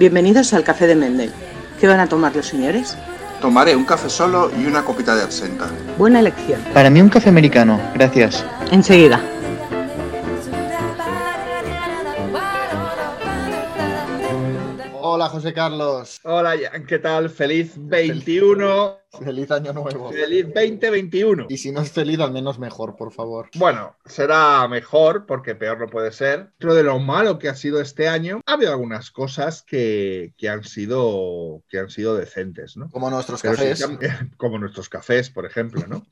Bienvenidos al Café de Mendel. ¿Qué van a tomar los señores? Tomaré un café solo y una copita de absenta. Buena elección. Para mí un café americano, gracias. Enseguida. José Carlos. Hola, Jan, ¿qué tal? Feliz 21. Feliz año nuevo. Feliz 2021. Y si no es feliz, al menos mejor, por favor. Bueno, será mejor porque peor no puede ser. Dentro de lo malo que ha sido este año, ha habido algunas cosas que, que han, sido, que han sido decentes, ¿no? Como nuestros Pero cafés. como nuestros cafés, por ejemplo, ¿no?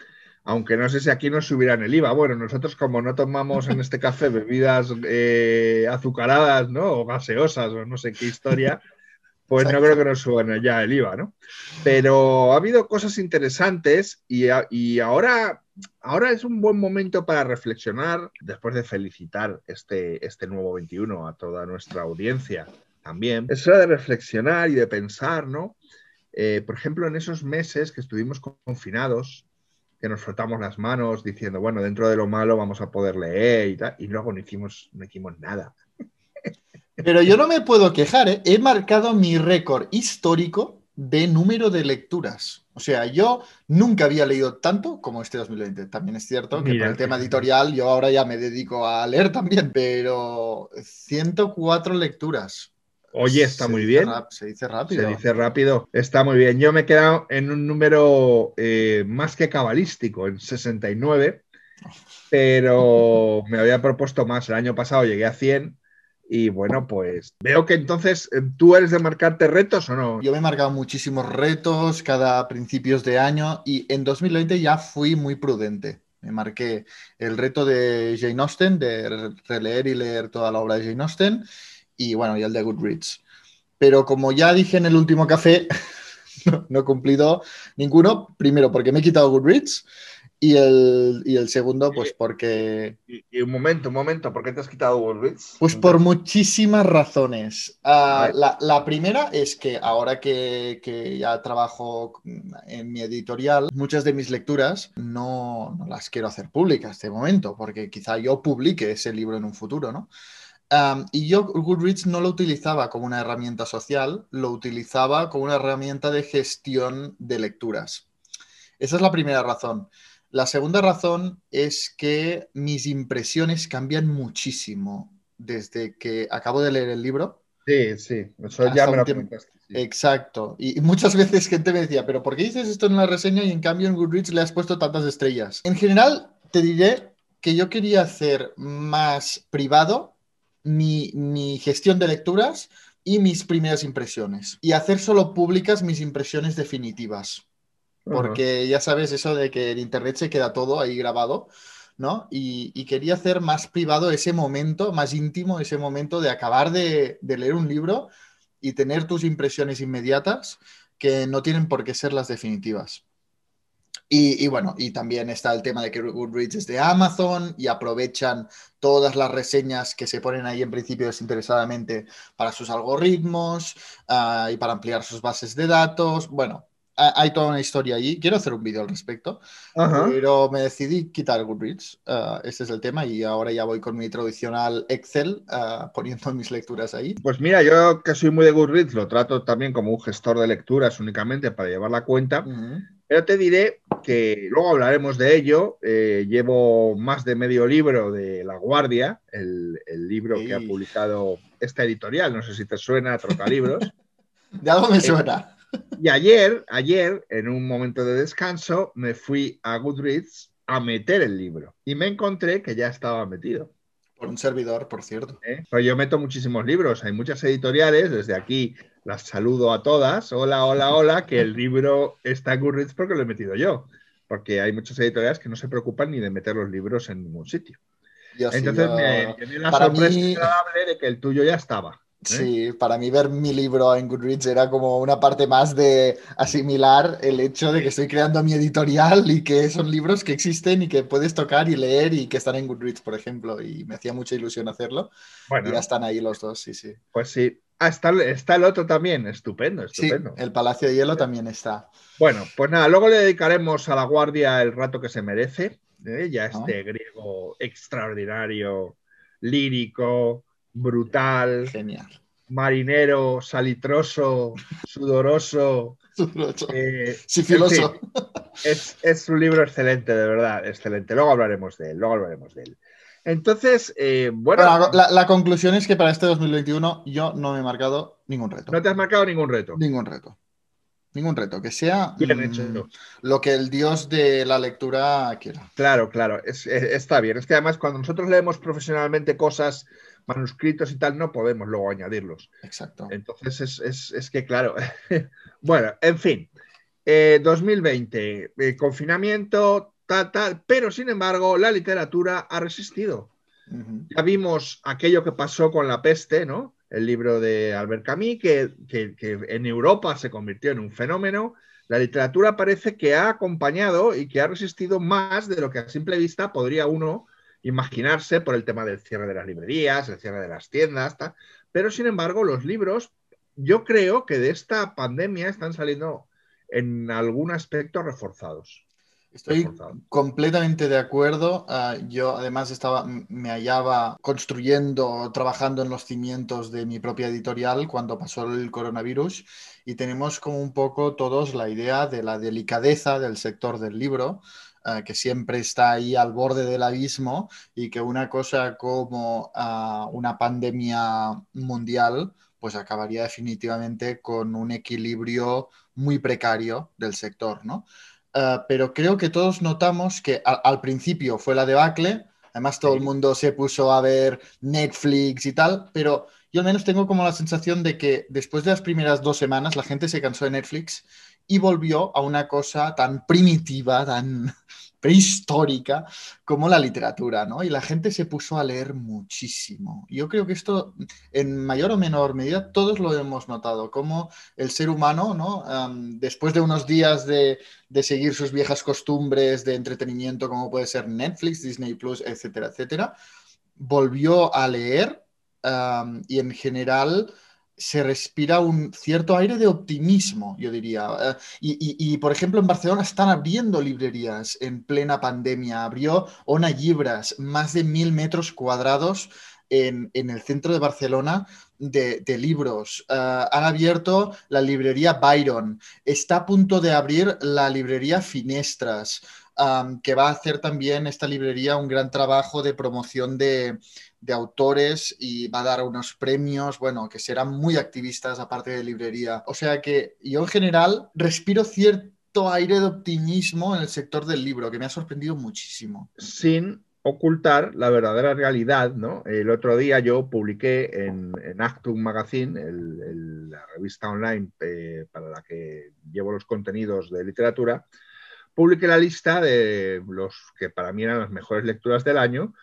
Aunque no sé si aquí nos subirán el IVA. Bueno, nosotros como no tomamos en este café bebidas eh, azucaradas, ¿no? O gaseosas o no sé qué historia, pues no creo que nos suban ya el IVA, ¿no? Pero ha habido cosas interesantes y, a- y ahora, ahora es un buen momento para reflexionar, después de felicitar este, este nuevo 21 a toda nuestra audiencia también. Es hora de reflexionar y de pensar, ¿no? Eh, por ejemplo, en esos meses que estuvimos confinados, que nos frotamos las manos diciendo, bueno, dentro de lo malo vamos a poder leer y tal, y luego no hicimos, no hicimos nada. Pero yo no me puedo quejar, ¿eh? He marcado mi récord histórico de número de lecturas. O sea, yo nunca había leído tanto como este 2020. También es cierto que Mira. por el tema editorial yo ahora ya me dedico a leer también, pero 104 lecturas. Oye, está Se muy bien. se dice rápido. Se dice rápido. Está muy bien. Yo me he quedado en un número eh, más que cabalístico, en 69, pero me había propuesto más. El año pasado llegué a 100 y bueno, pues veo que entonces eh, tú eres de marcarte retos o no. Yo me he marcado muchísimos retos cada principios de año y en 2020 ya fui muy prudente. Me marqué el reto de Jane Austen, de re- releer y leer toda la obra de Jane Austen, y bueno, y el de Goodreads. Pero como ya dije en el último café, no, no he cumplido ninguno. Primero, porque me he quitado Goodreads, y el, y el segundo, pues porque Y, y un momento, un momento, ¿por qué te has quitado Goodreads? pues por muchísimas razones. Ah, la, la primera es que ahora que, que ya trabajo en mi editorial, muchas de mis lecturas no, no las quiero hacer públicas de momento, porque quizá yo publique ese libro en un futuro, ¿no? Y yo Goodreads no lo utilizaba como una herramienta social, lo utilizaba como una herramienta de gestión de lecturas. Esa es la primera razón. La segunda razón es que mis impresiones cambian muchísimo desde que acabo de leer el libro. Sí, sí, eso ya me lo tiempo. comentaste. sí. Exacto. Y muchas veces gente me decía, pero ¿por qué dices esto en la reseña y en cambio en Goodreads le has puesto tantas estrellas? En general, te diré que yo quería hacer más privado mi, mi gestión de lecturas y mis primeras impresiones. Y hacer solo públicas mis impresiones definitivas. Porque ya sabes eso de que en internet se queda todo ahí grabado, ¿no? Y, quería hacer más privado ese momento, más íntimo, ese momento de acabar de, leer un libro y tener tus impresiones inmediatas que no tienen por qué ser las definitivas. Y, bueno, y también está el tema de que Goodreads es de Amazon y aprovechan todas las reseñas que se ponen ahí en principio desinteresadamente para sus algoritmos ah, y para ampliar sus bases de datos. Bueno, hay toda una historia allí. Quiero hacer un vídeo al respecto, Ajá. pero me decidí quitar Goodreads. Ah, este es el tema y ahora ya voy con mi tradicional Excel ah, poniendo mis lecturas ahí. Pues mira, yo que soy muy de Goodreads, lo trato también como un gestor de lecturas únicamente para llevar la cuenta. Ujú. Pero te diré que luego hablaremos de ello. Eh, llevo más de medio libro de La Guardia, el, el libro que ha publicado esta editorial. No sé si te suena, Trocalibros. De algo me suena. Y ayer, ayer, en un momento de descanso, me fui a Goodreads a meter el libro. Y me encontré que ya estaba metido. Por un servidor, por cierto. ¿eh? Pero yo meto muchísimos libros, hay muchas editoriales, desde aquí las saludo a todas, hola, hola, hola, que el libro está en Goodreads porque lo he metido yo, porque hay muchas editoriales que no se preocupan ni de meter los libros en ningún sitio. Entonces me llevé la para sorpresa mí- de que el tuyo ya estaba. Sí, para mí ver mi libro en Goodreads era como una parte más de asimilar el hecho de que estoy creando mi editorial y que son libros que existen y que puedes tocar y leer y que están en Goodreads, por ejemplo, y me hacía mucha ilusión hacerlo. Bueno, Y ya están ahí los dos, sí, sí. pues sí. Ah, está, está el otro también, estupendo, Sí, estupendo. el Palacio de Hielo también está. Bueno, pues nada, luego le dedicaremos a la guardia el rato que se merece. ¿eh? Ya este griego extraordinario, lírico, brutal, Genial. marinero, salitroso, sudoroso. Eh, Sifiloso. es, es, un libro excelente, de verdad, excelente. Luego hablaremos de él, luego hablaremos de él. Entonces, eh, bueno. La, la, conclusión es que para este 2021 yo no me he marcado ningún reto. No te has marcado ningún reto. Ningún reto. Ningún reto, que sea mm, lo que el dios de la lectura quiera. Claro, claro, está bien. Es que además cuando nosotros leemos profesionalmente cosas, manuscritos y tal, no podemos luego añadirlos. Exacto. Entonces es, que, claro, bueno, en fin, 2020, eh, eh, confinamiento, tal, tal, pero sin embargo la literatura ha resistido. Ya vimos aquello que pasó con la peste, ¿no? el libro de Albert Camus, que, en Europa se convirtió en un fenómeno. La literatura parece que ha acompañado y que ha resistido más de lo que a simple vista podría uno imaginarse por el tema del cierre de las librerías, el cierre de las tiendas, pero sin embargo los libros, yo creo que de esta pandemia están saliendo en algún aspecto reforzados. Estoy completamente de acuerdo. Ah, yo además estaba, me hallaba construyendo, trabajando en los cimientos de mi propia editorial cuando pasó el coronavirus y tenemos como un poco todos la idea de la delicadeza del sector del libro, ah, que siempre está ahí al borde del abismo y que una cosa como ah, una pandemia mundial pues acabaría definitivamente con un equilibrio muy precario del sector, ¿no? Eh, pero creo que todos notamos que al, principio fue la debacle, además todo el mundo se puso a ver Netflix y tal, pero yo al menos tengo como la sensación de que después de las primeras dos semanas la gente se cansó de Netflix y volvió a una cosa tan primitiva, tan prehistórica como la literatura, ¿no? Y la gente se puso a leer muchísimo. Yo creo que esto, en mayor o menor medida, todos lo hemos notado, como el ser humano, ¿no? después de unos días de, seguir sus viejas costumbres de entretenimiento, como puede ser Netflix, Disney Plus, etcétera, etcétera, volvió a leer y en general se respira un cierto aire de optimismo, yo diría. Eh, y, por ejemplo, en Barcelona están abriendo librerías en plena pandemia. Abrió Ona Libras, más de mil metros cuadrados en, el centro de Barcelona de, libros. Eh, han abierto la librería Byron. Está a punto de abrir la librería Finestras, que va a hacer también esta librería un gran trabajo de promoción de, de autores y va a dar unos premios, bueno, que serán muy activistas aparte de librería. O sea que yo en general respiro cierto aire de optimismo en el sector del libro, que me ha sorprendido muchísimo. Sin ocultar la verdadera realidad, ¿no? El otro día yo publiqué en, Actum Magazine, la revista online eh, para la que llevo los contenidos de literatura, publiqué la lista de los que para mí eran las mejores lecturas del año,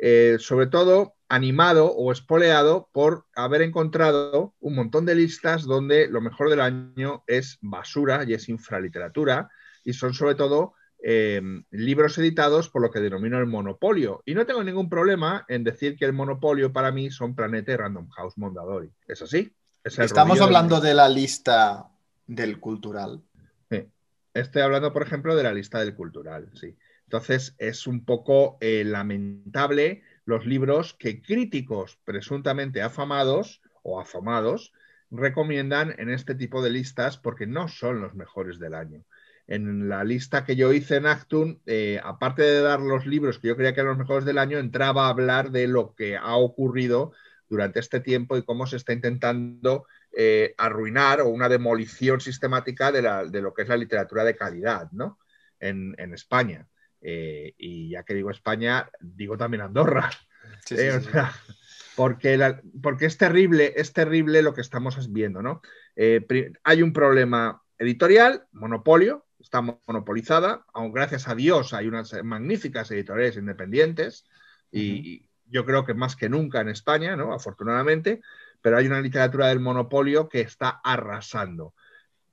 eh, sobre todo animado o espoleado por haber encontrado un montón de listas donde lo mejor del año es basura y es infraliteratura y son sobre todo eh, libros editados por lo que denomino el monopolio. Y no tengo ningún problema en decir que el monopolio para mí son Planeta y Random House Mondadori. ¿Es así? Estamos hablando de la lista del cultural. Estoy hablando, por ejemplo, de la lista del cultural, sí. Entonces, es un poco eh, lamentable los libros que críticos presuntamente afamados o afamados recomiendan en este tipo de listas porque no son los mejores del año. En la lista que yo hice en Actun, eh, aparte de dar los libros que yo creía que eran los mejores del año, entraba a hablar de lo que ha ocurrido durante este tiempo y cómo se está intentando eh, arruinar o una demolición sistemática de, lo que es la literatura de calidad ¿no? en España. Eh, y ya que digo España, digo también Andorra. Eh, porque, porque es terrible, es terrible lo que estamos viendo, ¿no? Eh, hay un problema editorial, monopolio, está monopolizada, aún gracias a Dios hay unas magníficas editoriales independientes y, yo creo que más que nunca en España, ¿no? Afortunadamente, pero hay una literatura del monopolio que está arrasando.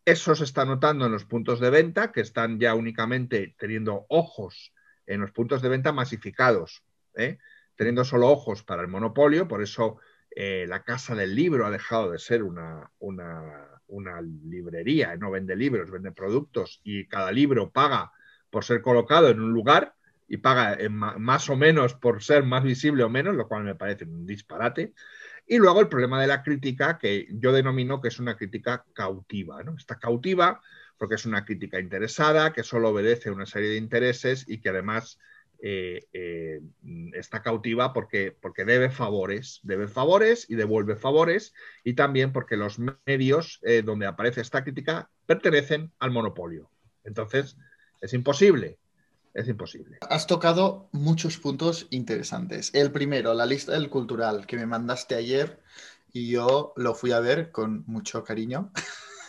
Eso se está notando en los puntos de venta, que están ya únicamente teniendo ojos en los puntos de venta masificados, ¿eh? teniendo solo ojos para el monopolio, por eso eh, la Casa del Libro ha dejado de ser una, una, librería, no vende libros, vende productos y cada libro paga por ser colocado en un lugar y paga más o menos por ser más visible o menos, lo cual me parece un disparate. Y luego el problema de la crítica, que yo denomino que es una crítica cautiva. ¿no? Está cautiva porque es una crítica interesada, que solo obedece a una serie de intereses y que además eh, eh, está cautiva porque, porque debe favores, debe favores y devuelve favores, y también porque los medios eh, donde aparece esta crítica pertenecen al monopolio. Entonces, es imposible. Es imposible. Has tocado muchos puntos interesantes. El primero, la lista del cultural que me mandaste ayer y yo lo fui a ver con mucho cariño.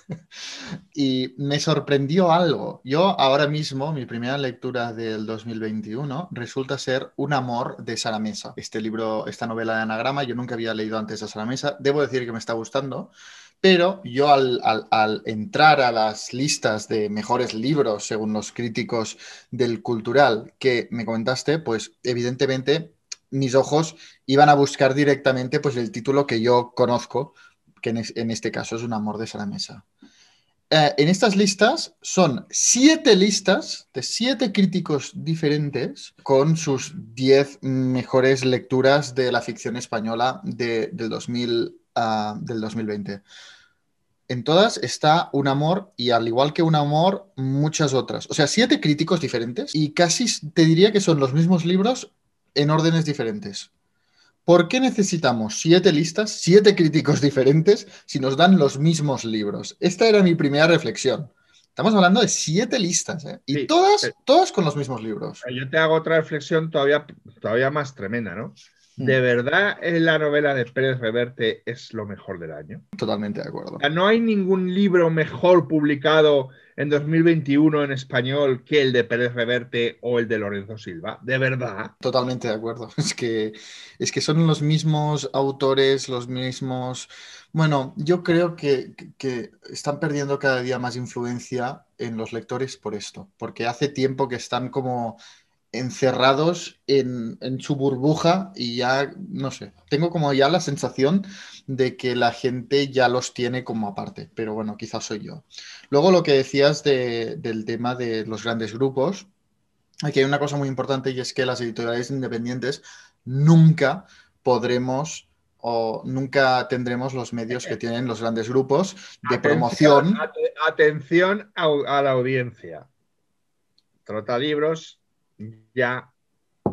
y me sorprendió algo. Yo ahora mismo, mi primera lectura del 2021 resulta ser Un amor de Sara Mesa. Este libro, esta novela de anagrama, yo nunca había leído antes a Sara Mesa. Debo decir que me está gustando. Pero yo al, entrar a las listas de mejores libros, según los críticos del cultural que me comentaste, pues evidentemente mis ojos iban a buscar directamente pues, el título que yo conozco, que en, este caso es Un amor de Sara Mesa. Eh, en estas listas son siete listas de siete críticos diferentes con sus diez mejores lecturas de la ficción española del, 2000, ah, del 2020. En todas está un amor y al igual que un amor, muchas otras. O sea, siete críticos diferentes y casi te diría que son los mismos libros en órdenes diferentes. ¿Por qué necesitamos siete listas, siete críticos diferentes si nos dan los mismos libros? Esta era mi primera reflexión. Estamos hablando de siete listas, ¿eh? Y todas, todas con los mismos libros. Yo te hago otra reflexión todavía, todavía más tremenda, ¿no? ¿De mm. verdad la novela de Pérez Reverte es lo mejor del año? Totalmente de acuerdo. no hay ningún libro mejor publicado en 2021 en español que el de Pérez Reverte o el de Lorenzo Silva. ¿De verdad? Totalmente de acuerdo. Es que, es que son los mismos autores, los mismos... Bueno, yo creo que, que están perdiendo cada día más influencia en los lectores por esto, porque hace tiempo que están como encerrados en, su burbuja y ya, no sé, tengo como ya la sensación de que la gente ya los tiene como aparte, pero bueno, quizás soy yo. Luego lo que decías del tema de los grandes grupos, aquí hay una cosa muy importante y es que las editoriales independientes nunca podremos o nunca tendremos los medios que tienen los grandes grupos de promoción. Atención a, la audiencia. Trota libros ya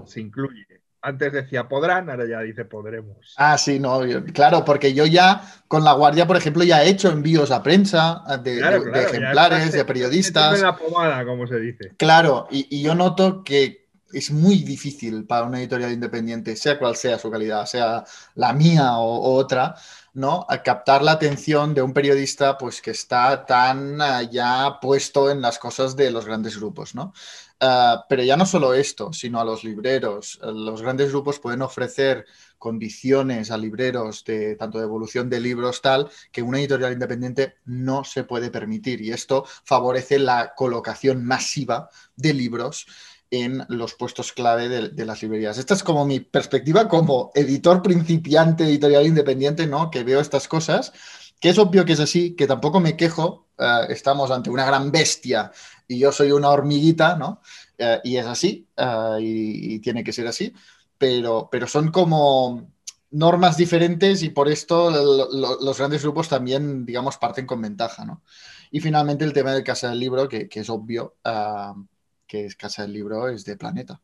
se incluye. Antes decía podrán, ahora ya dice podremos. Ah, sí, no, claro, porque yo ya con La Guardia, por ejemplo, ya he hecho envíos a prensa de, ejemplares, de periodistas. la pomada, como se dice. Claro, y, yo noto que es muy difícil para una editorial independiente, sea cual sea su calidad, sea la mía o, otra, ¿no? A captar la atención de un periodista pues que está tan ya puesto en las cosas de los grandes grupos, ¿no? Ah, pero ya no solo esto, sino a los libreros. Los grandes grupos pueden ofrecer condiciones a libreros de tanto de evolución de libros tal que una editorial independiente no se puede permitir y esto favorece la colocación masiva de libros en los puestos clave de, las librerías. Esta es como mi perspectiva como editor principiante editorial independiente, ¿no? Que veo estas cosas, que es obvio que es así, que tampoco me quejo, ah, estamos ante una gran bestia y yo soy una hormiguita, ¿no? Eh, y es así, eh, y, tiene que ser así, pero, pero son como normas diferentes y por esto los grandes grupos también, digamos, parten con ventaja, ¿no? Y finalmente el tema del Casa del Libro, que, es obvio, eh, que es Casa del Libro es de Planeta.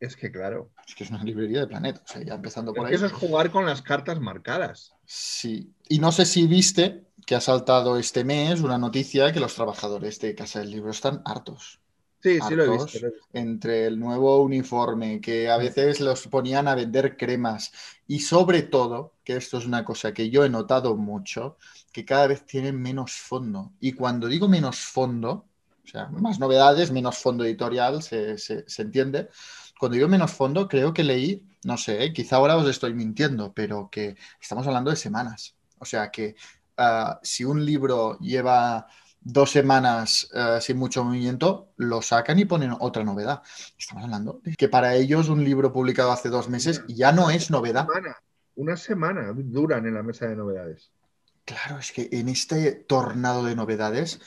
Es que claro. Es que es una librería de Planeta, o sea, ya empezando por ahí. Eso es jugar con las cartas marcadas. Sí, y no sé si viste que ha saltado este mes una noticia que los trabajadores de Casa del Libro están hartos. Sí, sí lo he, visto, Entre el nuevo uniforme, que a veces los ponían a vender cremas y sobre todo, que esto es una cosa que yo he notado mucho, que cada vez tienen menos fondo. Y cuando digo menos fondo, o sea, más novedades, menos fondo editorial, se, entiende. Cuando digo menos fondo, creo que leí, no sé, ¿eh? quizá ahora os estoy mintiendo, pero que estamos hablando de semanas. O sea que ah, si un libro lleva dos semanas eh, sin mucho movimiento, lo sacan y ponen otra novedad. Estamos hablando de que para ellos un libro publicado hace dos meses ya no es novedad. Una semana, duran en la mesa de novedades. Claro, es que en este tornado de novedades,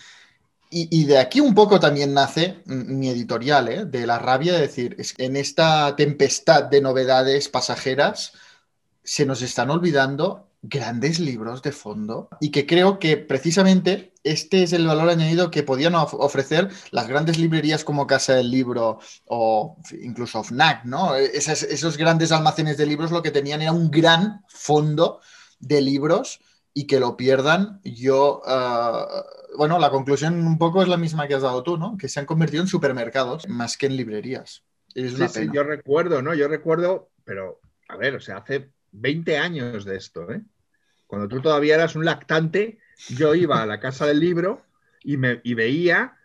y, de aquí un poco también nace mi editorial, ¿eh? de la rabia de decir, en esta tempestad de novedades pasajeras, se nos están olvidando grandes libros de fondo y que creo que precisamente este es el valor añadido que podían of- ofrecer las grandes librerías como Casa del Libro o incluso FNAC, ¿no? Esas- esos grandes almacenes de libros lo que tenían era un gran fondo de libros y que lo pierdan, yo, ah, bueno, la conclusión un poco es la misma que has dado tú, ¿no? Que se han convertido en supermercados más que en librerías. Es Sí, una sí, pena. yo recuerdo, ¿no? Yo recuerdo, pero a ver, o sea, hace 20 años de esto, ¿eh? Cuando tú todavía eras un lactante, yo iba a la casa del libro y, me, y veía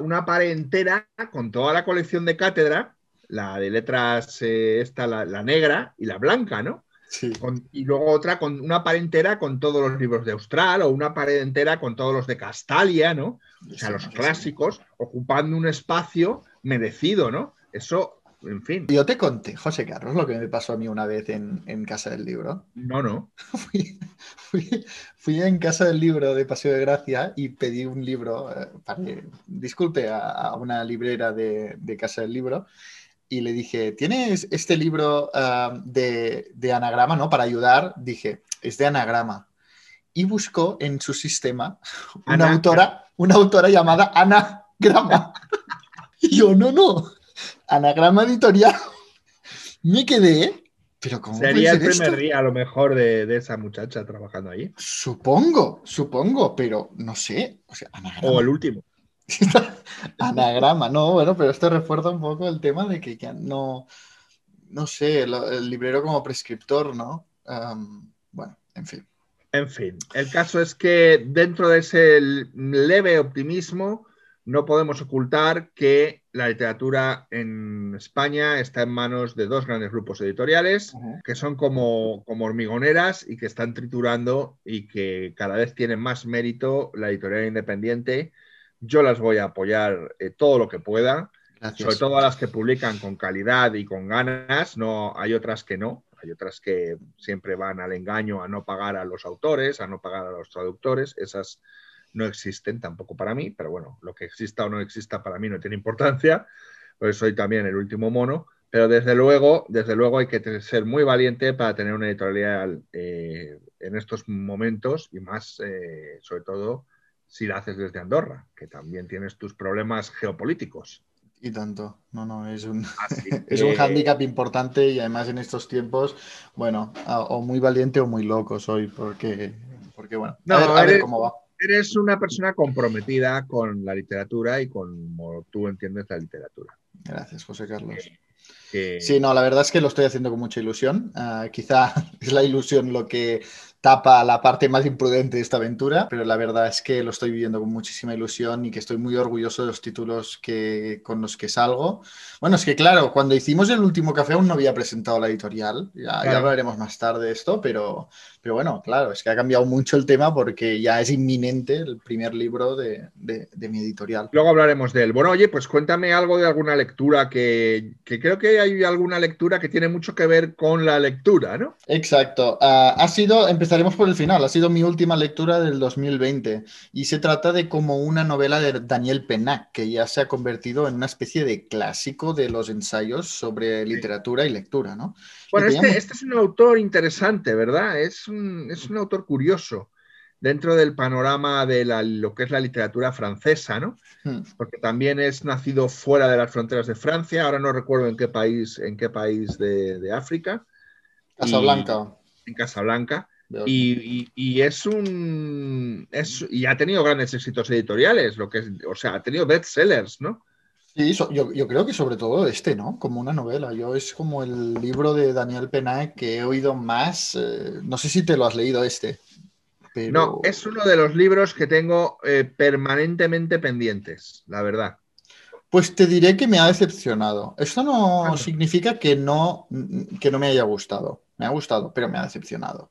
una pared entera con toda la colección de cátedra, la de letras, eh, esta, la, la negra y la blanca, ¿no? Sí. Con- y luego otra con una pared entera con todos los libros de Austral o una pared entera con todos los de Castalia, ¿no? O sea, los clásicos, ocupando un espacio merecido, ¿no? Eso, en fin, Yo te conté, José Carlos, lo que me pasó a mí una vez en, en Casa del Libro. no, no. Fui, fui- fui en Casa del Libro de Paseo de Gracia y pedí un libro, eh, para- disculpe, a, a una librera de, de Casa del Libro y le dije, ¿tienes este libro ah, de, de anagrama, no? Para ayudar, dije, es de anagrama. Y buscó en su sistema una Ana- autora, una autora llamada Anagrama. Y yo, no, no, Anagrama Editorial. Me quedé, pero ¿cómo puede Sería el primer esto? día, a lo mejor, de, de esa muchacha trabajando allí. Supongo, supongo, pero no sé. O sea, anagrama. O el último. anagrama, no, bueno, pero esto refuerza un poco el tema de que ya no, no sé, el, librero como prescriptor, ¿no? Bueno, en fin. En fin, el caso es que dentro de ese leve optimismo no podemos ocultar que la literatura en España está en manos de dos grandes grupos editoriales que son como, como hormigoneras y que están triturando y que cada vez tienen más mérito la editorial independiente. Yo las voy a apoyar eh, todo lo que pueda, Gracias. sobre todo a las que publican con calidad y con ganas. No, hay otras que no, hay otras que siempre van al engaño a no pagar a los autores, a no pagar a los traductores. Esas no existen tampoco para mí, pero bueno, lo que exista o no exista para mí no tiene importancia, pues soy también el último mono. Pero desde luego, desde luego hay que ser muy valiente para tener una editorial eh, en estos momentos y más, eh, sobre todo, si la haces desde Andorra, que también tienes tus problemas geopolíticos. Y tanto. No, no, es un, es un hándicap importante y además en estos tiempos, bueno, o muy valiente o muy loco soy, porque, porque bueno, No, a ver, a ver eres- cómo va. Eres una persona comprometida con la literatura y con como tú entiendes la literatura. Gracias, José Carlos. Que- Sí, no, la verdad es que lo estoy haciendo con mucha ilusión. Ah, quizá es la ilusión lo que tapa la parte más imprudente de esta aventura, pero la verdad es que lo estoy viviendo con muchísima ilusión y que estoy muy orgulloso de los títulos que, con los que salgo. Bueno, es que claro, cuando hicimos el último café aún no había presentado la editorial, ya, ya Claro. hablaremos más tarde de esto, pero, pero bueno, claro, es que ha cambiado mucho el tema porque ya es inminente el primer libro de, de- de mi editorial. Luego hablaremos de él. Bueno, oye, pues cuéntame algo de alguna lectura que, que creo que hay alguna lectura que tiene mucho que ver con la lectura, ¿no? Exacto. Ah, ha sido, empezaremos por el final, ha sido mi última lectura del 2020 y se trata de como una novela de Daniel Pennac, que ya se ha convertido en una especie de clásico de los ensayos sobre literatura y lectura, ¿no? Bueno, este, este es un autor interesante, ¿verdad? Es un, es un autor curioso dentro del panorama de la- lo que es la literatura francesa, ¿no? Hmm. Porque también es nacido fuera de las fronteras de Francia, ahora no recuerdo en qué país, en qué país de, de África, Casablanca. en Casablanca. Y, y- y es un. Es, y ha tenido grandes éxitos editoriales, lo que es, o sea, ha tenido bestsellers, ¿no? Sí, so- yo, yo creo que sobre todo este, ¿no? Como una novela. Yo es como el libro de Daniel Pennac que he oído más. eh, no sé si te lo has leído este. Pero... No, es uno de los libros que tengo eh, permanentemente pendientes, la verdad. Pues te diré que me ha decepcionado. Esto no significa que no, que no me haya gustado. Me ha gustado, pero me ha decepcionado.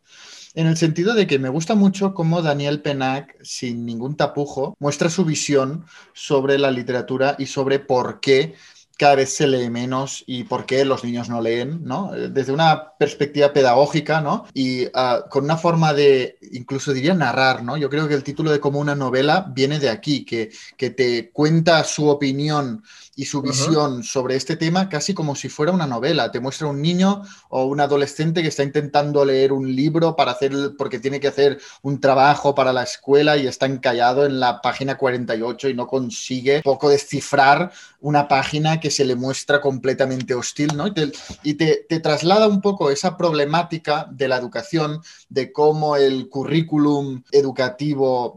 En el sentido de que me gusta mucho cómo Daniel Pennac, sin ningún tapujo, muestra su visión sobre la literatura y sobre por qué cada vez se lee menos y por qué los niños no leen, ¿no? Desde una perspectiva pedagógica, ¿no? Y uh, con una forma de, incluso diría narrar, ¿no? Yo creo que el título de como una novela viene de aquí, que, que te cuenta su opinión y su visión uh -huh. sobre este tema casi como si fuera una novela. Te muestra un niño o un adolescente que está intentando leer un libro para hacer, porque tiene que hacer un trabajo para la escuela y está encallado en la página 48 y no consigue poco descifrar una página que se le muestra completamente hostil, ¿no? Y, te, y te, te traslada un poco esa problemática de la educación, de cómo el currículum educativo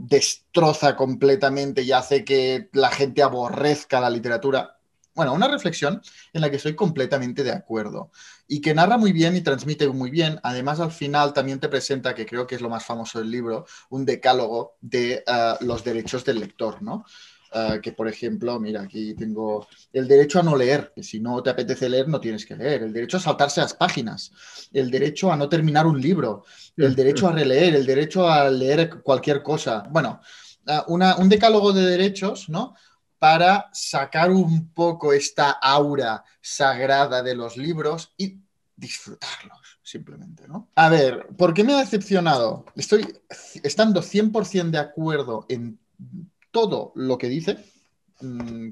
destroza completamente y hace que la gente aborrezca la literatura. Bueno, una reflexión en la que estoy completamente de acuerdo y que narra muy bien y transmite muy bien. Además, al final también te presenta, que creo que es lo más famoso del libro, un decálogo de uh, los derechos del lector, ¿no? Uh, que por ejemplo, mira, aquí tengo el derecho a no leer, que si no te apetece leer no tienes que leer, el derecho a saltarse las páginas, el derecho a no terminar un libro, el derecho a releer, el derecho a leer cualquier cosa. Bueno, una, un decálogo de derechos, ¿no? Para sacar un poco esta aura sagrada de los libros y disfrutarlos, simplemente, ¿no? A ver, ¿por qué me ha decepcionado? Estoy estando 100% de acuerdo en todo lo que dice,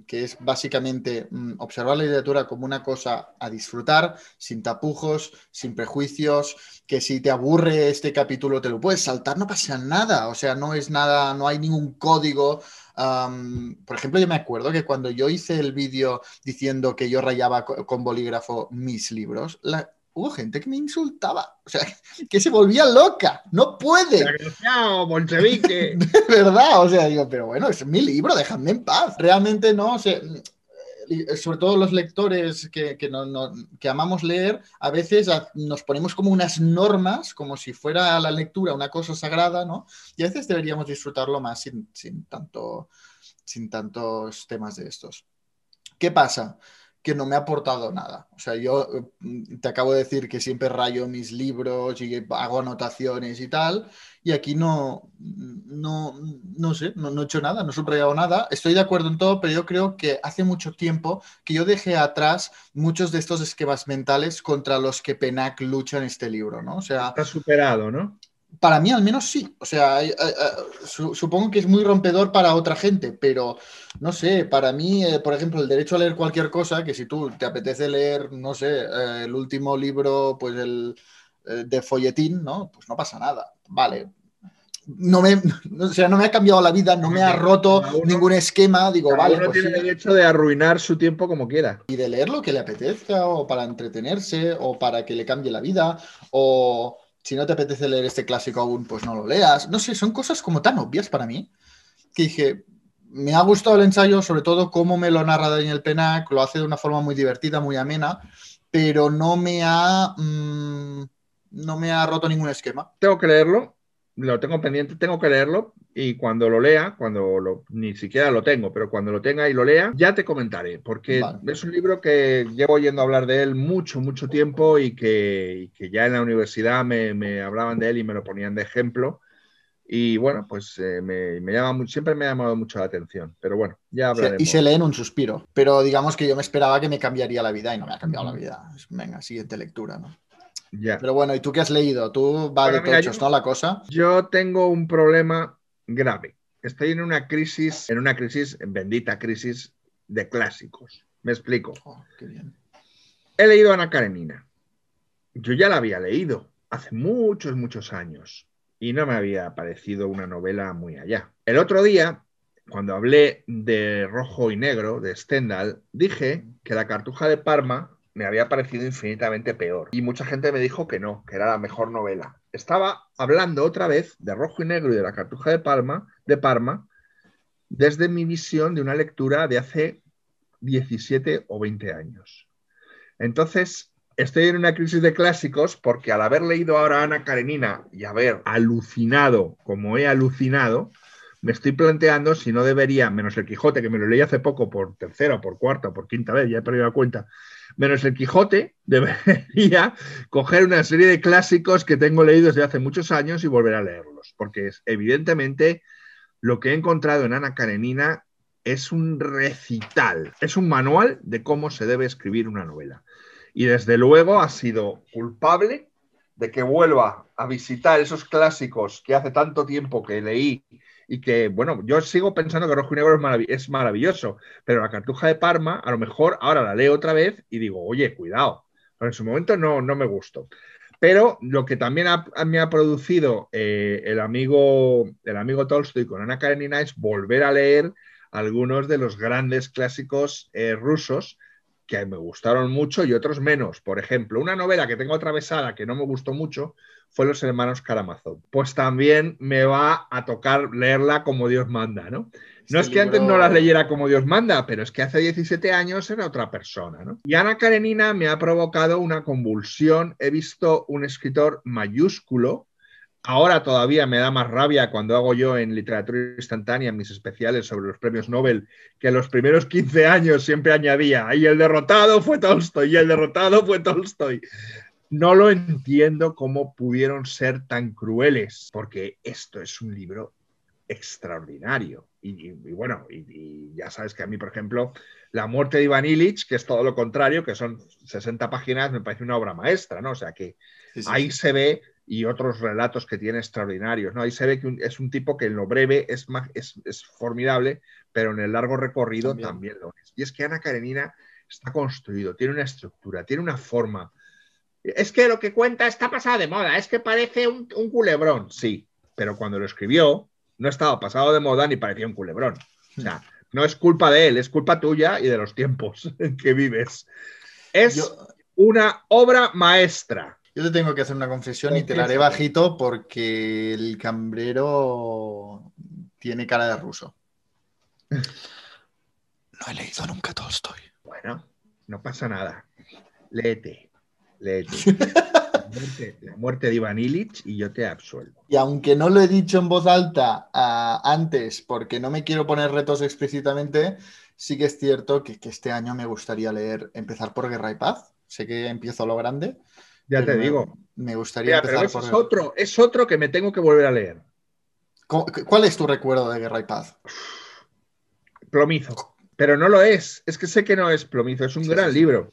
que es básicamente mm, observar la literatura como una cosa a disfrutar, sin tapujos, sin prejuicios, que si te aburre este capítulo te lo puedes saltar, no pasa nada, o sea, no es nada, no hay ningún código. Por ejemplo, yo me acuerdo que cuando yo hice el vídeo diciendo que yo rayaba con bolígrafo mis libros, la, hubo gente que me insultaba, o sea, que se volvía loca, no puede. Bolchevique. De verdad, o sea, digo, pero bueno, es mi libro, déjame en paz. Realmente no, o sea, sobre todo los lectores que, que, no, no, que, amamos leer, a veces nos ponemos como unas normas, como si fuera la lectura una cosa sagrada, ¿no? Y a veces deberíamos disfrutarlo más sin, sin, tanto, sin tantos temas de estos. ¿Qué pasa? Que no me ha aportado nada. O sea, yo te acabo de decir que siempre rayo mis libros y hago anotaciones y tal, y aquí no, no, no sé, no, no he hecho nada, no he subrayado nada. Estoy de acuerdo en todo, pero yo creo que hace mucho tiempo que yo dejé atrás muchos de estos esquemas mentales contra los que Penac lucha en este libro, ¿no? O sea... Está superado, ¿no? Para mí al menos sí, o sea, su, supongo que es muy rompedor para otra gente, pero no sé, para mí, eh, por ejemplo, el derecho a leer cualquier cosa, que si tú te apetece leer, no sé, eh, el último libro, pues el eh, de folletín, ¿no? Pues no pasa nada, vale. No me, o sea, no me ha cambiado la vida, no me ha roto uno, ningún esquema, digo, vale. Uno pues tiene sí. derecho de arruinar su tiempo como quiera. Y de leer lo que le apetezca, o para entretenerse, o para que le cambie la vida, o si no te apetece leer este clásico aún, pues no lo leas. No sé, son cosas como tan obvias para mí que dije, me ha gustado el ensayo, sobre todo cómo me lo narra Daniel Penac, lo hace de una forma muy divertida, muy amena, pero no me ha, mmm, no me ha roto ningún esquema. Tengo que leerlo, lo tengo pendiente, tengo que leerlo y cuando lo lea, cuando lo, ni siquiera lo tengo, pero cuando lo tenga y lo lea, ya te comentaré, porque vale. es un libro que llevo oyendo hablar de él mucho, mucho tiempo y que, y que ya en la universidad me, me, hablaban de él y me lo ponían de ejemplo. Y bueno, pues eh, me, me, llama, siempre me ha llamado mucho la atención, pero bueno, ya hablaremos. Y se lee en un suspiro, pero digamos que yo me esperaba que me cambiaría la vida y no me ha cambiado la vida. Venga, siguiente lectura, ¿no? Pero bueno, ¿y tú qué has leído? ¿Tú va bueno, de tochos, ¿no? La cosa. Yo tengo un problema grave. Estoy en una crisis, en una crisis, bendita crisis de clásicos. Me explico. Oh, qué bien. He leído Ana Karenina. Yo ya la había leído hace muchos, muchos años y no me había parecido una novela muy allá. El otro día, cuando hablé de Rojo y Negro, de Stendhal, dije que La Cartuja de Parma me había parecido infinitamente peor. Y mucha gente me dijo que no, que era la mejor novela. Estaba hablando otra vez de Rojo y Negro y de La Cartuja de Parma, de Parma desde mi visión de una lectura de hace 17 o 20 años. Entonces, estoy en una crisis de clásicos porque al haber leído ahora Ana Karenina y haber alucinado como he alucinado, me estoy planteando si no debería, menos el Quijote, que me lo leí hace poco por tercera, por cuarta, por quinta vez, ya he perdido la cuenta, menos el Quijote, debería coger una serie de clásicos que tengo leídos desde hace muchos años y volver a leerlos, porque evidentemente lo que he encontrado en Ana Karenina es un recital, es un manual de cómo se debe escribir una novela. Y desde luego ha sido culpable de que vuelva a visitar esos clásicos que hace tanto tiempo que leí y que, bueno, yo sigo pensando que Rojo y Negro es, maravilloso, pero la Cartuja de Parma, a lo mejor ahora la leo otra vez y digo, oye, cuidado, en su momento no, no me gustó. Pero lo que también me ha producido eh, el, amigo, el amigo Tolstoy con Ana Karenina es volver a leer algunos de los grandes clásicos eh, rusos que me gustaron mucho y otros menos. Por ejemplo, una novela que tengo atravesada que no me gustó mucho fue Los Hermanos Karamazov. Pues también me va a tocar leerla como Dios manda, ¿no? No es que antes no las leyera como Dios manda, pero es que hace 17 años era otra persona, ¿no? Y Ana Karenina me ha provocado una convulsión. He visto un escritor mayúsculo Ahora todavía me da más rabia cuando hago yo en literatura instantánea mis especiales sobre los premios Nobel, que en los primeros 15 años siempre añadía, y el derrotado fue Tolstoy, y el derrotado fue Tolstoy. No lo entiendo cómo pudieron ser tan crueles, porque esto es un libro extraordinario. Y, bueno, y, ya sabes que a mí, por ejemplo, La muerte de Iván Illich, que es todo lo contrario, que son 60 páginas, me parece una obra maestra, ¿no? O sea que ahí se ve y otros relatos que tiene extraordinarios. ¿no? Ahí se ve que es un tipo que en lo breve es, es, formidable, pero en el largo recorrido también. lo es. Y es que Ana Karenina está construido, tiene una estructura, tiene una forma. Es que lo que cuenta está pasado de moda, es que parece un, culebrón, sí, pero cuando lo escribió no estaba pasado de moda ni parecía un culebrón. O sea, no es culpa de él, es culpa tuya y de los tiempos en que vives. Es una obra maestra. Yo te tengo que hacer una confesión y te la haré bajito porque el cambrero tiene cara de ruso. No he leído nunca Tolstoy. Bueno, no pasa nada. Léete, La muerte, de Iván Illich y yo te absuelvo. Y aunque no lo he dicho en voz alta ah, antes porque no me quiero poner retos explícitamente, sí que es cierto que, que, este año me gustaría leer, empezar por Guerra y Paz. Sé que empiezo a lo grande, ya te digo. Me gustaría empezar por es otro, es otro que me tengo que volver a leer. ¿Cuál es tu recuerdo de Guerra y Paz? Plomizo. Pero no lo es. Es que sé que no es Plomizo. Es un gran libro.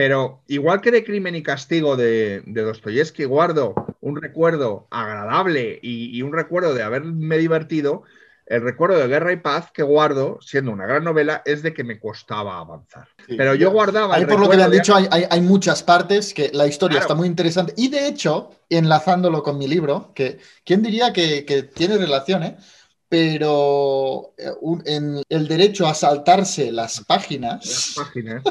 Pero igual que de Crimen y Castigo de, de Dostoyevsky, guardo un recuerdo agradable y, un recuerdo de haberme divertido, el recuerdo de Guerra y Paz que guardo, siendo una gran novela, es de que me costaba avanzar. Pero yo guardaba. Ahí, por lo que me han dicho, hay, muchas partes que la historia está muy interesante. Y de hecho, enlazándolo con mi libro, que quién diría que, tiene relación, ¿eh? pero eh, en el derecho a saltarse las páginas. Las páginas.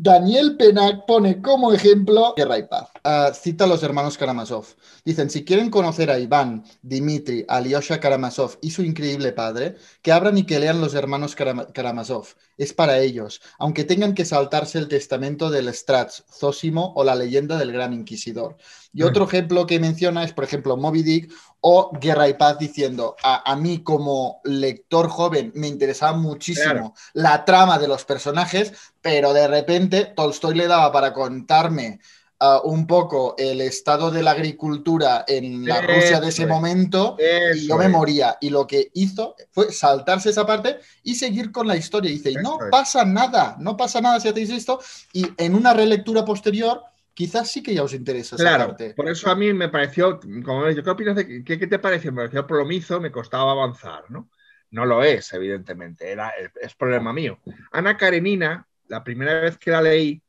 Daniel Penac pone como ejemplo Guerra y Paz. Ah, cita a los hermanos Karamazov. Dicen, si quieren conocer a Iván, Dimitri, Alyosha Karamazov y su increíble padre, que abran y que lean los hermanos Karamazov. Es para ellos, aunque tengan que saltarse el testamento del Strats, Zósimo o la leyenda del Gran Inquisidor. Y otro ejemplo que menciona es, por ejemplo, Moby Dick o Guerra y Paz diciendo, a, mí como lector joven me interesaba muchísimo la trama de los personajes, pero de repente Tolstoy le daba para contarme uh, un poco el estado de la agricultura en la Rusia de ese momento y yo me moría. Y lo que hizo fue saltarse esa parte y seguir con la historia. Y dice, no pasa nada, no pasa nada si hacéis esto. Y en una relectura posterior quizás sí que ya os interesa esa claro, Por eso a mí me pareció, como ¿qué opinas de qué, te pareció? Me pareció plomizo, me costaba avanzar, ¿no? No lo es, evidentemente, era, es problema mío. Ana Karenina, la primera vez que la leí,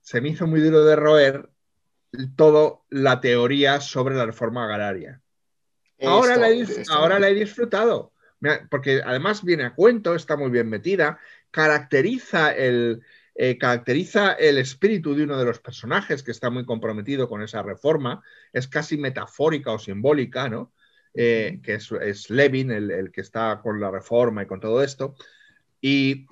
se me hizo muy duro de roer todo la teoría sobre la reforma agraria. ahora, la he, ahora la he disfrutado, porque además viene a cuento, está muy bien metida, caracteriza el, eh, caracteriza el espíritu de uno de los personajes que está muy comprometido con esa reforma, es casi metafórica o simbólica, ¿no? Eh, que es, Levin el, que está con la reforma y con todo esto. Y,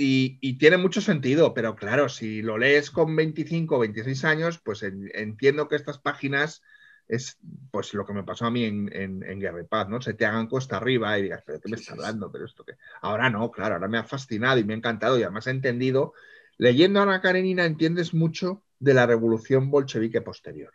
tiene mucho sentido, pero claro, si lo lees con 25 o 26 años, pues entiendo que estas páginas es pues lo que me pasó a mí en, en, Guerra y Paz, ¿no? Se te hagan costa arriba y digas, ¿pero qué me está hablando? Pero esto que. Ahora no, claro, ahora me ha fascinado y me ha encantado y además he entendido Leyendo a Ana Karenina entiendes mucho de la revolución bolchevique posterior,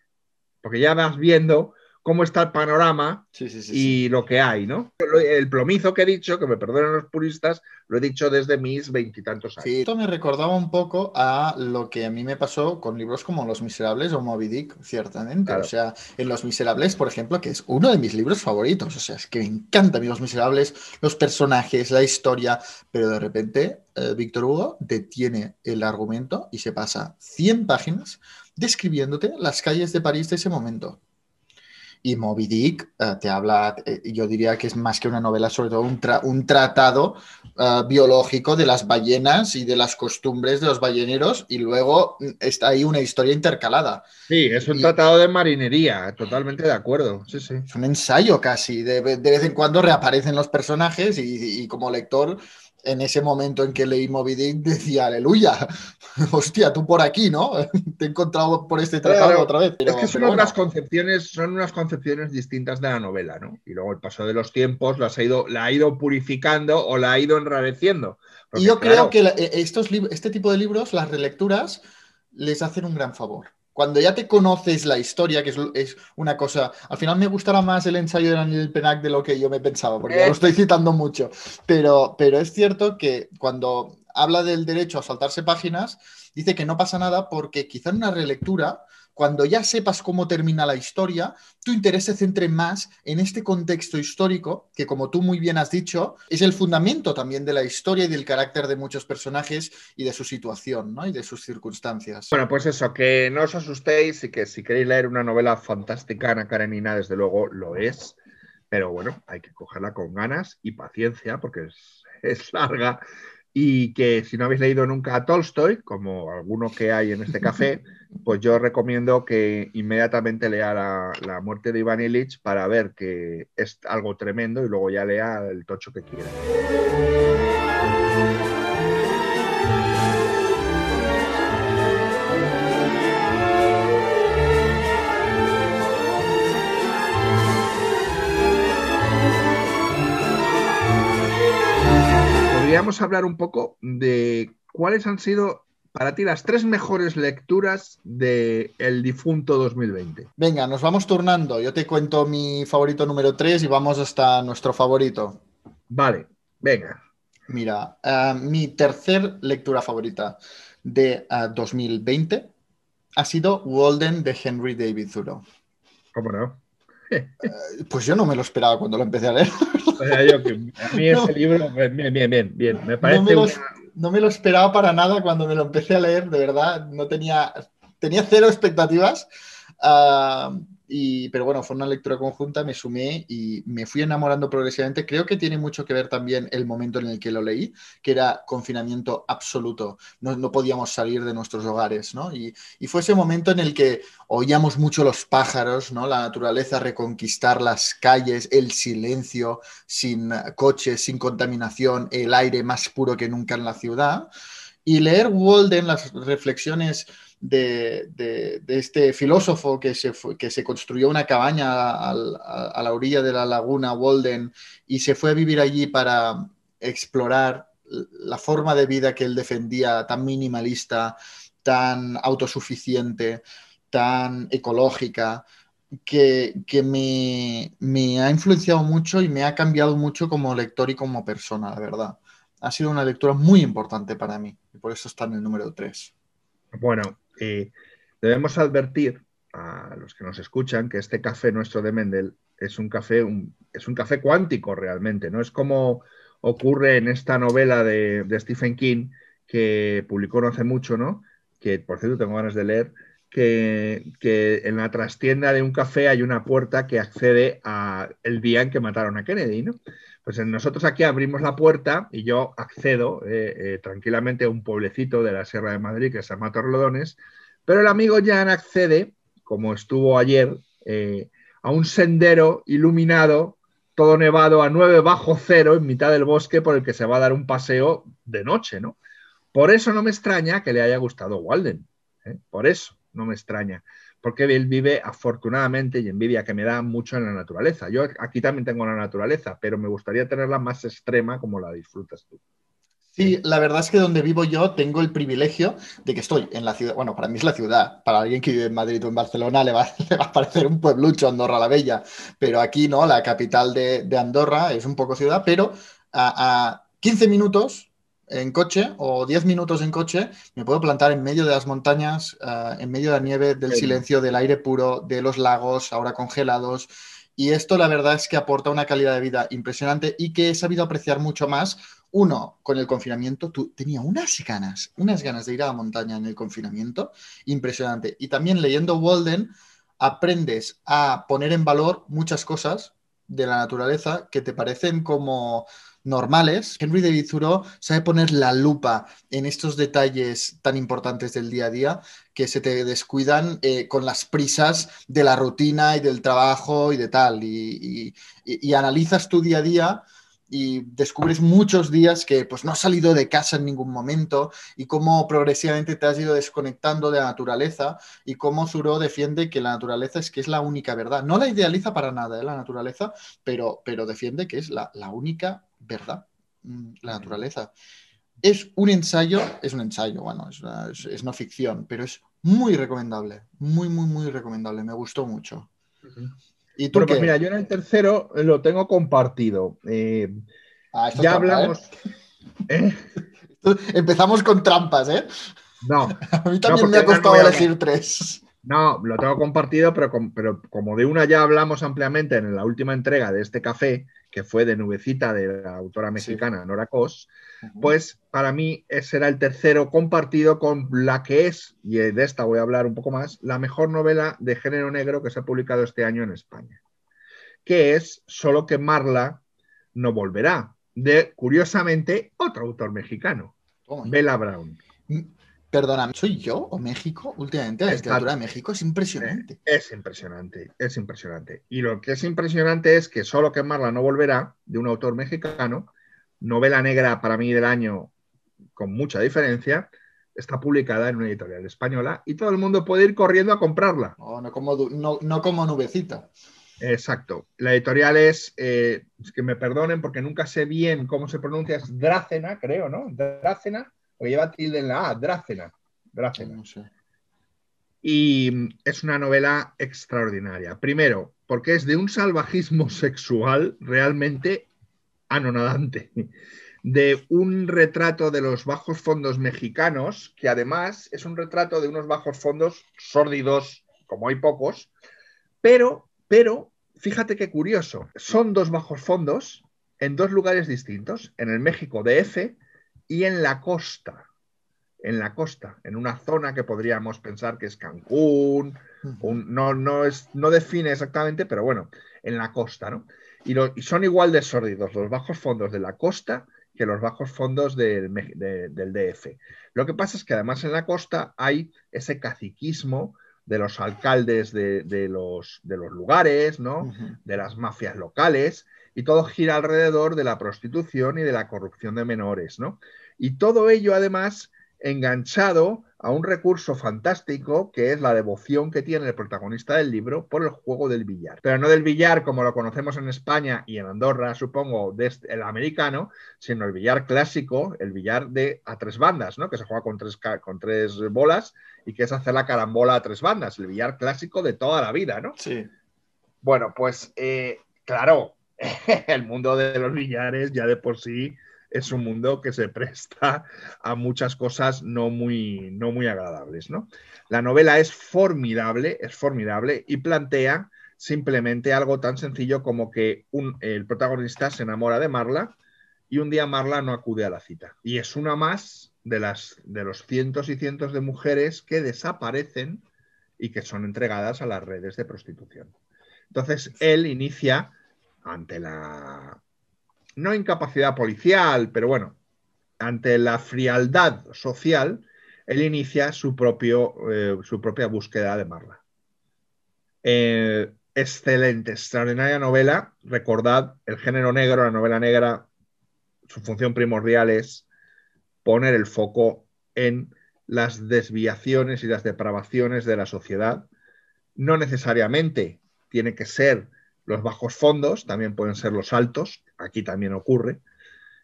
porque ya vas viendo cómo está el panorama Sí, sí, sí. y sí. lo que hay, ¿no? El plomizo que he dicho, que me perdonen los puristas, lo he dicho desde mis veintitantos años. Sí, esto me recordaba un poco a lo que a mí me pasó con libros como Los Miserables o Moby Dick, ciertamente. Claro. O sea, en Los Miserables, por ejemplo, que es uno de mis libros favoritos. O sea, es que me encanta a mí Los Miserables, los personajes, la historia, pero de repente eh, Víctor Hugo detiene el argumento y se pasa 100 páginas describiéndote las calles de París de ese momento. Y Moby Dick eh, te habla, eh, yo diría que es más que una novela, sobre todo un, tra- un tratado uh, biológico de las ballenas y de las costumbres de los balleneros y luego mm, está ahí una historia intercalada. Sí, es un Y- tratado de marinería, totalmente de acuerdo. Sí, sí. Es un ensayo casi, de, de vez en cuando reaparecen los personajes y, y como lector, en ese momento en que leí Moby Dick decía, aleluya, hostia, tú por aquí, ¿no? Te he encontrado por este tratado Claro, otra vez. Pero, es que son bueno. otras concepciones, son unas concepciones distintas de la novela, ¿no? Y luego el paso de los tiempos las ha ido, la ha ido purificando o la ha ido enrareciendo. Porque, Y yo claro, creo que la- eh, estos este tipo de libros, las relecturas, les hacen un gran favor. Cuando ya te conoces la historia, que es, es una cosa, al final me gustará más el ensayo de Daniel Penac de lo que yo me pensaba, porque ya Eh. lo estoy citando mucho, pero, pero es cierto que cuando habla del derecho a saltarse páginas, dice que no pasa nada porque quizá en una relectura, cuando ya sepas cómo termina la historia, tu interés se centre más en este contexto histórico, que como tú muy bien has dicho, es el fundamento también de la historia y del carácter de muchos personajes y de su situación, ¿no? Y de sus circunstancias. Bueno, pues eso, que no os asustéis y que si queréis leer una novela fantástica, Ana Karenina, desde luego lo es. Pero bueno, hay que cogerla con ganas y paciencia porque es, es larga. Y que si no habéis leído nunca a Tolstoy, como alguno que hay en este café, pues yo recomiendo que inmediatamente lea la, la muerte de Iván Illich para ver que es algo tremendo y luego ya lea el tocho que quiera. Podríamos hablar un poco de cuáles han sido para ti las tres mejores lecturas de El difunto 2020. Venga, nos vamos turnando. Yo te cuento mi favorito número 3 y vamos hasta nuestro favorito. Vale, venga. Mira, eh, mi tercer lectura favorita de eh, 2020 ha sido Walden de Henry David Thoreau. ¿Cómo no? Pues yo no me lo esperaba cuando lo empecé a leer. O sea, yo que a mí No. ese libro, bien, bien, bien, bien, bien. Me parece No me, lo, una- no me lo esperaba para nada cuando me lo empecé a leer, de verdad. No tenía, tenía cero expectativas. ah, y, pero bueno, fue una lectura conjunta, me sumé y me fui enamorando progresivamente. Creo que tiene mucho que ver también el momento en el que lo leí, que era confinamiento absoluto. No, no podíamos salir de nuestros hogares, ¿no? Y, y fue ese momento en el que oíamos mucho los pájaros, ¿no? La naturaleza reconquistar las calles, el silencio, sin coches, sin contaminación, el aire más puro que nunca en la ciudad. Y leer Walden, las reflexiones de, este filósofo que se, que se construyó una cabaña a la orilla de la laguna Walden y se fue a vivir allí para explorar la forma de vida que él defendía, tan minimalista, tan autosuficiente, tan ecológica, que, que me, me ha influenciado mucho y me ha cambiado mucho como lector y como persona, la verdad. Ha sido una lectura muy importante para mí y por eso está en el número 3. Bueno, eh, debemos advertir a los que nos escuchan que este café nuestro de Mendel es un café, un- es un café cuántico realmente, ¿no? Es como ocurre en esta novela de, Stephen King que publicó no hace mucho, ¿no? Que por cierto tengo ganas de leer, que, que en la trastienda de un café hay una puerta que accede a el día en que mataron a Kennedy, ¿no? Pues nosotros aquí abrimos la puerta y yo accedo eh, eh, tranquilamente a un pueblecito de la Sierra de Madrid que se llama Torrelodones, pero el amigo Jan accede, como estuvo ayer, eh, a un sendero iluminado, todo nevado a 9 bajo cero en mitad del bosque por el que se va a dar un paseo de noche, ¿no? Por eso no me extraña que le haya gustado Walden, por eso no me extraña, porque él vive afortunadamente y envidia que me da mucho en la naturaleza. Yo aquí también tengo la naturaleza, pero me gustaría tenerla más extrema como la disfrutas tú. Sí, la verdad es que donde vivo yo tengo el privilegio de que estoy en la ciudad, bueno, para mí es la ciudad, para alguien que vive en Madrid o en Barcelona le va, a parecer un pueblucho Andorra la Bella, pero aquí no, la capital de, de Andorra es un poco ciudad, pero a, a 15 minutos en coche o 10 minutos en coche me puedo plantar en medio de las montañas, uh, en medio de la nieve, del silencio, del aire puro, de los lagos ahora congelados. Y esto la verdad es que aporta una calidad de vida impresionante y que he sabido apreciar mucho más uno, con el confinamiento, tú tenía unas ganas, unas ganas de ir a la montaña en el confinamiento, impresionante. Y también leyendo Walden, aprendes a poner en valor muchas cosas de la naturaleza que te parecen como normales. Henry David Thoreau sabe poner la lupa en estos detalles tan importantes del día a día que se te descuidan eh, con las prisas de la rutina y del trabajo y de tal. Y, y, analizas tu día a día y descubres muchos días que pues no has salido de casa en ningún momento y cómo progresivamente te has ido desconectando de la naturaleza y cómo Thoreau defiende que la naturaleza es que es la única verdad. No la idealiza para nada ¿eh? la naturaleza, pero, pero defiende que es la, la única verdad, mm, la naturaleza. Es un ensayo, es un ensayo, bueno, es, una, es, es no ficción, pero es muy recomendable, muy, muy, muy recomendable, me gustó mucho. Uh -huh. ¿Y tú bueno, pues mira, yo en el tercero lo tengo compartido. Eh, ah, ya trampa, hablamos. ¿eh? ¿Eh? Empezamos con trampas, ¿eh? No. A mí también no, me ha costado no elegir tres. No, lo tengo compartido, pero, pero, como de una ya hablamos ampliamente en la última entrega de este café, que fue de Nubecita de la autora mexicana sí. Nora Cos, uh -huh. pues para mí ese era el tercero compartido con la que es, y de esta voy a hablar un poco más, la mejor novela de género negro que se ha publicado este año en España, que es Solo que Marla no volverá, de, curiosamente, otro autor mexicano, oh, Bella Brown. Perdona, ¿soy yo o México? Últimamente la literatura de México es impresionante. Es impresionante, es impresionante. Y lo que es impresionante es que Solo que Marla no volverá, de un autor mexicano, novela negra para mí del año con mucha diferencia, está publicada en una editorial española y todo el mundo puede ir corriendo a comprarla. Oh, no, como, no, no como nubecita. Exacto. La editorial es, eh, que me perdonen porque nunca sé bien cómo se pronuncia, es Drácena, creo, ¿no? Drácena porque lleva tilde en la A, Drácena. Drácena. No sé. Y es una novela extraordinaria. Primero, porque es de un salvajismo sexual realmente anonadante. De un retrato de los bajos fondos mexicanos, que además es un retrato de unos bajos fondos sórdidos, como hay pocos, pero, pero, fíjate qué curioso, son dos bajos fondos en dos lugares distintos, en el México DF y en la costa, en la costa, en una zona que podríamos pensar que es Cancún, un, no, no, es, no define exactamente, pero bueno, en la costa, ¿no? Y, lo, y, son igual de sórdidos los bajos fondos de la costa que los bajos fondos del, de, del DF. Lo que pasa es que además en la costa hay ese caciquismo de los alcaldes de, de los, de los lugares, ¿no? Uh -huh. De las mafias locales, y todo gira alrededor de la prostitución y de la corrupción de menores, ¿no? Y todo ello, además, enganchado a un recurso fantástico que es la devoción que tiene el protagonista del libro por el juego del billar. Pero no del billar como lo conocemos en España y en Andorra, supongo, del el americano, sino el billar clásico, el billar de a tres bandas, ¿no? Que se juega con tres, con tres bolas y que es hacer la carambola a tres bandas, el billar clásico de toda la vida, ¿no? Sí. Bueno, pues eh, claro, el mundo de los billares ya de por sí es un mundo que se presta a muchas cosas no muy, no muy agradables. ¿no? La novela es formidable, es formidable y plantea simplemente algo tan sencillo como que un, el protagonista se enamora de Marla y un día Marla no acude a la cita. Y es una más de, las, de los cientos y cientos de mujeres que desaparecen y que son entregadas a las redes de prostitución. Entonces él inicia ante la no incapacidad policial, pero bueno, ante la frialdad social, él inicia su, propio, eh, su propia búsqueda de Marla. Eh, excelente, extraordinaria novela. Recordad, el género negro, la novela negra, su función primordial es poner el foco en las desviaciones y las depravaciones de la sociedad. No necesariamente tiene que ser los bajos fondos, también pueden ser los altos, aquí también ocurre,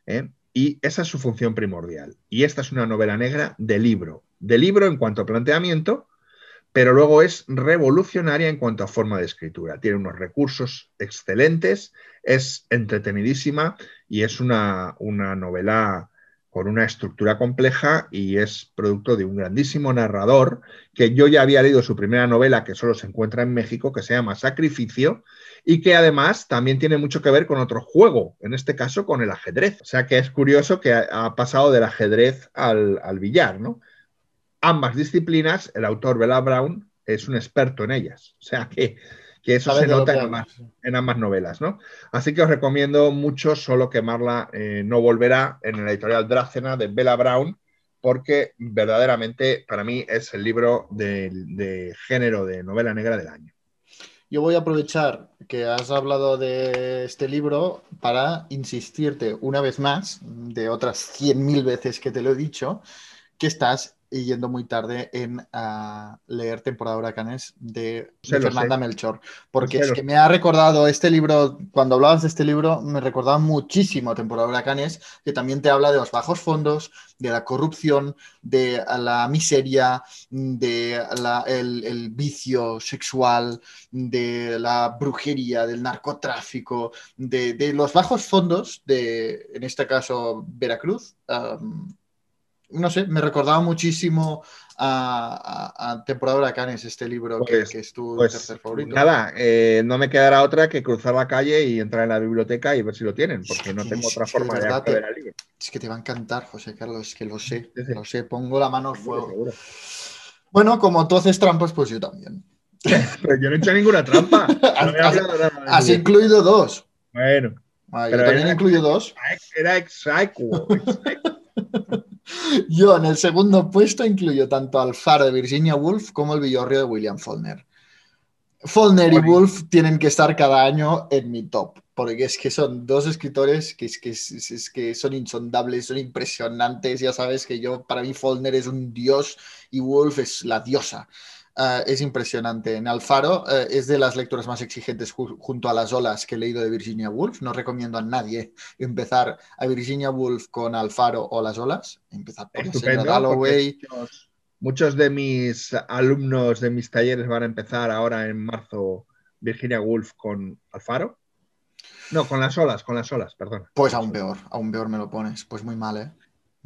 ¿eh? Y esa es su función primordial. Y esta es una novela negra de libro. De libro en cuanto a planteamiento, pero luego es revolucionaria en cuanto a forma de escritura. Tiene unos recursos excelentes, es entretenidísima y es una, una novela con una estructura compleja y es producto de un grandísimo narrador que yo ya había leído su primera novela que solo se encuentra en México, que se llama Sacrificio, y que además también tiene mucho que ver con otro juego, en este caso con el ajedrez. O sea que es curioso que ha pasado del ajedrez al, al billar, ¿no? Ambas disciplinas, el autor Bella Brown es un experto en ellas. O sea que que eso se nota en ambas, novelas, ¿no? Así que os recomiendo mucho Solo que Marla eh, no volverá en la editorial Drácena de Bella Brown, porque verdaderamente para mí es el libro de, género de novela negra del año. Yo voy a aprovechar que has hablado de este libro para insistirte una vez más, de otras 100.000 veces que te lo he dicho, que estás y yendo muy tarde en leer Temporada de Huracanes de, Fernanda Melchor. Porque es que me ha recordado este libro, cuando hablabas de este libro, me recordaba muchísimo Temporada de Huracanes, que también te habla de los bajos fondos, de la corrupción, de la miseria, de el, vicio sexual, de la brujería, del narcotráfico, de, los bajos fondos de, en este caso, Veracruz no sé, me recordaba muchísimo a, Temporada de Huracanes, este libro que, pues, es tu pues, tercer favorito. Nada, eh, no me quedará otra que cruzar la calle y entrar en la biblioteca y ver si lo tienen, porque no tengo otra forma de, acceder al libro. Es que te va a encantar, José Carlos, es que lo sé, lo sé, pongo la mano al fuego. Bueno, como tú haces trampas, pues yo también. Pero yo no he hecho ninguna trampa. has, incluido dos. Bueno. Ah, yo también he incluido dos. Era exacto. Yo en el segundo puesto incluyo tanto al Faro de Virginia Woolf como el Villorrio de William Faulkner. Faulkner y Woolf tienen que estar cada año en mi top, porque es que son dos escritores que, es que, es, que son insondables, son impresionantes. Ya sabes que yo, para mí, Faulkner es un dios y Woolf es la diosa. Ah, es impresionante. En Alfaro eh, es de las lecturas más exigentes junto a las olas que he leído de Virginia Woolf. No recomiendo a nadie empezar a Virginia Woolf con Alfaro o las olas. Empezar por Estupendo, Muchos, muchos, de mis alumnos de mis talleres van a empezar ahora en marzo Virginia Woolf con Alfaro. No, con las olas, con las olas, perdón. Pues aún peor, aún peor me lo pones. Pues muy mal, ¿eh?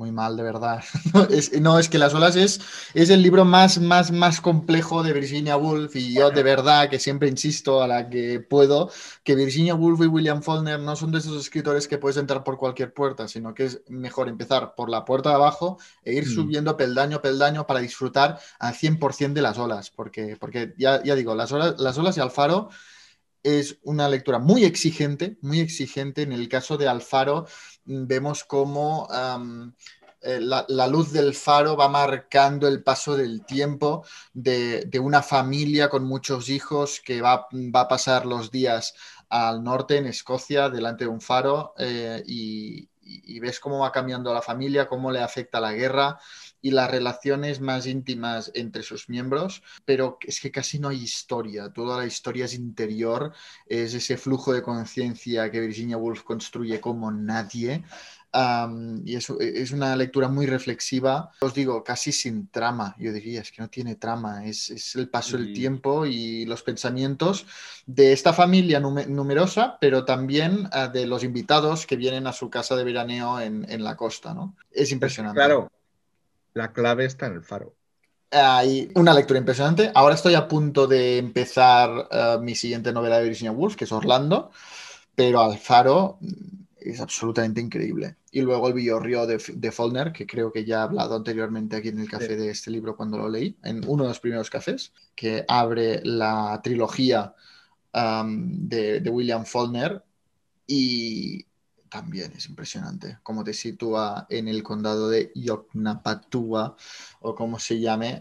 Muy mal, de verdad. No, es, que Las olas es, es el libro más, más, más complejo de Virginia Woolf y yo de verdad que siempre insisto a la que puedo que Virginia Woolf y William Faulkner no son de esos escritores que puedes entrar por cualquier puerta, sino que es mejor empezar por la puerta de abajo e ir mm. subiendo peldaño a peldaño para disfrutar al 100% de las olas, porque, porque ya, ya digo, las olas, las olas y Alfaro es una lectura muy exigente, muy exigente. En el caso de Alfaro vemos cómo eh, la, luz del faro va marcando el paso del tiempo de, una familia con muchos hijos que va, a pasar los días al norte, en Escocia, delante de un faro, eh, y, y, ves cómo va cambiando la familia, cómo le afecta la guerra y las relaciones más íntimas entre sus miembros, pero es que casi no hay historia, toda la historia es interior, es ese flujo de conciencia que Virginia Woolf construye como nadie. Y es, es, una lectura muy reflexiva, os digo, casi sin trama, yo diría, es que no tiene trama, es, es el paso del tiempo y los pensamientos de esta familia numerosa, pero también ah, de los invitados que vienen a su casa de veraneo en, en la costa, ¿no? Es impresionante. Claro, la clave está en el faro. Hay una lectura impresionante. Ahora estoy a punto de empezar eh, mi siguiente novela de Virginia Woolf, que es Orlando, pero al faro es absolutamente increíble. Y luego el Villorrio de, de Follner, que creo que ya he hablado anteriormente aquí en el café de este libro cuando lo leí, en uno de los primeros cafés, que abre la trilogía um, de, de William Faulkner y también es impresionante cómo te sitúa en el condado de Yoknapatua o como se llame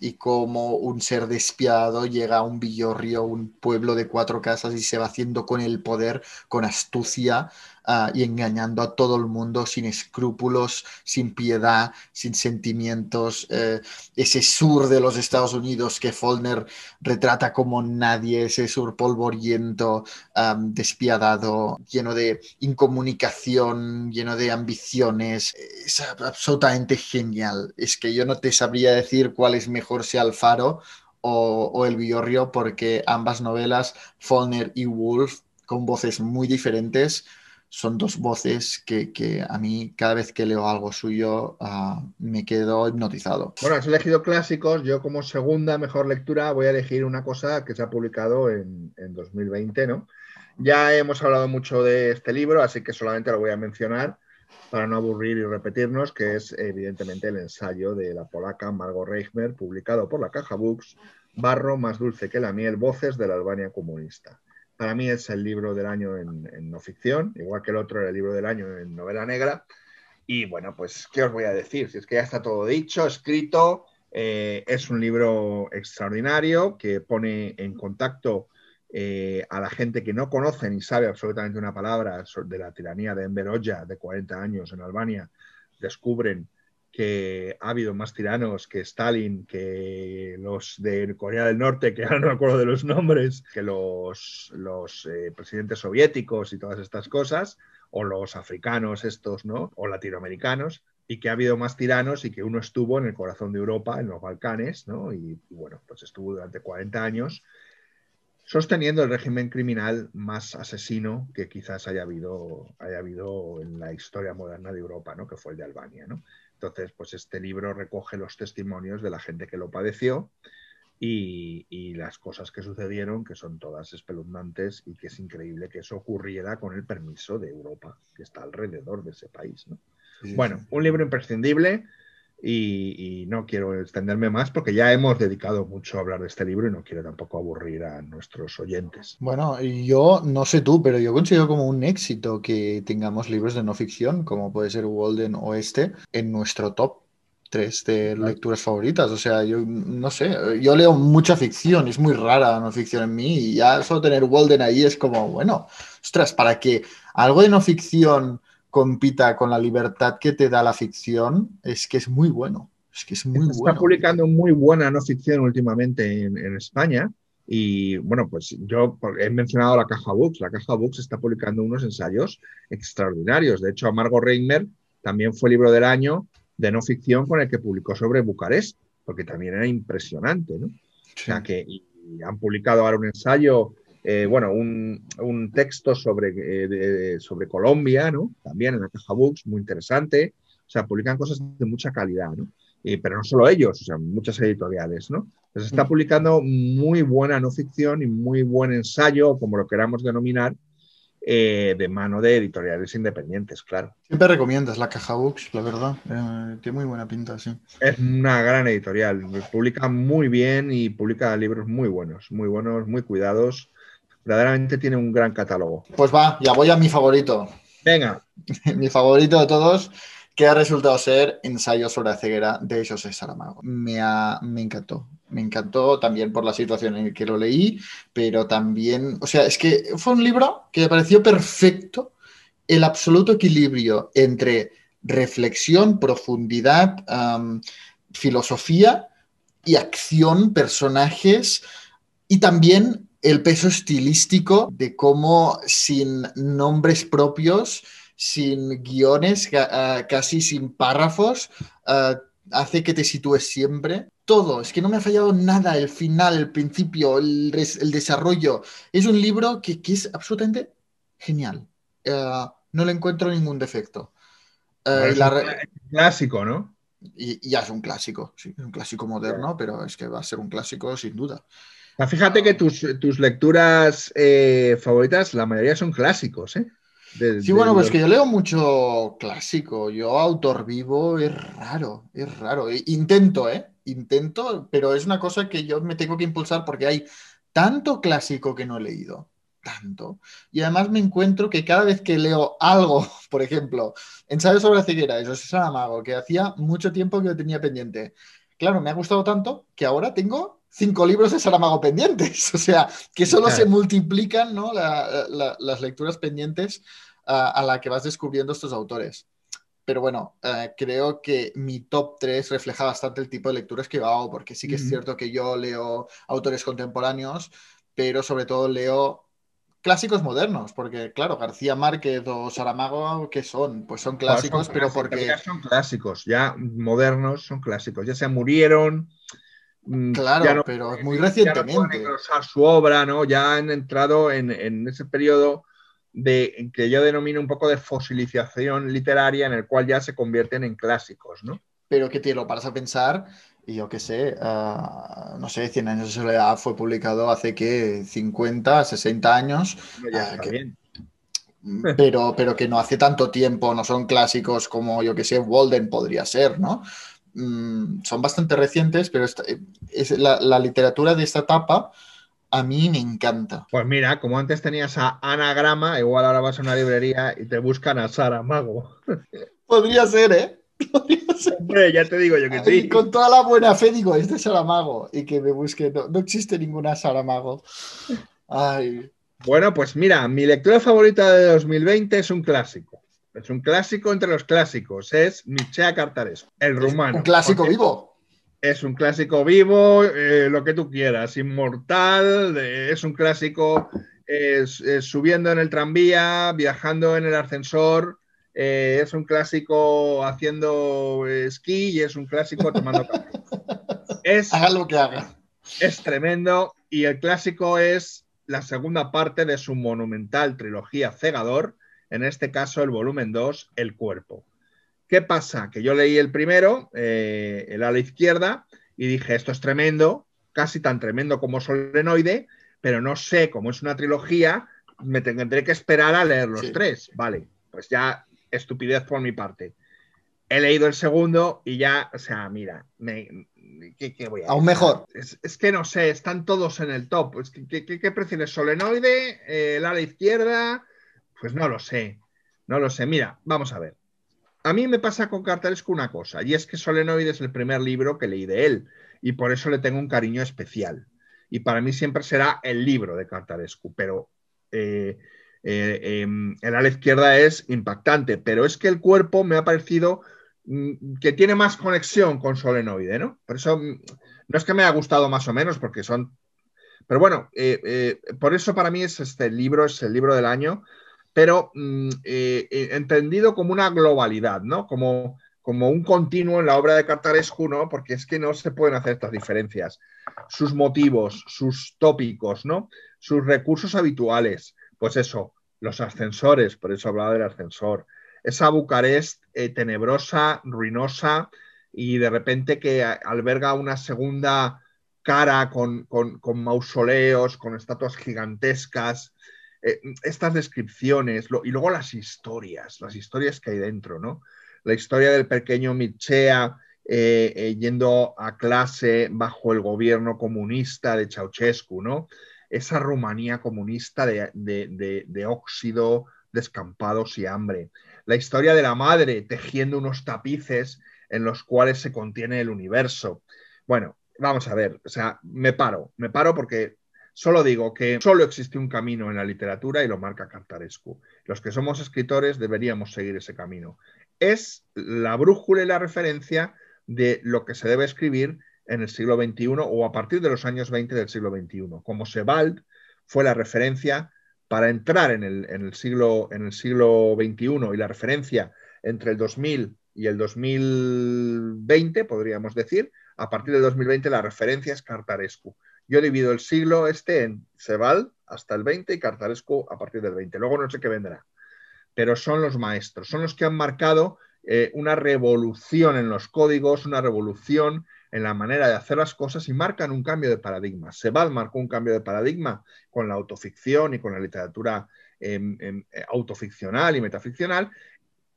y cómo un ser despiado llega a un villorrio, un pueblo de cuatro casas y se va haciendo con el poder, con astucia ah, y engañando a todo el mundo sin escrúpulos, sin piedad, sin sentimientos. eh, ese sur de los Estados Unidos que Follner retrata como nadie, ese sur polvoriento, despiadado, lleno de incomunicación, lleno de ambiciones. Es ab- absolutamente genial. Es que yo no te sabría decir cuál es mejor, si Alfaro o, o El Biorrio, porque ambas novelas, Follner y Wolf, con voces muy diferentes, son dos voces que, a mí cada vez que leo algo suyo ah, me quedo hipnotizado. Bueno, has elegido clásicos. Yo, como segunda mejor lectura, voy a elegir una cosa que se ha publicado en, en 2020, ¿no? Ya hemos hablado mucho de este libro, así que solamente lo voy a mencionar para no aburrir y repetirnos, que es evidentemente el ensayo de la polaca Margot Reichmer, publicado por la Caja Books, Barro más dulce que la miel, voces de la Albania comunista. Para mí es el libro del año en, no ficción, igual que el otro era el libro del año en novela negra. Y bueno, pues, ¿qué os voy a decir? Si es que ya está todo dicho, escrito, eh, es un libro extraordinario que pone en contacto eh, a la gente que no conoce ni sabe absolutamente una palabra de la tiranía de Enver de 40 años en Albania, descubren que ha habido más tiranos que Stalin, que los de Corea del Norte, que ahora no me acuerdo de los nombres, que los, los eh, presidentes soviéticos y todas estas cosas, o los africanos estos, ¿no? O latinoamericanos, y que ha habido más tiranos y que uno estuvo en el corazón de Europa, en los Balcanes, ¿no? Y, y bueno, pues estuvo durante 40 años sosteniendo el régimen criminal más asesino que quizás haya habido, haya habido en la historia moderna de Europa, ¿no? que fue el de Albania. ¿no? Entonces, pues este libro recoge los testimonios de la gente que lo padeció y, y las cosas que sucedieron, que son todas espeluznantes y que es increíble que eso ocurriera con el permiso de Europa, que está alrededor de ese país. ¿no? Bueno, un libro imprescindible y, y no quiero extenderme más porque ya hemos dedicado mucho a hablar de este libro y no quiero tampoco aburrir a nuestros oyentes. Bueno, yo no sé tú, pero yo considero como un éxito que tengamos libros de no ficción, como puede ser Walden o este, en nuestro top 3 de lecturas favoritas. O sea, yo no sé, yo leo mucha ficción, es muy rara la no ficción en mí, y ya solo tener Walden ahí es como, bueno, ostras, para que algo de no ficción compita con la libertad que te da la ficción, es que es muy bueno. Es que es muy Está bueno. publicando muy buena no ficción últimamente en, en España. Y bueno, pues yo he mencionado la Caja Books. La Caja Books está publicando unos ensayos extraordinarios. De hecho, a Margot Reimer también fue libro del año de no ficción con el que publicó sobre Bucarest, porque también era impresionante, ¿no? O sea que y han publicado ahora un ensayo, eh, bueno, un, un texto sobre, eh, de- sobre Colombia, ¿no? También en la Caja Books, muy interesante. O sea, publican cosas de mucha calidad, ¿no? Y- pero no solo ellos, o sea, muchas editoriales, ¿no? Entonces está Mm. publicando muy buena no ficción y muy buen ensayo, como lo queramos denominar, eh, de mano de editoriales independientes, claro. Siempre recomiendas la Caja Books, la verdad. Eh, tiene muy buena pinta, sí. Es una gran editorial, publica muy bien y publica libros muy buenos, muy buenos, muy cuidados. Verdaderamente tiene un gran catálogo. Pues va, ya voy a mi favorito. Venga, mi favorito de todos, que ha resultado ser Ensayo sobre la ceguera de José Saramago. Me, ha- me encantó. Me encantó también por la situación en la que lo leí, pero también, o sea, es que fue un libro que me pareció perfecto el absoluto equilibrio entre reflexión, profundidad, filosofía y acción, personajes y también el peso estilístico de cómo sin nombres propios, sin guiones, ah, casi sin párrafos, ah, hace que te sitúes siempre. Todo, es que no me ha fallado nada, el final, el principio, el, desarrollo. Es un libro que, que es absolutamente genial. Ah, no le encuentro ningún defecto. Es la un cla- clásico, ¿no? y, y ya es un clásico, sí, es un clásico moderno, pero es que va a ser un clásico sin duda. Sea, Fíjate que tus, tus lecturas eh, favoritas, la mayoría son clásicos, ¿eh? De- Sí, de bueno, pues que yo leo mucho clásico. Yo, autor vivo, es raro, es raro. E- Intento, ¿eh? Intento, pero es una cosa que yo me tengo que impulsar porque hay tanto clásico que no he leído, tanto. Y además me encuentro que cada vez que leo algo, por ejemplo, ensayo sobre la ceguera de José Saramago, que hacía mucho tiempo que lo tenía pendiente. Claro, me ha gustado tanto que ahora tengo cinco libros de Saramago pendientes. O sea, que solo Claro. se multiplican, ¿no? la- la- las lecturas pendientes a, a la que vas descubriendo estos autores. Pero bueno, eh, creo que mi top 3 refleja bastante el tipo de lecturas que hago, porque sí que es cierto que yo leo autores contemporáneos, pero sobre todo leo clásicos modernos, porque claro, García Márquez o Saramago, ¿qué son? Pues son clásicos, Son pero clásicos, porque... ya son clásicos, ya modernos, son clásicos, ya se murieron. Mm, Claro, ya no- pero muy ya no recientemente. pueden engrosar su obra, ¿no? Ya han entrado en, en ese periodo de en que yo denomino un poco de fosilización literaria, en el cual ya se convierten en clásicos, ¿no? pero que te lo paras a pensar y yo qué sé, ah, no sé, 100 años de soledad fue publicado hace que 50, 60 años, ya Ah, que- bien. pero, pero que no hace tanto tiempo, no son clásicos como yo que sé, Walden podría ser, ¿no? Mm, son bastante recientes, pero esta- es la, la literatura de esta etapa a mí me encanta. Pues mira, como antes tenías a Anagrama, igual ahora vas a una librería y te buscan a Sara Mago. Podría ser, ¿eh? Podría ser. Hombre, ya te digo yo que Y sí. con toda la buena fe digo, este es Saramago, y que me busque, no, no existe ninguna Saramago. Ay, Bueno, pues mira, mi lectura favorita de 2020 es un clásico. Es un clásico entre los clásicos. Es Mircea Cartarescu, el rumano. un clásico vivo. Es un clásico vivo, eh, lo que tú quieras, inmortal. eh, es un clásico eh, subiendo en el tranvía, viajando en el ascensor. eh, es un clásico haciendo esquí y es un clásico tomando café. Es Haga lo que haga. es tremendo y el clásico es la segunda parte de su monumental trilogía Cegador, en este caso el volumen 2, El cuerpo. ¿Qué pasa? Que yo leí el primero, eh, el ala izquierda, y dije, esto es tremendo, casi tan tremendo como Solenoide, pero no sé, cómo es una trilogía, me tendré que esperar a leer los Sí. tres. Vale, pues ya estupidez por mi parte. He leído el segundo y ya, o sea, mira, me, ¿qué, qué voy a Aún mejor. Es, es que no sé, están todos en el top. Es que- ¿Qué, qué- qué prefieres? ¿Solenoide? Eh, ¿El ala izquierda? Pues no lo sé. No lo sé. Mira, vamos a ver. A mí me pasa con Cartarescu una cosa, y es que Solenoide es el primer libro que leí de él, y por eso le tengo un cariño especial. Y para mí siempre será el libro de Cartarescu, pero eh, eh, em, el ala izquierda es impactante, pero es que el cuerpo me ha parecido mm, que tiene más conexión con Solenoide, ¿no? Por eso mm, no es que me haya gustado más o menos, porque son. Pero bueno, eh, eh, por eso para mí es este libro, es el libro del año, pero mm, eh, eh, entendido como una globalidad, ¿no? Como, como un continuo en la obra de Cartarescu, ¿no? Porque es que no se pueden hacer estas diferencias. Sus motivos, sus tópicos, ¿no? Sus recursos habituales, pues eso, los ascensores, por eso hablaba del ascensor, esa Bucarest eh, tenebrosa, ruinosa y de repente que alberga una segunda cara con, con- con mausoleos, con estatuas gigantescas, eh, estas descripciones y luego las historias, las historias que hay dentro, ¿no? La historia del pequeño Mircea eh, eh, yendo a clase bajo el gobierno comunista de Ceausescu, ¿no? Esa Rumanía comunista de, de- de- de óxido, descampados y hambre. La historia de la madre tejiendo unos tapices en los cuales se contiene el universo. Bueno, vamos a ver, o sea, me paro, me paro porque solo digo que solo existe un camino en la literatura y lo marca Cartarescu. Los que somos escritores deberíamos seguir ese camino. Es la brújula y la referencia de lo que se debe escribir en el siglo XXI o a partir de los años 20 del siglo XXI. Como Sebald fue la referencia para entrar en el, siglo, en el siglo XXI y la referencia entre el 2000 y el 2020, podríamos decir, a partir del 2020 la referencia es Cartarescu. Yo divido el siglo este en Sebald hasta el 20 y Cartarescu a partir del 20. Luego no sé qué vendrá. Pero son los maestros, son los que han marcado eh, una revolución en los códigos, una revolución en la manera de hacer las cosas y marcan un cambio de paradigma. Sebald marcó un cambio de paradigma con la autoficción y con la literatura eh, eh, autoficcional y metaficcional,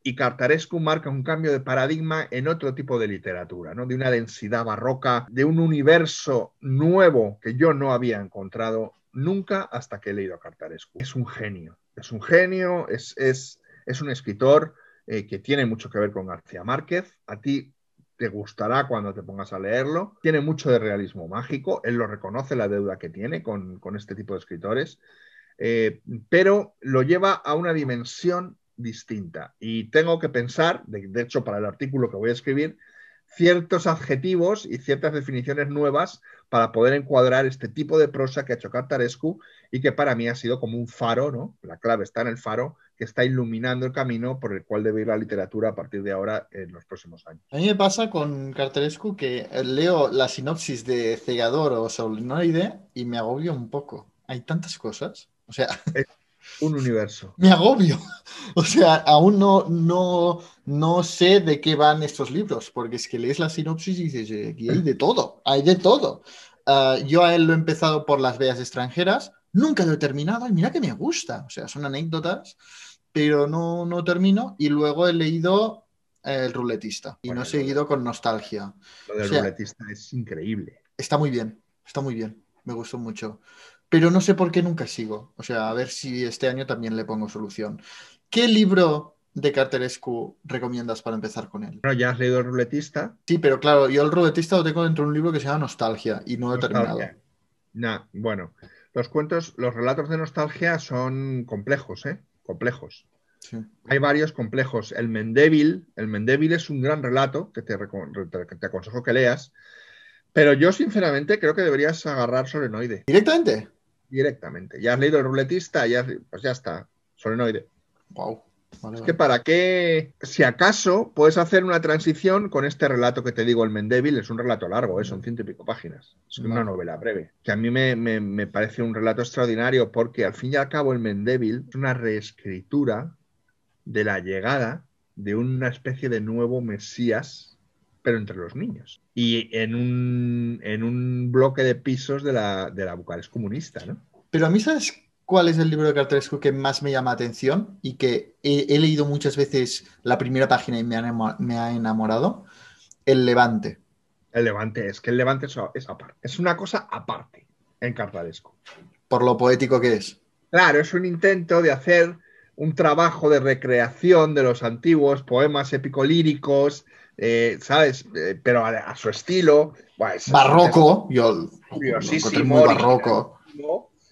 y Cartarescu marca un cambio de paradigma en otro tipo de literatura, ¿no? de una densidad barroca, de un universo nuevo que yo no había encontrado nunca hasta que he leído a Cartarescu. Es un genio, es un genio, es, es, es un escritor eh, que tiene mucho que ver con García Márquez. A ti te gustará cuando te pongas a leerlo. Tiene mucho de realismo mágico, él lo reconoce la deuda que tiene con, con este tipo de escritores, eh, pero lo lleva a una dimensión distinta. Y tengo que pensar, de, de hecho, para el artículo que voy a escribir, ciertos adjetivos y ciertas definiciones nuevas para poder encuadrar este tipo de prosa que ha hecho Cartarescu y que para mí ha sido como un faro, ¿no? La clave está en el faro que está iluminando el camino por el cual debe ir la literatura a partir de ahora en los próximos años. A mí me pasa con Cartarescu que leo la sinopsis de Cegador o Solenoide y me agobio un poco. Hay tantas cosas. O sea, Un universo. me agobio. O sea, aún no, no, no sé de qué van estos libros, porque es que lees la sinopsis y dices, "Eh, aquí hay de todo, hay de todo. Ah, yo a él lo he empezado por las veas extranjeras, nunca lo he terminado y mira que me gusta. O sea, son anécdotas, pero no, no termino. Y luego he leído eh, El ruletista y Bueno, no he seguido con nostalgia. Lo del O sea- ruletista es increíble. Está muy bien, está muy bien, me gustó mucho. Pero no sé por qué nunca sigo. O sea, a ver si este año también le pongo solución. ¿Qué libro de Carterescu recomiendas para empezar con él? Bueno, ya has leído el ruletista. Sí, pero claro, yo el ruletista lo tengo dentro de un libro que se llama Nostalgia y no lo he terminado. Nah, bueno, los cuentos, los relatos de nostalgia son complejos, ¿eh? Complejos. Sí. Hay varios complejos. El Mendevil, el Mendevil es un gran relato que te- que te aconsejo que leas, pero yo sinceramente creo que deberías agarrar Solenoide ¿Directamente? Directamente. Ya has leído el ruletista, ya, has- pues ya está, Solenoide. Wow. Vale, Es vale. que para qué, si acaso puedes hacer una transición con este relato que te digo, el Mendevil, es un relato largo, ¿eh? son ciento y pico páginas, es una novela breve, que a mí me, me- me parece un relato extraordinario porque al fin y al cabo el Mendevil es una reescritura de la llegada de una especie de nuevo Mesías, pero entre los niños. Y en un, en un bloque de pisos de la, de la Bucarest comunista, ¿no? Pero a mí, ¿sabes cuál es el libro de Carterescu que más me llama atención y que he, he leído muchas veces la primera página y me me ha enamorado? El Levante. El Levante, es que el Levante es, es aparte, es una cosa aparte en Cartaresco. Por lo poético que es. Claro, es un intento de hacer un trabajo de recreación de los antiguos poemas épico-líricos, eh, ¿sabes? Eh, pero a, a su estilo. Es- Barroco. Yo Curiosísimo, muy barroco.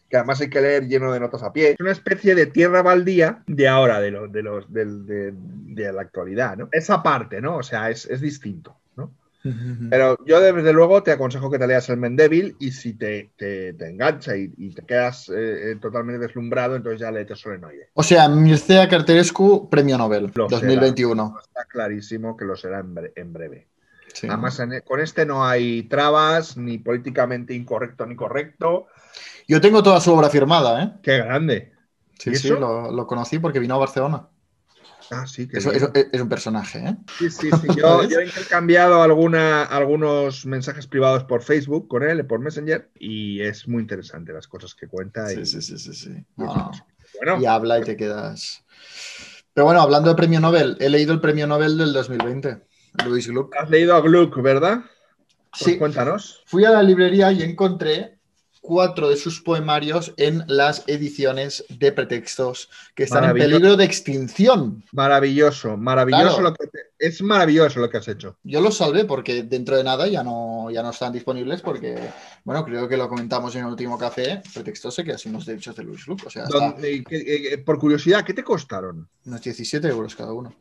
que además hay que leer lleno de notas a pie. Es una especie de tierra baldía de ahora, de, los, de, los, del- de, de la actualidad, ¿no? Esa parte, ¿no? O sea, es, es distinto, Pero yo desde luego te aconsejo que te leas el Mendevil y si te, te, te engancha y, y te quedas eh, eh, totalmente deslumbrado, entonces ya léete Solenoide. O sea, Mircea Carterescu, premio Nobel, Lo será. 2021. Está clarísimo que lo será en, bre- en breve. Sí. Además, en- con este no hay trabas, ni políticamente incorrecto ni correcto. Yo tengo toda su obra firmada, ¿eh? ¡Qué grande! Sí, ¿Y sí, lo conocí porque vino a Barcelona. Ah, sí, que Eso- eso- es un personaje, ¿eh? Sí, sí, sí. Yo, yo he intercambiado alguna, algunos mensajes privados por Facebook con él, por Messenger, y es muy interesante las cosas que cuenta. y- Sí, sí, sí, sí, sí. y No, no. Bueno, Y habla y te quedas. Pero bueno, hablando de premio Nobel, he leído el premio Nobel del 2020, Luis Gluck. has leído a Gluck, ¿verdad? Pues Sí, cuéntanos. fui a la librería y encontré cuatro de sus poemarios en las ediciones de pretextos que están en peligro de extinción. Maravilloso, maravilloso Claro. lo que te- es maravilloso lo que has hecho. Yo los salvé porque dentro de nada ya no, ya no están disponibles porque, bueno, creo que lo comentamos en el último café, pretextos se quedan sin los derechos de Luis. O sea, ¿Dónde- qué- eh, por curiosidad, ¿qué te costaron? unos 17 euros cada uno.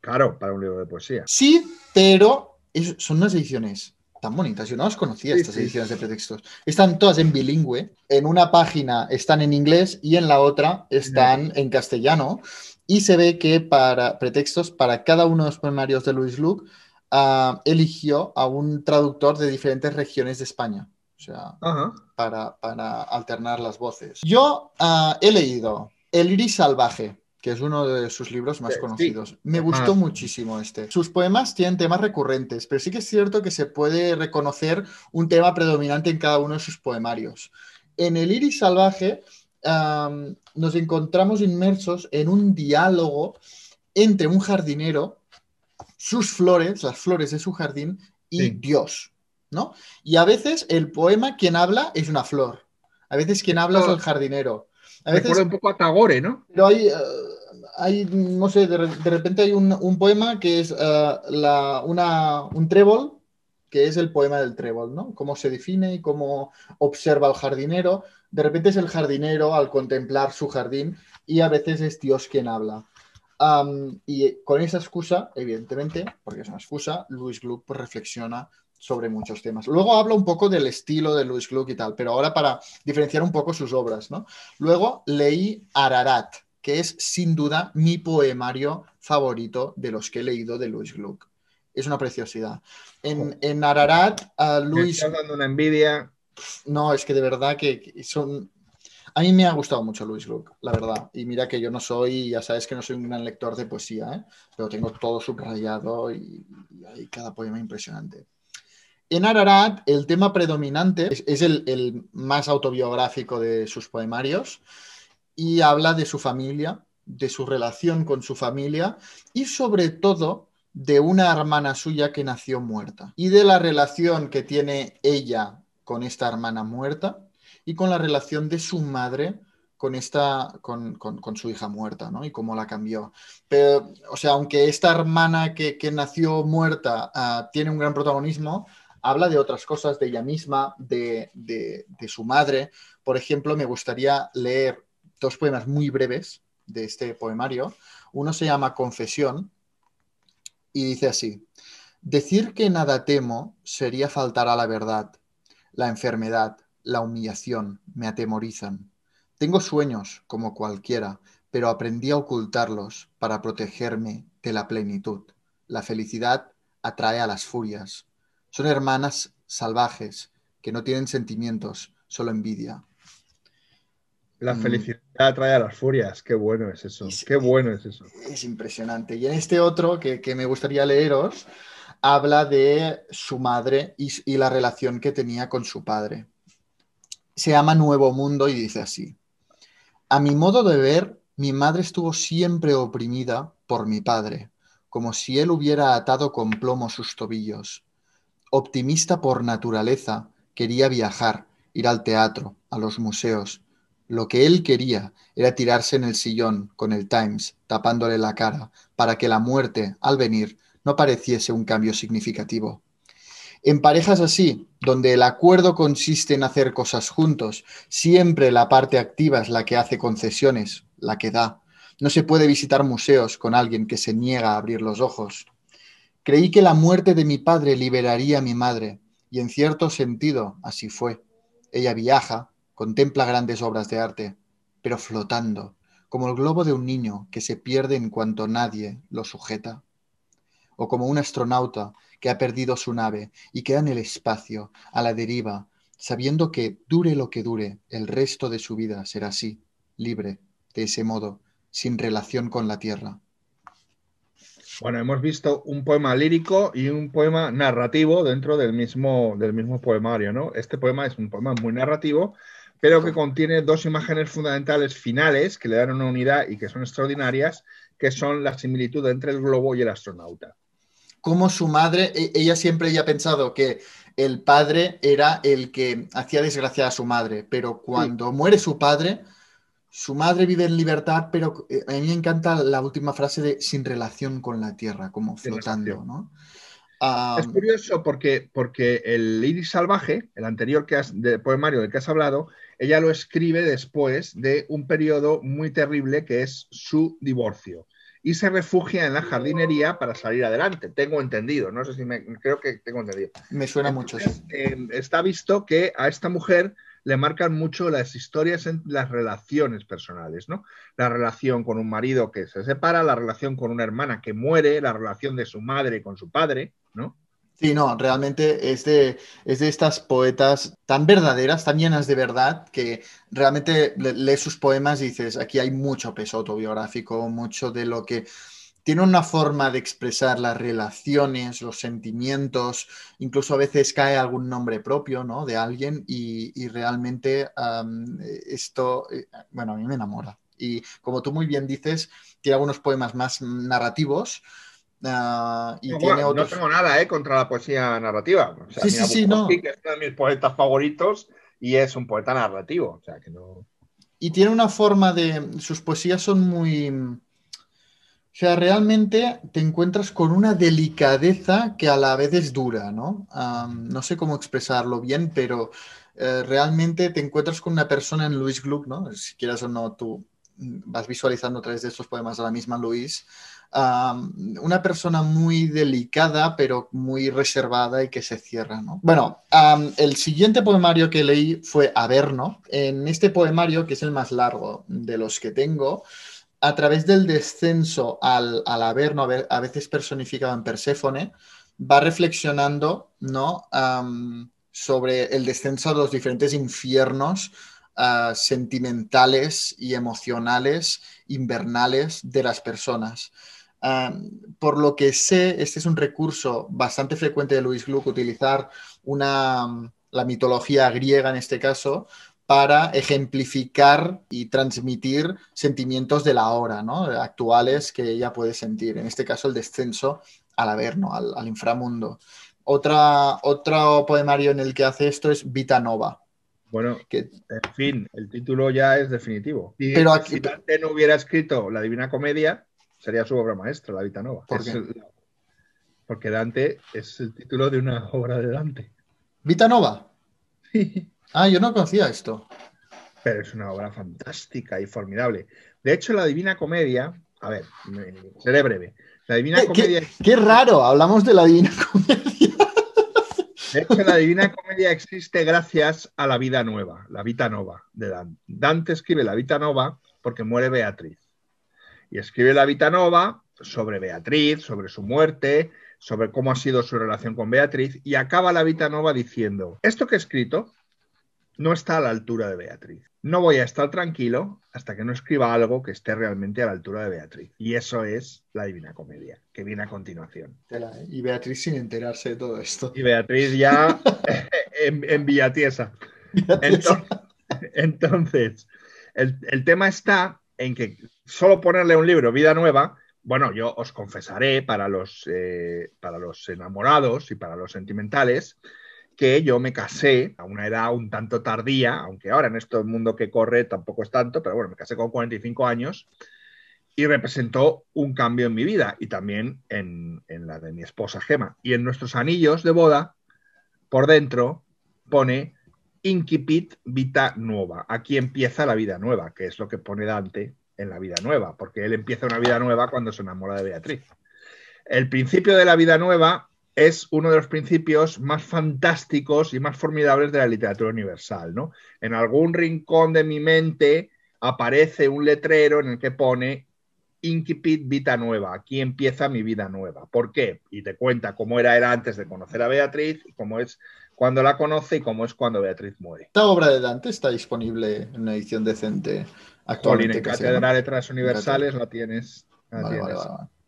Caro para un libro de poesía. Sí, pero es- son unas ediciones tan bonitas. Yo no las conocía, Sí, estas sí. ediciones de pretextos. Están todas en bilingüe. En una página están en inglés y en la otra están en castellano. Y se ve que para pretextos, para cada uno de los poemarios de Luis Luc, ah, eligió a un traductor de diferentes regiones de España. O sea, para, para alternar las voces. Yo ah, he leído El iris salvaje, que es uno de sus libros más Sí, conocidos. Me Ah. gustó muchísimo este. Sus poemas tienen temas recurrentes, pero sí que es cierto que se puede reconocer un tema predominante en cada uno de sus poemarios. En El iris salvaje nos encontramos inmersos en un diálogo entre un jardinero, sus flores, las flores de su jardín, y Sí. Dios, ¿no? Y a veces el poema quien habla es una flor, a veces quien habla es el jardinero. A veces, Recuerda un poco a Tagore, ¿no? pero hay, eh, hay, no sé, de, de repente hay un, un poema que es eh, la, una, un trébol, que es el poema del trébol, ¿no? Cómo se define y cómo observa al jardinero. De repente es el jardinero al contemplar su jardín y a veces es Dios quien habla. Am, y con esa excusa, evidentemente, porque es una excusa, Louis Gluck pues, reflexiona sobre muchos temas. Luego habla un poco del estilo de Louis Gluck y tal, pero ahora para diferenciar un poco sus obras, ¿no? Luego leí Ararat, que es sin duda mi poemario favorito de los que he leído de Louis Gluck. Es una preciosidad. En, en Ararat, a Me estás dando una envidia. No, es que de verdad que son... A mí me ha gustado mucho Louis Gluck, la verdad. Y mira que yo no soy, ya sabes que no soy un gran lector de poesía, ¿eh? pero tengo todo subrayado y, y hay cada poema impresionante. En Ararat, el tema predominante es, el, más autobiográfico de sus poemarios y habla de su familia, de su relación con su familia y sobre todo de una hermana suya que nació muerta y de la relación que tiene ella con esta hermana muerta y con la relación de su madre con esta con, su hija muerta, ¿no? Y cómo la cambió. Pero, o sea, aunque esta hermana que, que nació muerta ah, tiene un gran protagonismo, habla de otras cosas, de ella misma, de, de- de su madre. Por ejemplo, me gustaría leer dos poemas muy breves de este poemario. Uno se llama Confesión y dice así, decir que nada temo sería faltar a la verdad. La enfermedad, la humillación me atemorizan. Tengo sueños como cualquiera, pero aprendí a ocultarlos para protegerme de la plenitud. La felicidad atrae a las furias. Son hermanas salvajes que no tienen sentimientos, solo envidia. La Mm. felicidad trae a las furias. Qué bueno es eso. Sí. Qué bueno es eso. Es impresionante. Y en este otro que, que me gustaría leeros, habla de su madre y, y la relación que tenía con su padre. Se llama Nuevo Mundo y dice así. A mi modo de ver, mi madre estuvo siempre oprimida por mi padre, como si él hubiera atado con plomo sus tobillos. Optimista por naturaleza, quería viajar, ir al teatro, a los museos. Lo que él quería era tirarse en el sillón con el Times, tapándole la cara, para que la muerte, al venir, no pareciese un cambio significativo. En parejas así, donde el acuerdo consiste en hacer cosas juntos, siempre la parte activa es la que hace concesiones, la que da. No se puede visitar museos con alguien que se niega a abrir los ojos. Creí que la muerte de mi padre liberaría a mi madre, y en cierto sentido así fue. Ella viaja, contempla grandes obras de arte, pero flotando, como el globo de un niño que se pierde en cuanto nadie lo sujeta. O como un astronauta que ha perdido su nave y queda en el espacio, a la deriva, sabiendo que, dure lo que dure, el resto de su vida será así, libre, de ese modo, sin relación con la Tierra. Bueno, hemos visto un poema lírico y un poema narrativo dentro del mismo, del mismo poemario, ¿no? Este poema es un poema muy narrativo, pero que contiene dos imágenes fundamentales finales que le dan una unidad y que son extraordinarias, que son la similitud entre el globo y el astronauta. Como su madre, e- ella siempre había pensado que el padre era el que hacía desgraciar a su madre, pero cuando muere su padre, su madre vive en libertad, pero eh, a mí me encanta la última frase de sin relación con la tierra, como flotando. ¿no? Es curioso porque, porque el Iris Salvaje, el anterior que has, de poemario del que has hablado, ella lo escribe después de un periodo muy terrible que es su divorcio. Y se refugia en la jardinería para salir adelante. Tengo entendido, no sé si me creo que tengo entendido. me suena mucho. Entonces, eh, está visto que a esta mujer le marcan mucho las historias en las relaciones personales, ¿no? La relación con un marido que se separa, la relación con una hermana que muere, la relación de su madre con su padre, ¿no? Sí, no, realmente es de, es de estas poetas tan verdaderas, tan llenas de verdad, que realmente le- lees sus poemas y dices, aquí hay mucho peso autobiográfico, mucho de lo que tiene una forma de expresar las relaciones, los sentimientos, incluso a veces cae algún nombre propio, ¿no? De alguien y, y realmente esto, eh, bueno, a mí me enamora. Y como tú muy bien dices, tiene algunos poemas más narrativos. ah, y No, tiene bueno, otros... no tengo nada ¿eh? contra la poesía narrativa. O sea, Sí, sí, sí, no. que es uno de mis poetas favoritos y es un poeta narrativo. O sea, que no. Y tiene una forma de. Sus poesías son muy. O sea, realmente te encuentras con una delicadeza que a la vez es dura, ¿no? No sé cómo expresarlo bien, pero eh, realmente te encuentras con una persona en Louis Gluck, ¿no? Si quieras o no, tú vas visualizando a través de estos poemas a la misma Luis, una persona muy delicada, pero muy reservada y que se cierra. ¿no? Bueno, el siguiente poemario que leí fue Averno. En este poemario, que es el más largo de los que tengo, a través del descenso al, al Averno, a veces personificado en Perséfone, va reflexionando ¿no? Sobre el descenso a los diferentes infiernos uh, sentimentales y emocionales invernales de las personas. Por lo que sé, este es un recurso bastante frecuente de Luis Gluck, utilizar una, la mitología griega en este caso, para ejemplificar y transmitir sentimientos de la hora, ¿no? actuales que ella puede sentir. En este caso, el descenso al Averno, al, al inframundo. Otra, otro poemario en el que hace esto es Vita Nova. Bueno, que, en fin, el título ya es definitivo. Si, pero aquí, si Dante no hubiera escrito la Divina Comedia, sería su obra maestra, la Vita Nova. ¿Por qué? El, porque Dante es el título de una obra de Dante. ¿Vita Nova? Sí. Ah, yo no conocía esto. Pero es una obra fantástica y formidable. De hecho, la Divina Comedia, a ver, seré breve. La Divina ¿Qué, Comedia. Qué, qué, raro, hablamos de la Divina Comedia. De hecho, la Divina Comedia existe gracias a la vida nueva, la Vita Nova de Dante. Dante escribe la Vita Nova porque muere Beatriz. Y escribe la Vita Nova sobre Beatriz, sobre su muerte, sobre cómo ha sido su relación con Beatriz, y acaba la Vita Nova diciendo: Esto que he escrito no está a la altura de Beatriz. No voy a estar tranquilo hasta que no escriba algo que esté realmente a la altura de Beatriz. Y eso es la Divina Comedia, que viene a continuación. Y Beatriz sin enterarse de todo esto. Y Beatriz ya en, en Villatiesa. Entonces, entonces el, el, tema está en que solo ponerle un libro, Vida Nueva, bueno, yo os confesaré para los, eh, para los enamorados y para los sentimentales, que yo me casé a una edad un tanto tardía, aunque ahora en este mundo que corre tampoco es tanto, pero bueno, me casé con 45 años y representó un cambio en mi vida y también en, la de mi esposa Gema. Y en nuestros anillos de boda, por dentro, pone Incipit Vita Nueva. Aquí empieza la vida nueva, que es lo que pone Dante en la vida nueva, porque él empieza una vida nueva cuando se enamora de Beatriz. El principio de la vida nueva es uno de los principios más fantásticos y más formidables de la literatura universal. ¿no? En algún rincón de mi mente aparece un letrero en el que pone Incipit Vita Nueva, aquí empieza mi vida nueva. ¿Por qué? Y te cuenta cómo era él antes de conocer a Beatriz, cómo es cuando la conoce y cómo es cuando Beatriz muere. ¿Esta obra de Dante está disponible en una edición decente actualmente? en Cátedra de Letras Universales la tienes. La vale, tienes. vale, vale.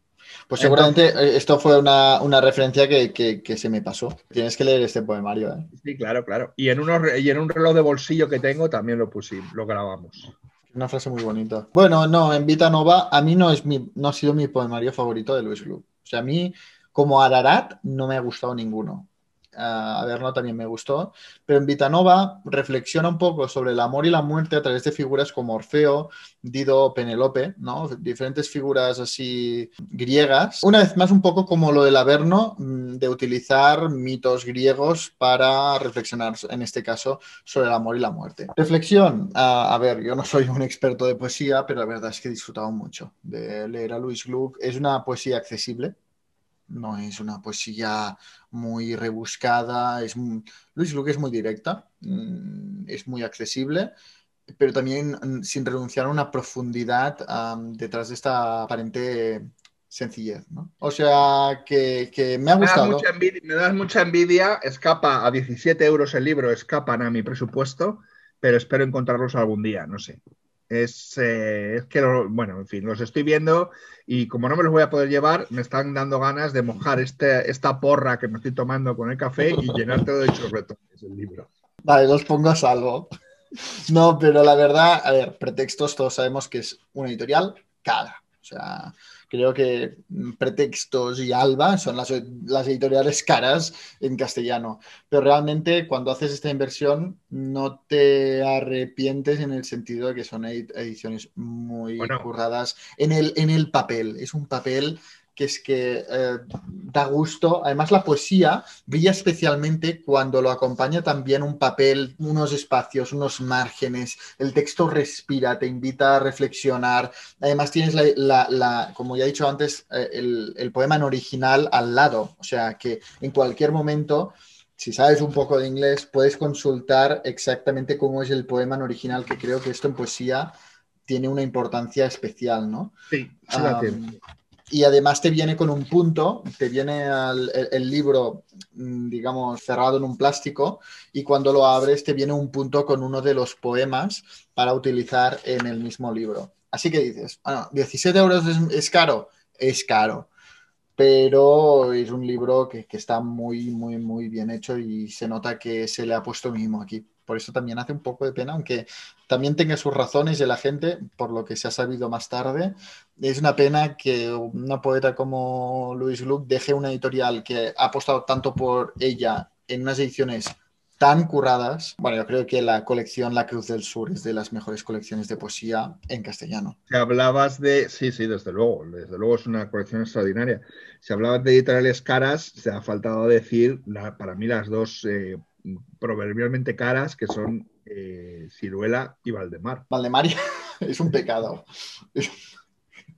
Pues seguramente Entonces, esto fue una, una referencia que, que, que, se me pasó. Tienes que leer este poemario. ¿eh? Sí, claro, claro. Y en, unos, y en un reloj de bolsillo que tengo también lo pusimos, lo grabamos. Una frase muy bonita. Bueno, no, en Vita Nova a mí no, es mi, no ha sido mi poemario favorito de Luis Gluck. O sea, a mí, como Ararat, no me ha gustado ninguno. A también me gustó. Pero en Vitanova reflexiona un poco sobre el amor y la muerte a través de figuras como Orfeo, Dido, Penelope, ¿no? Diferentes figuras así griegas. Una vez más, un poco como lo del Averno, de utilizar mitos griegos para reflexionar, en este caso, sobre el amor y la muerte. Reflexión. A ver, yo no soy un experto de poesía, pero la verdad es que he disfrutado mucho de leer a Luis Gluck. Es una poesía accesible no es una poesía muy rebuscada, es muy... Luis Luque es muy directa, mm, es muy accesible, pero también sin renunciar a una profundidad um, detrás de esta aparente sencillez, ¿no? O sea, que, que me ha gustado. Me das, envidia, me das, mucha envidia, escapa a 17 euros el libro, escapan a mi presupuesto, pero espero encontrarlos algún día, no sé. Es, eh, es que, lo, bueno, en fin, los estoy viendo y como no me los voy a poder llevar, me están dando ganas de mojar este, esta porra que me estoy tomando con el café y llenar todo de chorretones el libro. Vale, los pongo a salvo. No, pero la verdad, a ver, pretextos, todos sabemos que es una editorial cara. O sea, creo que Pretextos y Alba son las, las, editoriales caras en castellano, pero realmente cuando haces esta inversión no te arrepientes en el sentido de que son ediciones muy bueno. curradas en el, en el papel. Es un papel que es que eh, da gusto. Además, la poesía brilla especialmente cuando lo acompaña también un papel, unos espacios, unos márgenes. El texto respira, te invita a reflexionar. Además, tienes la, la, como ya he dicho antes, eh, el, el poema en original al lado. O sea, que en cualquier momento si sabes un poco de inglés, puedes consultar exactamente cómo es el poema en original, que creo que esto en poesía tiene una importancia especial, ¿no? Sí, y además te viene con un punto, te viene el, libro, mm, digamos, cerrado en un plástico y cuando lo abres te viene un punto con uno de los poemas para utilizar en el mismo libro. Así que dices, bueno, 17 euros es caro, es caro pero es un libro que, está muy, muy, muy bien hecho y se nota que se le ha puesto mínimo aquí. Por eso también hace un poco de pena, aunque también tenga sus razones de la gente, por lo que se ha sabido más tarde. Es una pena que una poeta como Louis Gluck deje una editorial que ha apostado tanto por ella en unas ediciones tan curradas. Bueno, yo creo que la colección La Cruz del Sur es de las mejores colecciones de poesía en castellano. Si hablabas de, sí, sí, desde luego, desde luego es una colección extraordinaria. Si hablabas de editoriales caras, se ha faltado decir, para mí las dos eh, proverbialmente caras, que son eh, Ciruela y Valdemar. Valdemar es un pecado.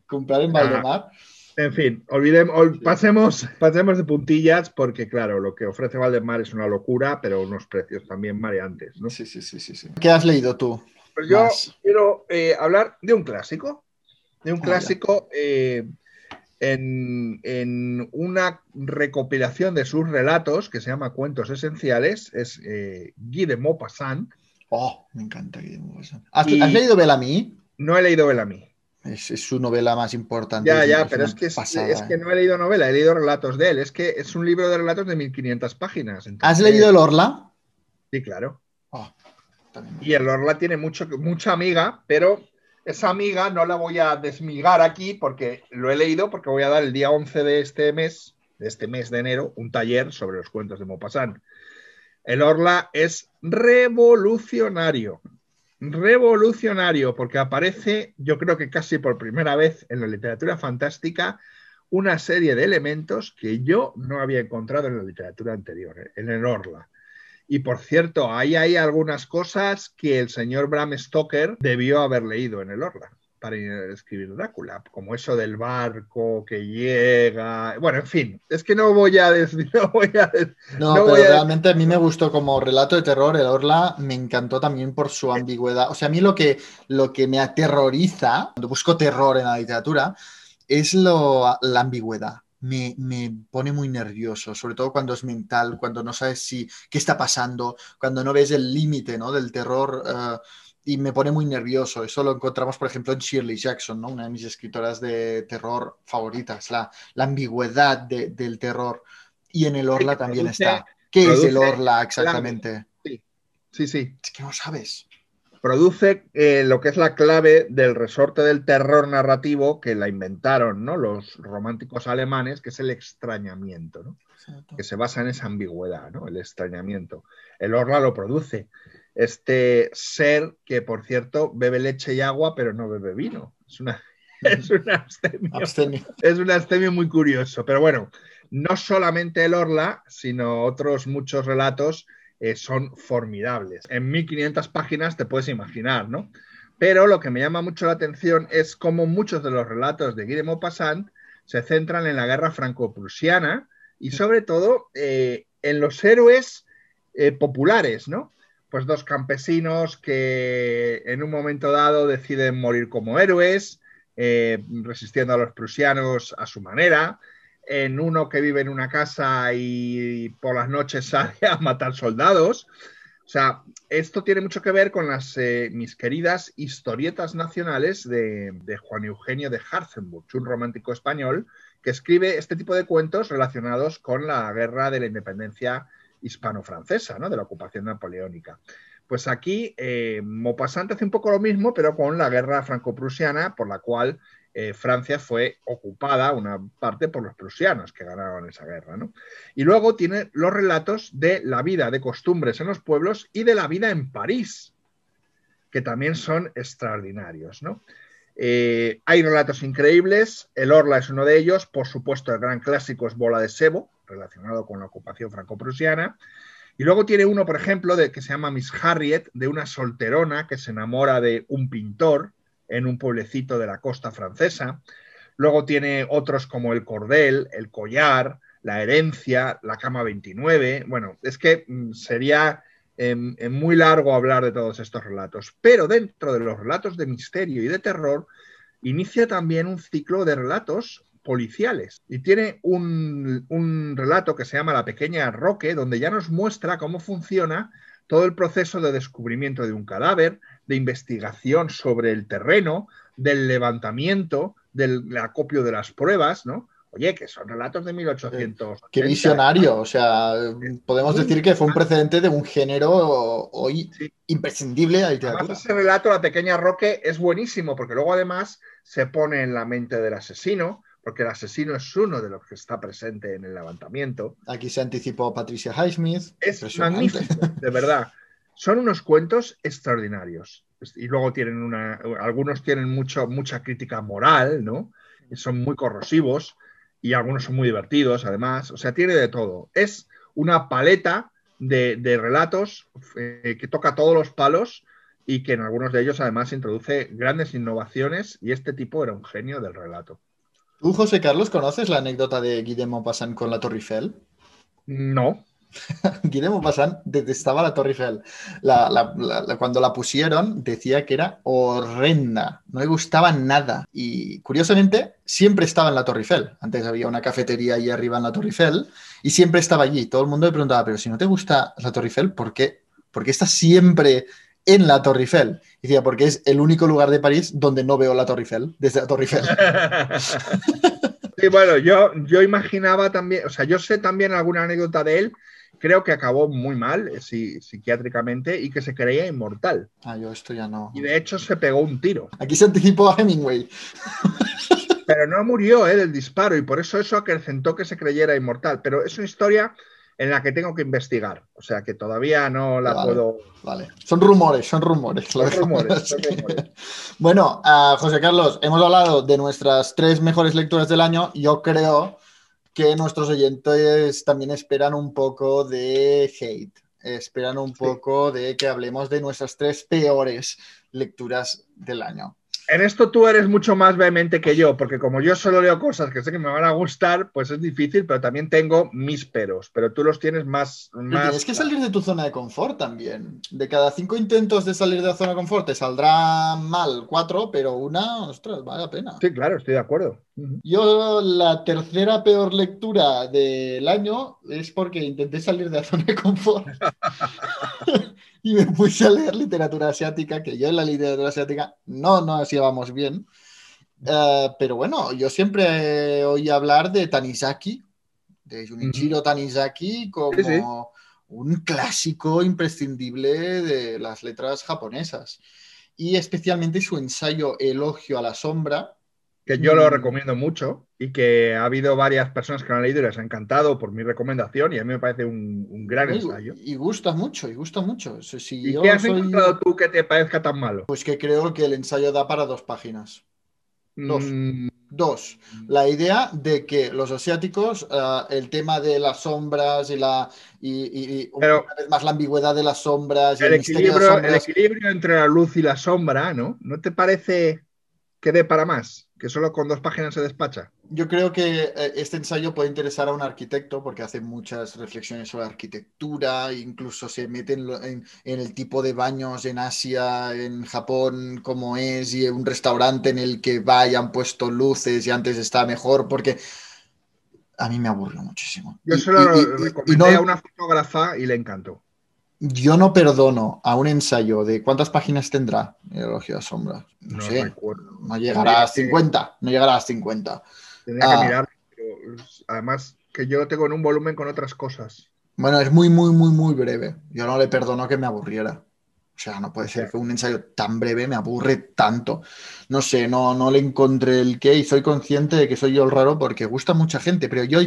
Comprar en Valdemar. En fin, olvidemos, pasemos, pasemos de puntillas porque, claro, lo que ofrece Valdemar es una locura, pero unos precios también mareantes, ¿no? Sí, sí, sí, sí. sí. ¿Qué has leído tú? Pues yo quiero eh, hablar de un clásico, de un ah, clásico eh, en, una recopilación de sus relatos que se llama Cuentos Esenciales, es eh, Guy de Maupassant. Oh, me encanta Guy de Maupassant. ¿Has, leído Bellamy? No he leído Bellamy. Es, su novela más importante. Ya, ya, pero es que, es, que no he leído novela, he leído relatos de él. Es que es un libro de relatos de 1500 páginas. ¿Has leído El Orla? Sí, claro. Ah, y el Orla tiene mucho, mucha amiga, pero esa amiga no la voy a desmigar aquí porque lo he leído, porque voy a dar el día 11 de este mes, de este mes de enero, un taller sobre los cuentos de Maupassant. El Orla es revolucionario revolucionario porque aparece, yo creo que casi por primera vez en la literatura fantástica, una serie de elementos que yo no había encontrado en la literatura anterior, eh, en el Orla. Y por cierto, ahí hay algunas cosas que el señor Bram Stoker debió haber leído en el Orla para escribir Drácula, como eso del barco que llega. Bueno, en fin, es que no voy a decir. No, voy a, no, pero realmente a mí me gustó como relato de terror. El Orla me encantó también por su ambigüedad. O sea, a mí lo que, lo que me aterroriza cuando busco terror en la literatura es lo, la ambigüedad. Me, me, pone muy nervioso, sobre todo cuando es mental, cuando no sabes si qué está pasando, cuando no ves el límite ¿no? del terror. Uh, y me pone muy nervioso. Eso lo encontramos, por ejemplo, en Shirley Jackson, ¿no? una de mis escritoras de terror favoritas, la, la ambigüedad del terror. Y en el Orla también está. ¿Qué es el Orla exactamente? Sí, sí, sí. Es que no sabes. Produce eh, lo que es la clave del resorte del terror narrativo que la inventaron ¿no? los románticos alemanes, que es el extrañamiento, ¿no? que se basa en esa ambigüedad, ¿no? el extrañamiento. El Orla lo produce este ser que, por cierto, bebe leche y agua, pero no bebe vino. Es una, es abstemio. Es un abstemio muy curioso. Pero bueno, no solamente el Orla, sino otros muchos relatos eh, son formidables. En 1500 páginas te puedes imaginar, ¿no? Pero lo que me llama mucho la atención es cómo muchos de los relatos de Guillermo Passant se centran en la guerra franco-prusiana y sobre todo eh, en los héroes eh, populares, ¿no? pues dos campesinos que en un momento dado deciden morir como héroes, eh, resistiendo a los prusianos a su manera, en uno que vive en una casa y por las noches sale a matar soldados. O sea, esto tiene mucho que ver con las eh, mis queridas historietas nacionales de, Juan Eugenio de Harzenburg, un romántico español que escribe este tipo de cuentos relacionados con la guerra de la independencia hispano-francesa, ¿no? de la ocupación napoleónica. Pues aquí eh, hace un poco lo mismo, pero con la guerra franco-prusiana, por la cual eh, Francia fue ocupada una parte por los prusianos que ganaron esa guerra. ¿no? Y luego tiene los relatos de la vida, de costumbres en los pueblos y de la vida en París, que también son extraordinarios. ¿no? Eh, hay relatos increíbles, el Orla es uno de ellos, por supuesto el gran clásico es Bola de Sebo, relacionado con la ocupación franco-prusiana, y luego tiene uno, por ejemplo, de, que se llama Miss Harriet, de una solterona que se enamora de un pintor en un pueblecito de la costa francesa. Luego tiene otros como El Cordel, El Collar, La Herencia, La Cama 29. Bueno, es que mm, sería em, em, muy largo hablar de todos estos relatos. Pero dentro de los relatos de misterio y de terror, inicia también un ciclo de relatos policiales. Y tiene un, un, relato que se llama La pequeña Roque, donde ya nos muestra cómo funciona todo el proceso de descubrimiento de un cadáver, de investigación sobre el terreno, del levantamiento, del acopio de las pruebas, ¿no? Oye, que son relatos de 1800. Qué visionario, o sea, podemos decir que fue un precedente de un género hoy sí. imprescindible a literatura. Además, ese relato, La pequeña Roque, es buenísimo porque luego además se pone en la mente del asesino, porque el asesino es uno de los que está presente en el levantamiento. Aquí se anticipó Patricia Highsmith. Es magnífico, de verdad. Son unos cuentos extraordinarios. Y luego tienen una. Algunos tienen mucho, mucha crítica moral, ¿no? Son muy corrosivos y algunos son muy divertidos, además. O sea, tiene de todo. Es una paleta de, de relatos eh, que toca todos los palos y que en algunos de ellos, además, introduce grandes innovaciones. Y este tipo era un genio del relato. ¿Tú, José Carlos, conoces la anécdota de Guillermo Passan con la Torre Eiffel? No. Guillermo Passan detestaba la Torre Eiffel. Cuando la pusieron decía que era horrenda, no le gustaba nada. Y curiosamente siempre estaba en la Torre Eiffel. Antes había una cafetería allí arriba en la Torre Eiffel y siempre estaba allí. Todo el mundo le preguntaba, pero si no te gusta la Torre Eiffel, ¿por qué, ¿por qué siempre en la Torre Eiffel? Decía, porque es el único lugar de París donde no veo la Torre Eiffel, desde la Torre Eiffel. sí, bueno, yo, yo imaginaba también, o sea, yo sé también alguna anécdota de él creo que acabó muy mal sí, psiquiátricamente y que se creía inmortal. Ah, yo esto ya no. Y de hecho se pegó un tiro. Aquí se anticipó a Hemingway. Pero no murió ¿eh? del disparo y por eso eso acrecentó que se creyera inmortal. Pero es una historia en la que tengo que investigar. O sea que todavía no la vale, puedo. Vale. Son rumores, son rumores. Son rumores, son rumores. Bueno, uh, José Carlos, hemos hablado de nuestras tres mejores lecturas del año. Yo creo que nuestros oyentes también esperan un poco de hate, esperan un sí. poco de que hablemos de nuestras tres peores lecturas del año. En esto tú eres mucho más vehemente que yo, porque como yo solo leo cosas que sé que me van a gustar, pues es difícil, pero también tengo mis peros, pero tú los tienes más... más... Tienes que salir de tu zona de confort también. De cada cinco intentos de salir de la zona de confort te saldrá mal cuatro, pero una, ostras, vale la pena. Sí, claro, estoy de acuerdo. Yo la tercera peor lectura del año es porque intenté salir de la zona de confort. y me puse a leer literatura asiática, que yo en la literatura asiática no nos llevamos bien. Uh, pero bueno, yo siempre oí hablar de Tanizaki, de Junichiro Tanizaki, como sí, sí. un clásico imprescindible de las letras japonesas. Y especialmente su ensayo Elogio a la sombra, que yo lo recomiendo mucho y que ha habido varias personas que lo han leído y les ha encantado por mi recomendación y a mí me parece un, un gran y, ensayo. Y gusta mucho, y gusta mucho. Si ¿Y yo qué has soy... encontrado tú que te parezca tan malo? Pues que creo que el ensayo da para dos páginas. Dos. Mm, Dos. La idea de que los asiáticos, uh, el tema de las sombras y la y, y, y Pero- una vez más la ambigüedad de las sombras y el, el, de las equilibrio, el sombras. equilibrio entre la luz y la sombra, ¿no? ¿No te parece que dé para más? Que solo con dos páginas se despacha. Yo creo que eh, este ensayo puede interesar a un arquitecto porque hace muchas reflexiones sobre arquitectura, incluso se mete en, lo- en- en el tipo de baños en Asia, en Japón, como es, y un restaurante en el que va y han puesto luces y antes está mejor, porque a mí me aburre muchísimo. Yo Y- se lo y- y- y recomendé no- a una fotógrafa y le encantó. Yo no perdono a un ensayo de cuántas páginas tendrá el elogio a sombra. No, No sé, recuerdo. no llegará a las Tendría que- 50, no llegará a las 50. Tendría Ah. que mirar, pero además que yo lo tengo en un volumen con otras cosas. Bueno, es muy, muy, muy, muy breve. Yo no le perdono que me aburriera. O sea, no puede ser que un ensayo tan breve me aburre tanto. No sé, no, no le encontré el qué y soy consciente de que soy yo el raro porque gusta mucha gente, pero yo, o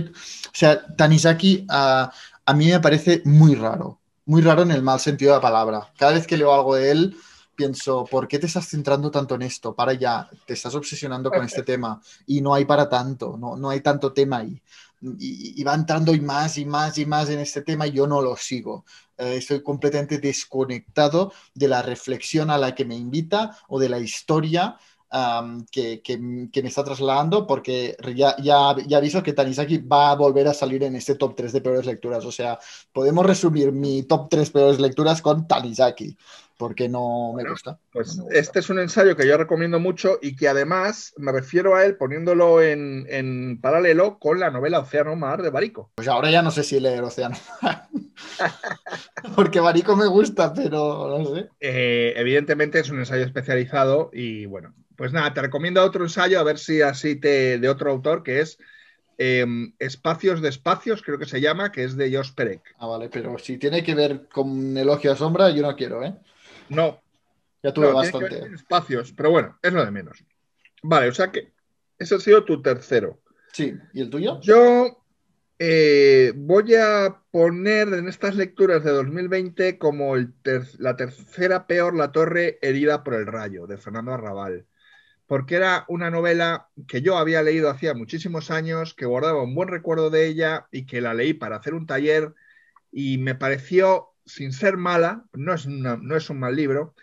sea, Tanizaki a, a mí me parece muy raro. Muy raro en el mal sentido de la palabra. Cada vez que leo algo de él, pienso, ¿por qué te estás centrando tanto en esto? Para ya, te estás obsesionando con este tema y no hay para tanto, no, no hay tanto tema ahí. Y, y va entrando y más y más y más en este tema y yo no lo sigo. Eh, estoy completamente desconectado de la reflexión a la que me invita o de la historia que- que me está trasladando, porque ya, ya, ya aviso que Tanizaki va a volver a salir en este top 3 de peores lecturas. O sea, podemos resumir mi top 3 peores lecturas con Tanizaki, porque no me Bueno, gusta. Pues no me gusta. este es un ensayo que yo recomiendo mucho y que además me refiero a él poniéndolo en, en paralelo con la novela Océano Mar de Barico. Pues ahora ya no sé si leer Océano. porque Barico me gusta, pero no sé. Eh, evidentemente es un ensayo especializado y bueno, pues nada, te recomiendo otro ensayo a ver si así te de otro autor que es eh, Espacios de Espacios, creo que se llama, que es de Jos Perec. Ah, vale, pero si tiene que ver con Elogio a Sombra, yo no quiero, ¿eh? No, Ya tuve bastante. espacios, pero bueno, es lo de menos. Vale, o sea que ese ha sido tu tercero. Sí, ¿y el tuyo? Yo eh, voy a poner en estas lecturas de 2020 como el ter- la tercera peor La Torre herida por el rayo, de Fernando Arrabal. Porque era una novela que yo había leído hacía muchísimos años, que guardaba un buen recuerdo de ella y que la leí para hacer un taller y me pareció, sin ser mala, no es, una- no es un mal libro,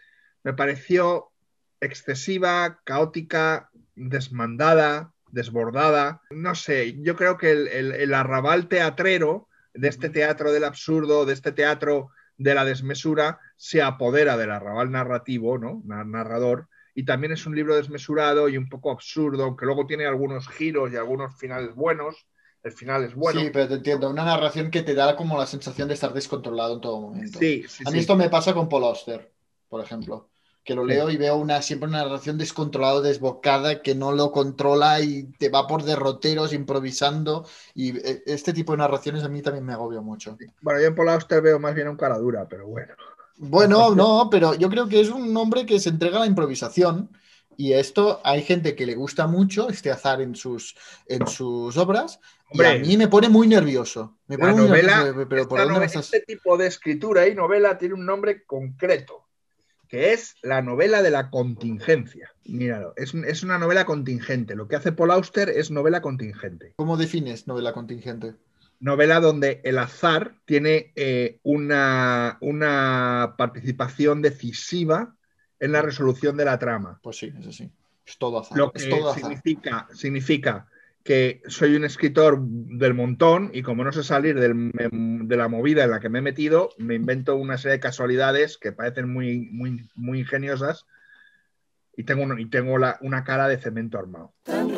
me pareció excesiva, caótica, desmandada, desbordada. No sé, yo creo que el, el- el arrabal teatrero de este teatro del absurdo, de este teatro de la desmesura, se apodera del arrabal narrativo, ¿no? Na- Narrador. Y también es un libro desmesurado y un poco absurdo, aunque luego tiene algunos giros y algunos finales buenos. El final es bueno. Sí, pero te entiendo. Una narración que te da como la sensación de estar descontrolado en todo momento. Sí, sí, A mí sí. esto me pasa con Paul Auster, por ejemplo. Que lo leo y veo una, siempre una narración descontrolada, desbocada, que no lo controla y te va por derroteros improvisando. Y eh, este tipo de narraciones a mí también me agobia mucho. Bueno, yo en Paul Auster veo más bien un cara dura, pero bueno. Bueno, no, pero yo creo que es un hombre que se entrega a la improvisación y esto hay gente que le gusta mucho, este azar en sus, en sus obras, Hombre, y a mí me pone muy nervioso. Me pone muy novela, nervioso, pero ¿por dónde novela- estás? este tipo de escritura y novela tiene un nombre concreto, que es la novela de la contingencia. Míralo, es, es una novela contingente. Lo que hace Paul Auster es novela contingente. ¿Cómo defines novela contingente? Novela donde el azar tiene eh, una, una participación decisiva en la resolución de la trama. Pues sí, eso sí. Es todo azar. Lo es que todo azar. significa, significa que soy un escritor del montón y como no sé salir del- de la movida en la que me he metido, me invento una serie de casualidades que parecen muy, muy, muy ingeniosas y tengo, un- y tengo la- una cara de cemento armado. Te'n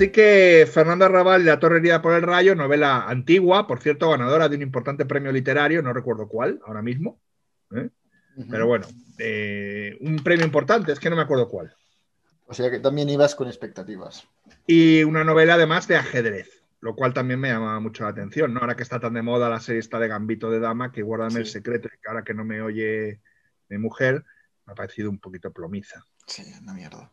Así que Fernando Arrabal, La Torre herida por el rayo, novela antigua, por cierto, ganadora de un importante premio literario, no recuerdo cuál ahora mismo, ¿eh? Pero bueno, eh, un premio importante, es que no me acuerdo cuál. O sea que también ibas con expectativas. Y una novela además de ajedrez, lo cual también me llama mucho la atención, ¿no? Ahora que está tan de moda la serie esta de Gambito de Dama, que guárdame el secreto, y que ahora que no me oye mi mujer, me ha parecido un poquito plomiza. Sí, una mierda.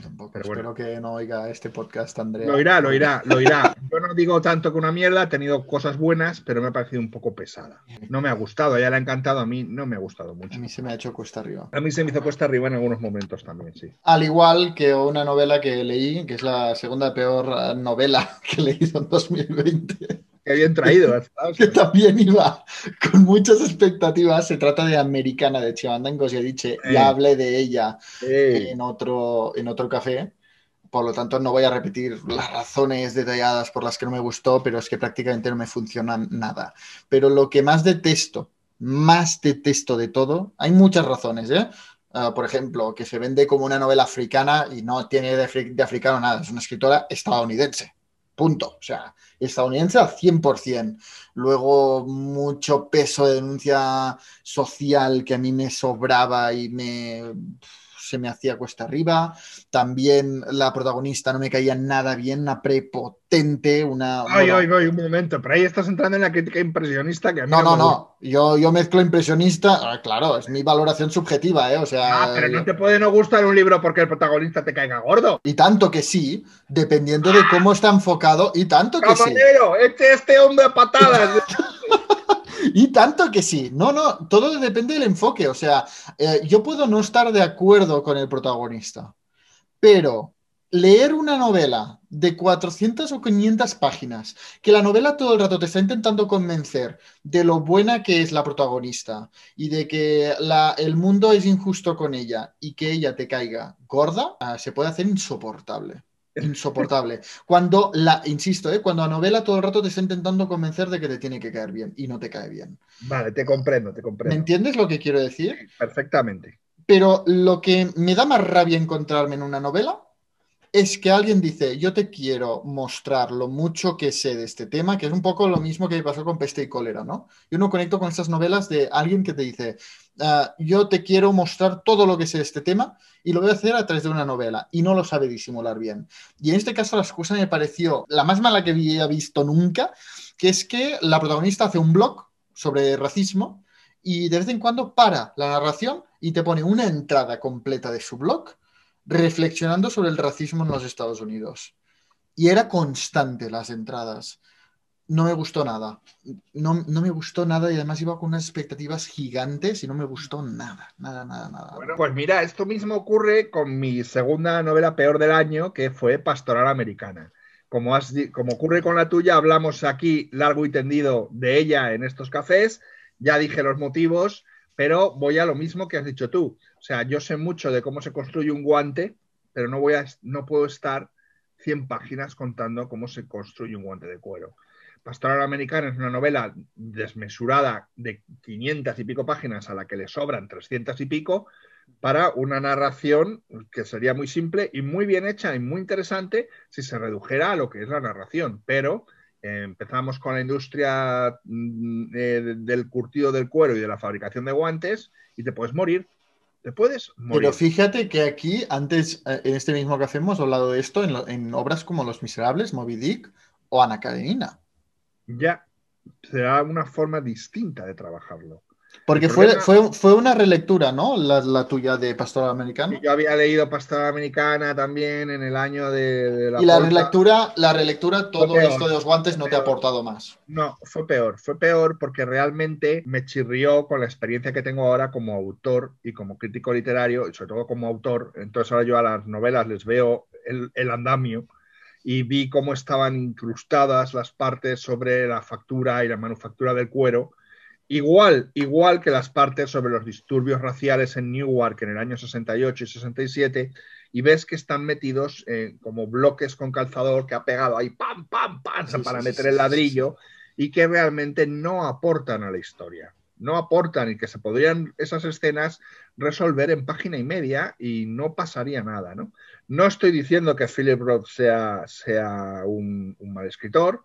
Tampoco. Pero Espero bueno. que no oiga este podcast, Andrea. Lo irá, lo irá, lo irá. Yo no digo tanto que una mierda, ha tenido cosas buenas, pero me ha parecido un poco pesada. No me ha gustado, a ella le ha encantado, a mí no me ha gustado A mucho. mí se me ha hecho cuesta arriba. A mí se me hizo cuesta arriba en algunos momentos también, sí. Al igual que una novela que leí, que es la segunda peor novela que he leído en 2020, Qué bien traído. que también iba con muchas expectativas. Se trata de Americana de Chimamanda Ngozi Adichie. Eh. Ya hablé de ella Sí. en otro, en otro café. Por lo tanto, no voy a repetir las razones detalladas por las que no me gustó, pero es que prácticamente no me funciona nada. Pero lo que más detesto, más detesto de todo, hay muchas razones, ¿eh? ah, por ejemplo, que se vende como una novela africana y no tiene de, de africano nada, es una escritora estadounidense. Punto. O sea, estadounidense al 100%. Luego, mucho peso de denuncia social que a mí me sobraba y me se me hacía cuesta arriba. También la protagonista no me caía nada bien, una prepotente, una... Ay, bueno, ay, ay, un momento, pero ahí estás entrando en la crítica impresionista que a mí no, no, no. Yo, yo mezclo impresionista. ah, claro, es mi valoración subjetiva, ¿eh? O sea. Ah, pero no te puede no gustar un libro porque el protagonista te caiga gordo. Y tanto que sí, dependiendo de cómo está enfocado, y tanto que sí. Caballero, eche este hombre a patadas. Y tanto que sí. No, no, todo depende del enfoque. O sea, eh, yo puedo no estar de acuerdo con el protagonista, pero leer una novela de 400 o 500 páginas, que la novela todo el rato te está intentando convencer de lo buena que es la protagonista y de que la- el mundo es injusto con ella y que ella te caiga gorda, ah, se puede hacer insoportable. Insoportable. Cuando la, insisto, ¿eh? cuando la novela todo el rato te está intentando convencer de que te tiene que caer bien y no te cae bien. Vale, te comprendo, te ¿Me comprendo. entiendes lo que quiero decir? Perfectamente. Pero lo que me da más rabia encontrarme en una novela es que alguien dice, yo te quiero mostrar lo mucho que sé de este tema, que es un poco lo mismo que pasó con Peste y Cólera, ¿no? Yo no conecto con estas novelas de alguien que te dice, "Ah, yo te quiero mostrar todo lo que sé de este tema y lo voy a hacer a través de una novela y no lo sabe disimular bien. Y en este caso la excusa me pareció la más mala que había visto nunca, que es que la protagonista hace un blog sobre racismo y de vez en cuando para la narración y te pone una entrada completa de su blog reflexionando sobre el racismo en los Estados Unidos. Y era constante las entradas. No me gustó nada. No, no me gustó nada y además iba con unas expectativas gigantes y no me gustó nada, nada, nada, nada. Bueno, pues mira, esto mismo ocurre con mi segunda novela peor del año, que fue Pastoral Americana. Como, has como ocurre con la tuya, hablamos aquí largo y tendido de ella en estos cafés. Ya dije los motivos, pero voy a lo mismo que has dicho tú. O sea, yo sé mucho de cómo se construye un guante, pero no, voy a, no puedo estar 100 páginas contando cómo se construye un guante de cuero. Pastoral Americana es una novela desmesurada de 500 y pico páginas a la que le sobran 300 y pico para una narración que sería muy simple y muy bien hecha y muy interesante si se redujera a lo que es la narración. Pero empezamos con la industria mm, eh, del curtido del cuero y de la fabricación de guantes y te puedes morir. Te puedes morir. Pero fíjate que aquí, antes, eh, en este mismo café, hemos hablado de esto en, lo- en obras como Los Miserables, Moby Dick o Ana Karenina. Ya será una forma distinta de trabajarlo. Porque fue, fue, fue una relectura, ¿no? La, la tuya de Pastoral Americano. Yo había leído Pastoral Americana también en el año de, de la Y la relectura, la relectura, todo esto de los guantes no te ha aportado más. No, fue peor. Fue peor porque realmente me chirrió con la experiencia que tengo ahora como autor y como crítico literario, y sobre todo como autor. Entonces ahora yo a las novelas les veo el, el andamio y vi cómo estaban incrustadas las partes sobre la factura y la manufactura del cuero. Igual, igual que las partes sobre los disturbios raciales en Newark en el año 68 y 67, y ves que están metidos eh, como bloques con calzador que ha pegado ahí pam, pam, pam, Sí, para sí, meter sí, el ladrillo y que realmente no aportan a la historia. No aportan y que se podrían esas escenas resolver en página y media y no pasaría nada, ¿no? No estoy diciendo que Philip Roth sea, sea un, un mal escritor,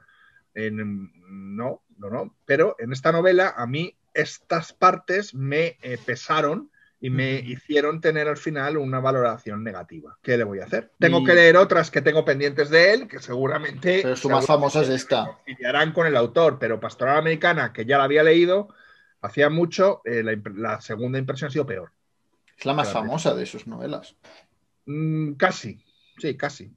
no, no, no, pero en esta novela a mí estas partes me eh, pesaron y me hicieron tener al final una valoración negativa. ¿Qué le voy a hacer? Tengo Y- que leer otras que tengo pendientes de él, que seguramente... Pero su más famosa es esta. conciliarán con el autor, pero Pastoral Americana, que ya la había leído, hacía mucho, eh, la, segunda impresión ha sido peor. Es la más famosa de sus novelas. Mm, casi, sí, casi.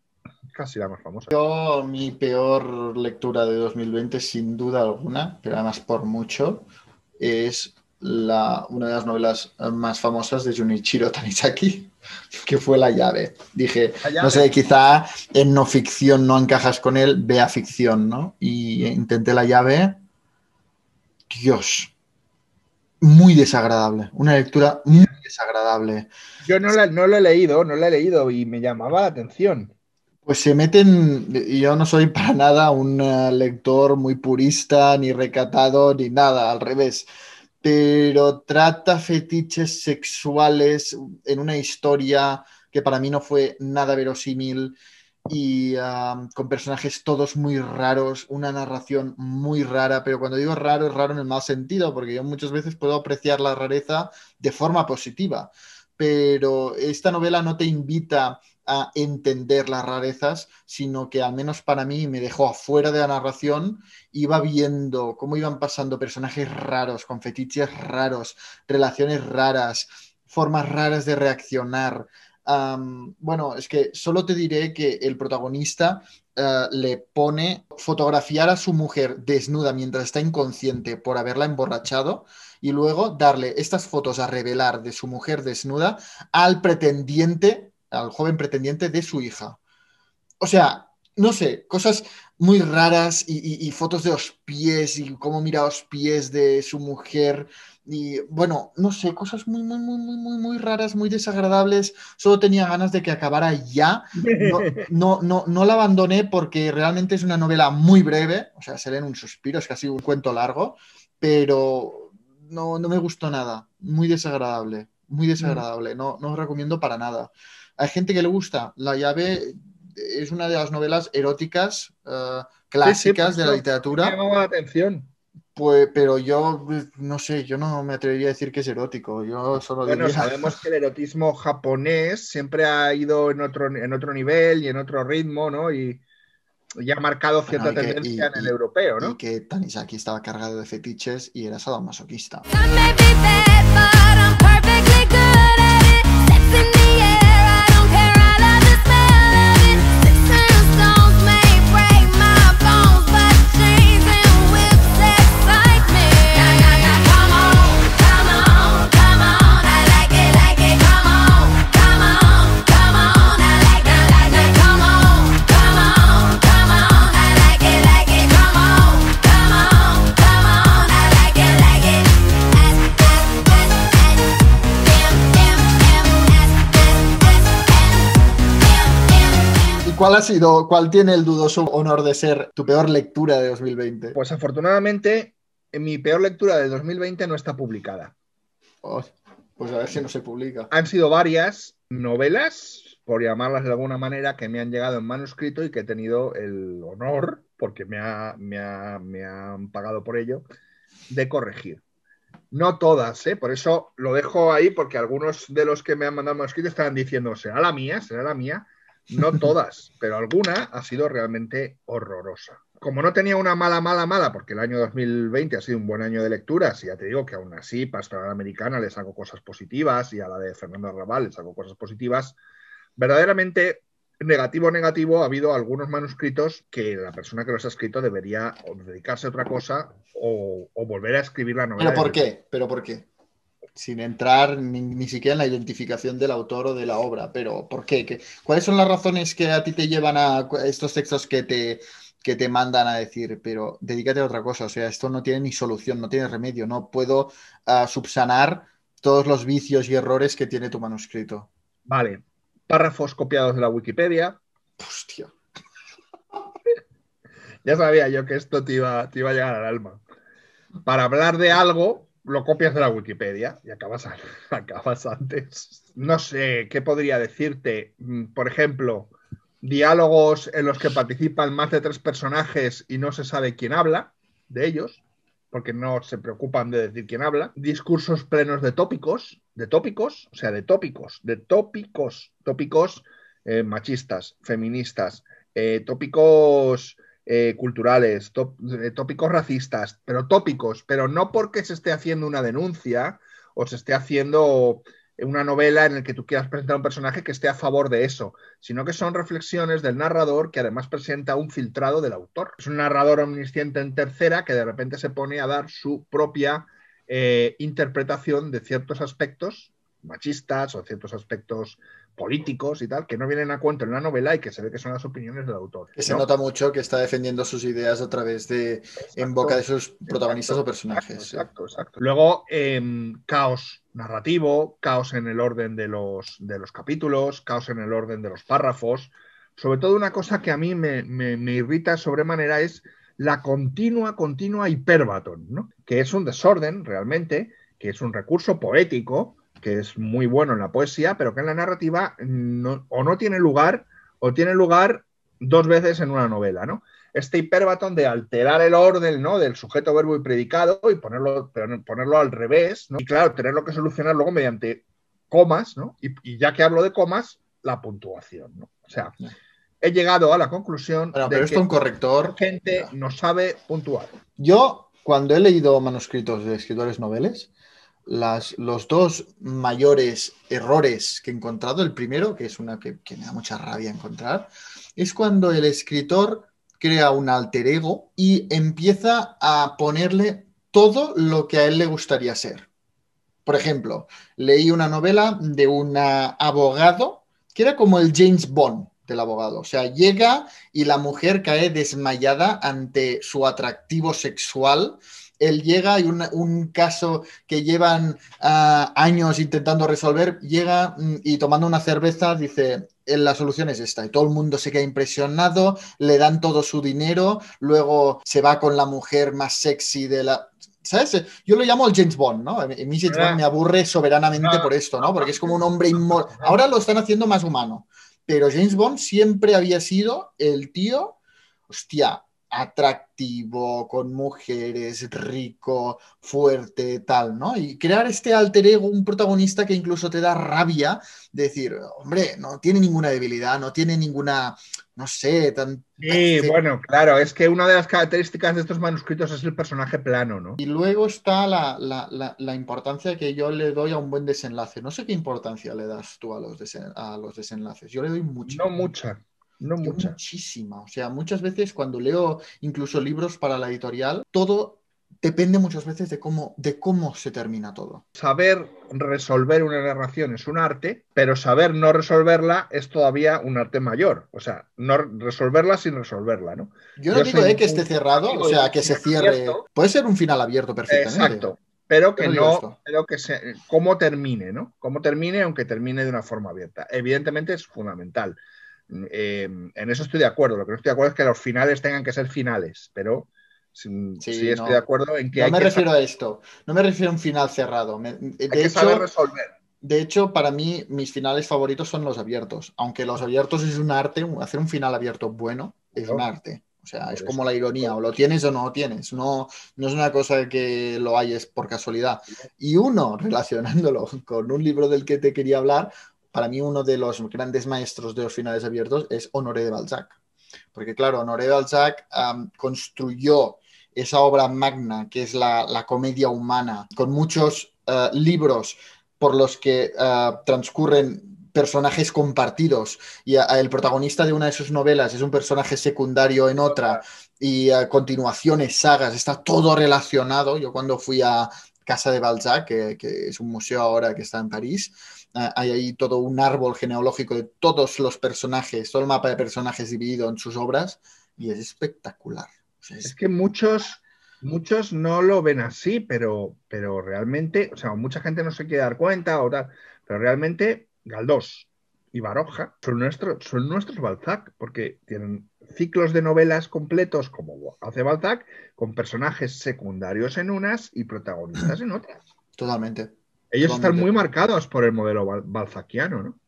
Casi la más famosa. Yo, mi peor lectura de 2020, sin duda alguna, pero además por mucho, es la, una de las novelas más famosas de Junichiro Tanizaki, que fue La llave. Dije, La llave. no sé, quizá en no ficción no encajas con él, vea ficción, ¿no? Y intenté La llave. Dios, muy desagradable, una lectura muy desagradable. Yo no la, no lo he leído, no la he leído y me llamaba la atención. Pues se meten, yo no soy para nada un eh, lector muy purista, ni recatado, ni nada, al revés. pero trata fetiches sexuales en una historia que para mí no fue nada verosímil y con personajes todos muy raros, una narración muy rara, pero cuando digo raro es raro en el mal sentido, porque yo muchas veces puedo apreciar la rareza de forma positiva, pero esta novela no te invita a entender las rarezas, sino que al menos para mí me dejó afuera de la narración, iba viendo cómo iban pasando personajes raros, con fetiches raros, relaciones raras, formas raras de reaccionar. Bueno, es que solo te diré que el protagonista eh, le pone fotografiar a su mujer desnuda mientras está inconsciente por haberla emborrachado y luego darle estas fotos a revelar de su mujer desnuda al pretendiente, al joven pretendiente de su hija. O sea, no sé, cosas muy raras y, y- y fotos de los pies y cómo mira los pies de su mujer. Y bueno, no sé, cosas muy, muy, muy, muy, muy, muy raras, muy desagradables. Solo tenía ganas de que acabara ya. No, no, no, no la abandoné porque realmente es una novela muy breve, o sea, se lee en un suspiro, es casi un cuento largo, pero no, no me gustó nada. Muy desagradable, muy desagradable. No, no os recomiendo para nada. Hay gente que le gusta. La llave es una de las novelas eróticas eh, clásicas por de la literatura. Me llamaba la atención. Pues, pero yo no sé, yo no me atrevería a decir que es erótico. Yo solo Bueno, diría. sabemos que el erotismo japonés siempre ha ido en otro, en otro nivel y en otro ritmo, ¿no? Y, y ha marcado cierta Bueno, y que- tendencia y- en el y- europeo, Y ¿no? que Tanizaki estaba cargado de fetiches y era sadomasoquista. I cuál ha sido, cuál tiene el dudoso honor de ser tu peor lectura de 2020? Pues afortunadamente, mi peor lectura de 2020 no está publicada. Oh, pues a ver si no se publica. Han sido varias novelas, por llamarlas de alguna manera, que me han llegado en manuscrito y que he tenido el honor, porque me, ha- me ha- me han pagado por ello, de corregir. No todas, ¿eh? por eso lo dejo ahí, porque algunos de los que me han mandado manuscrito estaban diciendo, será la mía, será la mía. No todas, pero alguna ha sido realmente horrorosa. Como no tenía una mala, mala, mala, porque el año 2020 ha sido un buen año de lecturas, y ya te digo que aún así, Pastoral Americana le saco cosas positivas, y a la de Fernando Arrabal le saco cosas positivas, verdaderamente negativo, negativo, ha habido algunos manuscritos que la persona que los ha escrito debería dedicarse a otra cosa o, o volver a escribir la novela. ¿Pero por qué? ¿Pero por qué? Sin entrar ni, ni siquiera en la identificación del autor o de la obra, pero ¿por qué? ¿Qué- ¿Cuáles son las razones que a ti te llevan a estos textos que te, que te mandan a decir, pero dedícate a otra cosa? O sea, esto no tiene ni solución, no tiene remedio, no puedo ah, subsanar todos los vicios y errores que tiene tu manuscrito. Vale, párrafos copiados de la Wikipedia. Hostia. Ya sabía yo que esto te iba, te iba a llegar al alma. Para hablar de algo, lo copias de la Wikipedia y acabas, acabas antes. No sé, ¿qué podría decirte? Mm, Por ejemplo, diálogos en los que participan más de tres personajes y no se sabe quién habla de ellos, porque no se preocupan de decir quién habla. Discursos plenos de tópicos, de tópicos, o sea, de tópicos, de tópicos, tópicos eh, machistas, feministas, eh, tópicos eh, culturales, eh, tópicos racistas, pero tópicos, pero no porque se esté haciendo una denuncia o se esté haciendo una novela en la que tú quieras presentar un personaje que esté a favor de eso, sino que son reflexiones del narrador que además presenta un filtrado del autor. Es un narrador omnisciente en tercera que de repente se pone a dar su propia eh, interpretación de ciertos aspectos machistas o ciertos aspectos políticos y tal, que no vienen a cuento en la novela y que se ve que son las opiniones del autor. Que se ¿no? nota mucho que está defendiendo sus ideas a través de, en boca de sus protagonistas o personajes. sí. Exacto, exacto. Luego, em, caos narrativo, caos en el orden de los, de los capítulos, caos en el orden de los párrafos. Sobre todo una cosa que a mí me, me- me irrita sobremanera es la continua, continua hiperbatón, ¿no? Que es un desorden realmente, que es un recurso poético, que es muy bueno en la poesía, pero que en la narrativa no- o no tiene lugar, o tiene lugar dos veces en una novela, ¿no? Este hiperbatón de alterar el orden, ¿no? Del sujeto, verbo y predicado y ponerlo, ponerlo al revés, ¿no? Y claro, tenerlo que solucionar luego mediante comas, ¿no? Y, y ya que hablo de comas, la puntuación, ¿no? O sea, he llegado a la conclusión Bueno, de pero que esto un corrector. la gente no sabe puntuar. Yo, cuando he leído manuscritos de escritores noveles, las, los dos mayores errores que he encontrado, el primero, que es una que, que me da mucha rabia encontrar, es cuando el escritor crea un alter ego y empieza a ponerle todo lo que a él le gustaría ser. Por ejemplo, leí una novela de un abogado que era como el James Bond del abogado. O sea, llega y la mujer cae desmayada ante su atractivo sexual. Él llega y un, un caso que llevan ah, años intentando resolver, llega mm, y tomando una cerveza dice, "Eh, la solución es esta. Y todo el mundo se queda impresionado, le dan todo su dinero, luego se va con la mujer más sexy de la... ¿Sabes? Yo lo llamo el James Bond, ¿no? A mí James Bond me aburre soberanamente por esto, ¿no? Porque es como un hombre inmortal. Ahora lo están haciendo más humano. Pero James Bond siempre había sido el tío, hostia, atractivo, con mujeres, rico, fuerte, tal, ¿no? Y crear este alter ego, un protagonista que incluso te da rabia, de decir, hombre, no tiene ninguna debilidad, no tiene ninguna, no sé, tan... Sí, bueno, claro, es que una de las características de estos manuscritos es el personaje plano, ¿no? Y luego está la, la- la- la importancia que yo le doy a un buen desenlace. No sé qué importancia le das tú a los, desen- a los desenlaces. Yo le doy mucho. No mucha, no mucha. muchísima. O sea, muchas veces cuando leo incluso libros para la editorial, todo depende muchas veces de cómo, de cómo se termina todo. Saber resolver una narración es un arte, pero saber no resolverla es todavía un arte mayor. O sea, no resolverla sin resolverla, ¿no? Yo no Yo digo eh, que esté cerrado, o sea, que se cierre. abierto. Puede ser un final abierto perfectamente. Exacto. Pero que no no, pero que se, cómo termine, ¿no? Cómo termine, aunque termine de una forma abierta. Evidentemente es fundamental. Eh, en eso estoy de acuerdo. Lo que no estoy de acuerdo es que los finales tengan que ser finales, pero sí, estoy no. de acuerdo en que No hay me que, refiero a esto. No me refiero a un final cerrado. Me- hay de que hecho, saber resolver. De hecho, para mí, mis finales favoritos son los abiertos. Aunque los abiertos es un arte, hacer un final abierto bueno es un arte. O sea, Por es eso. como la ironía, o lo tienes o no lo tienes. No, no es una cosa que lo hayes por casualidad. Y uno, relacionándolo con un libro del que te quería hablar, para mí uno de los grandes maestros de los finales abiertos es Honoré de Balzac. Porque claro, Honoré de Balzac construyó esa obra magna que es la, comedia humana, con muchos eh, libros por los que eh, transcurren personajes compartidos y el protagonista de una de sus novelas es un personaje secundario en otra y a continuaciones, sagas, está todo relacionado. Yo cuando fui a Casa de Balzac, que, es un museo ahora que está en París, eh, hay ahí todo un árbol genealógico de todos los personajes, todo el mapa de personajes dividido en sus obras y es espectacular. O sea, es- Es que muchos, muchos no lo ven así, pero, pero realmente, o sea, mucha gente no se quiere dar cuenta o tal, pero realmente Galdós y Baroja son, nuestros son nuestros Balzac, porque tienen ciclos de novelas completos como hace Balzac, con personajes secundarios en unas y protagonistas en otras. totalmente. Ellos están muy marcados por el modelo bal- balzaquiano, ¿no?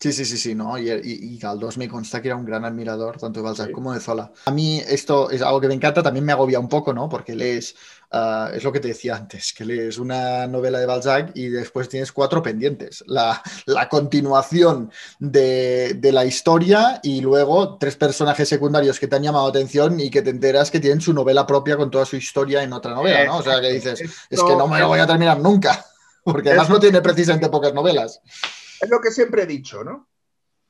Sí, sí, sí, sí, ¿no? Y, y, y Galdós me consta que era un gran admirador tanto de Balzac Sí. como de Zola. A mí esto es algo que me encanta, también me agobia un poco, ¿no? Porque lees, ah, es lo que te decía antes, que lees una novela de Balzac y después tienes cuatro pendientes. La, la continuación de, de la historia y luego tres personajes secundarios que te han llamado atención y que te enteras que tienen su novela propia con toda su historia en otra novela, ¿no? O sea, que dices, es que no me lo voy a terminar nunca, porque además no tiene precisamente pocas novelas. Es lo que siempre he dicho, ¿no?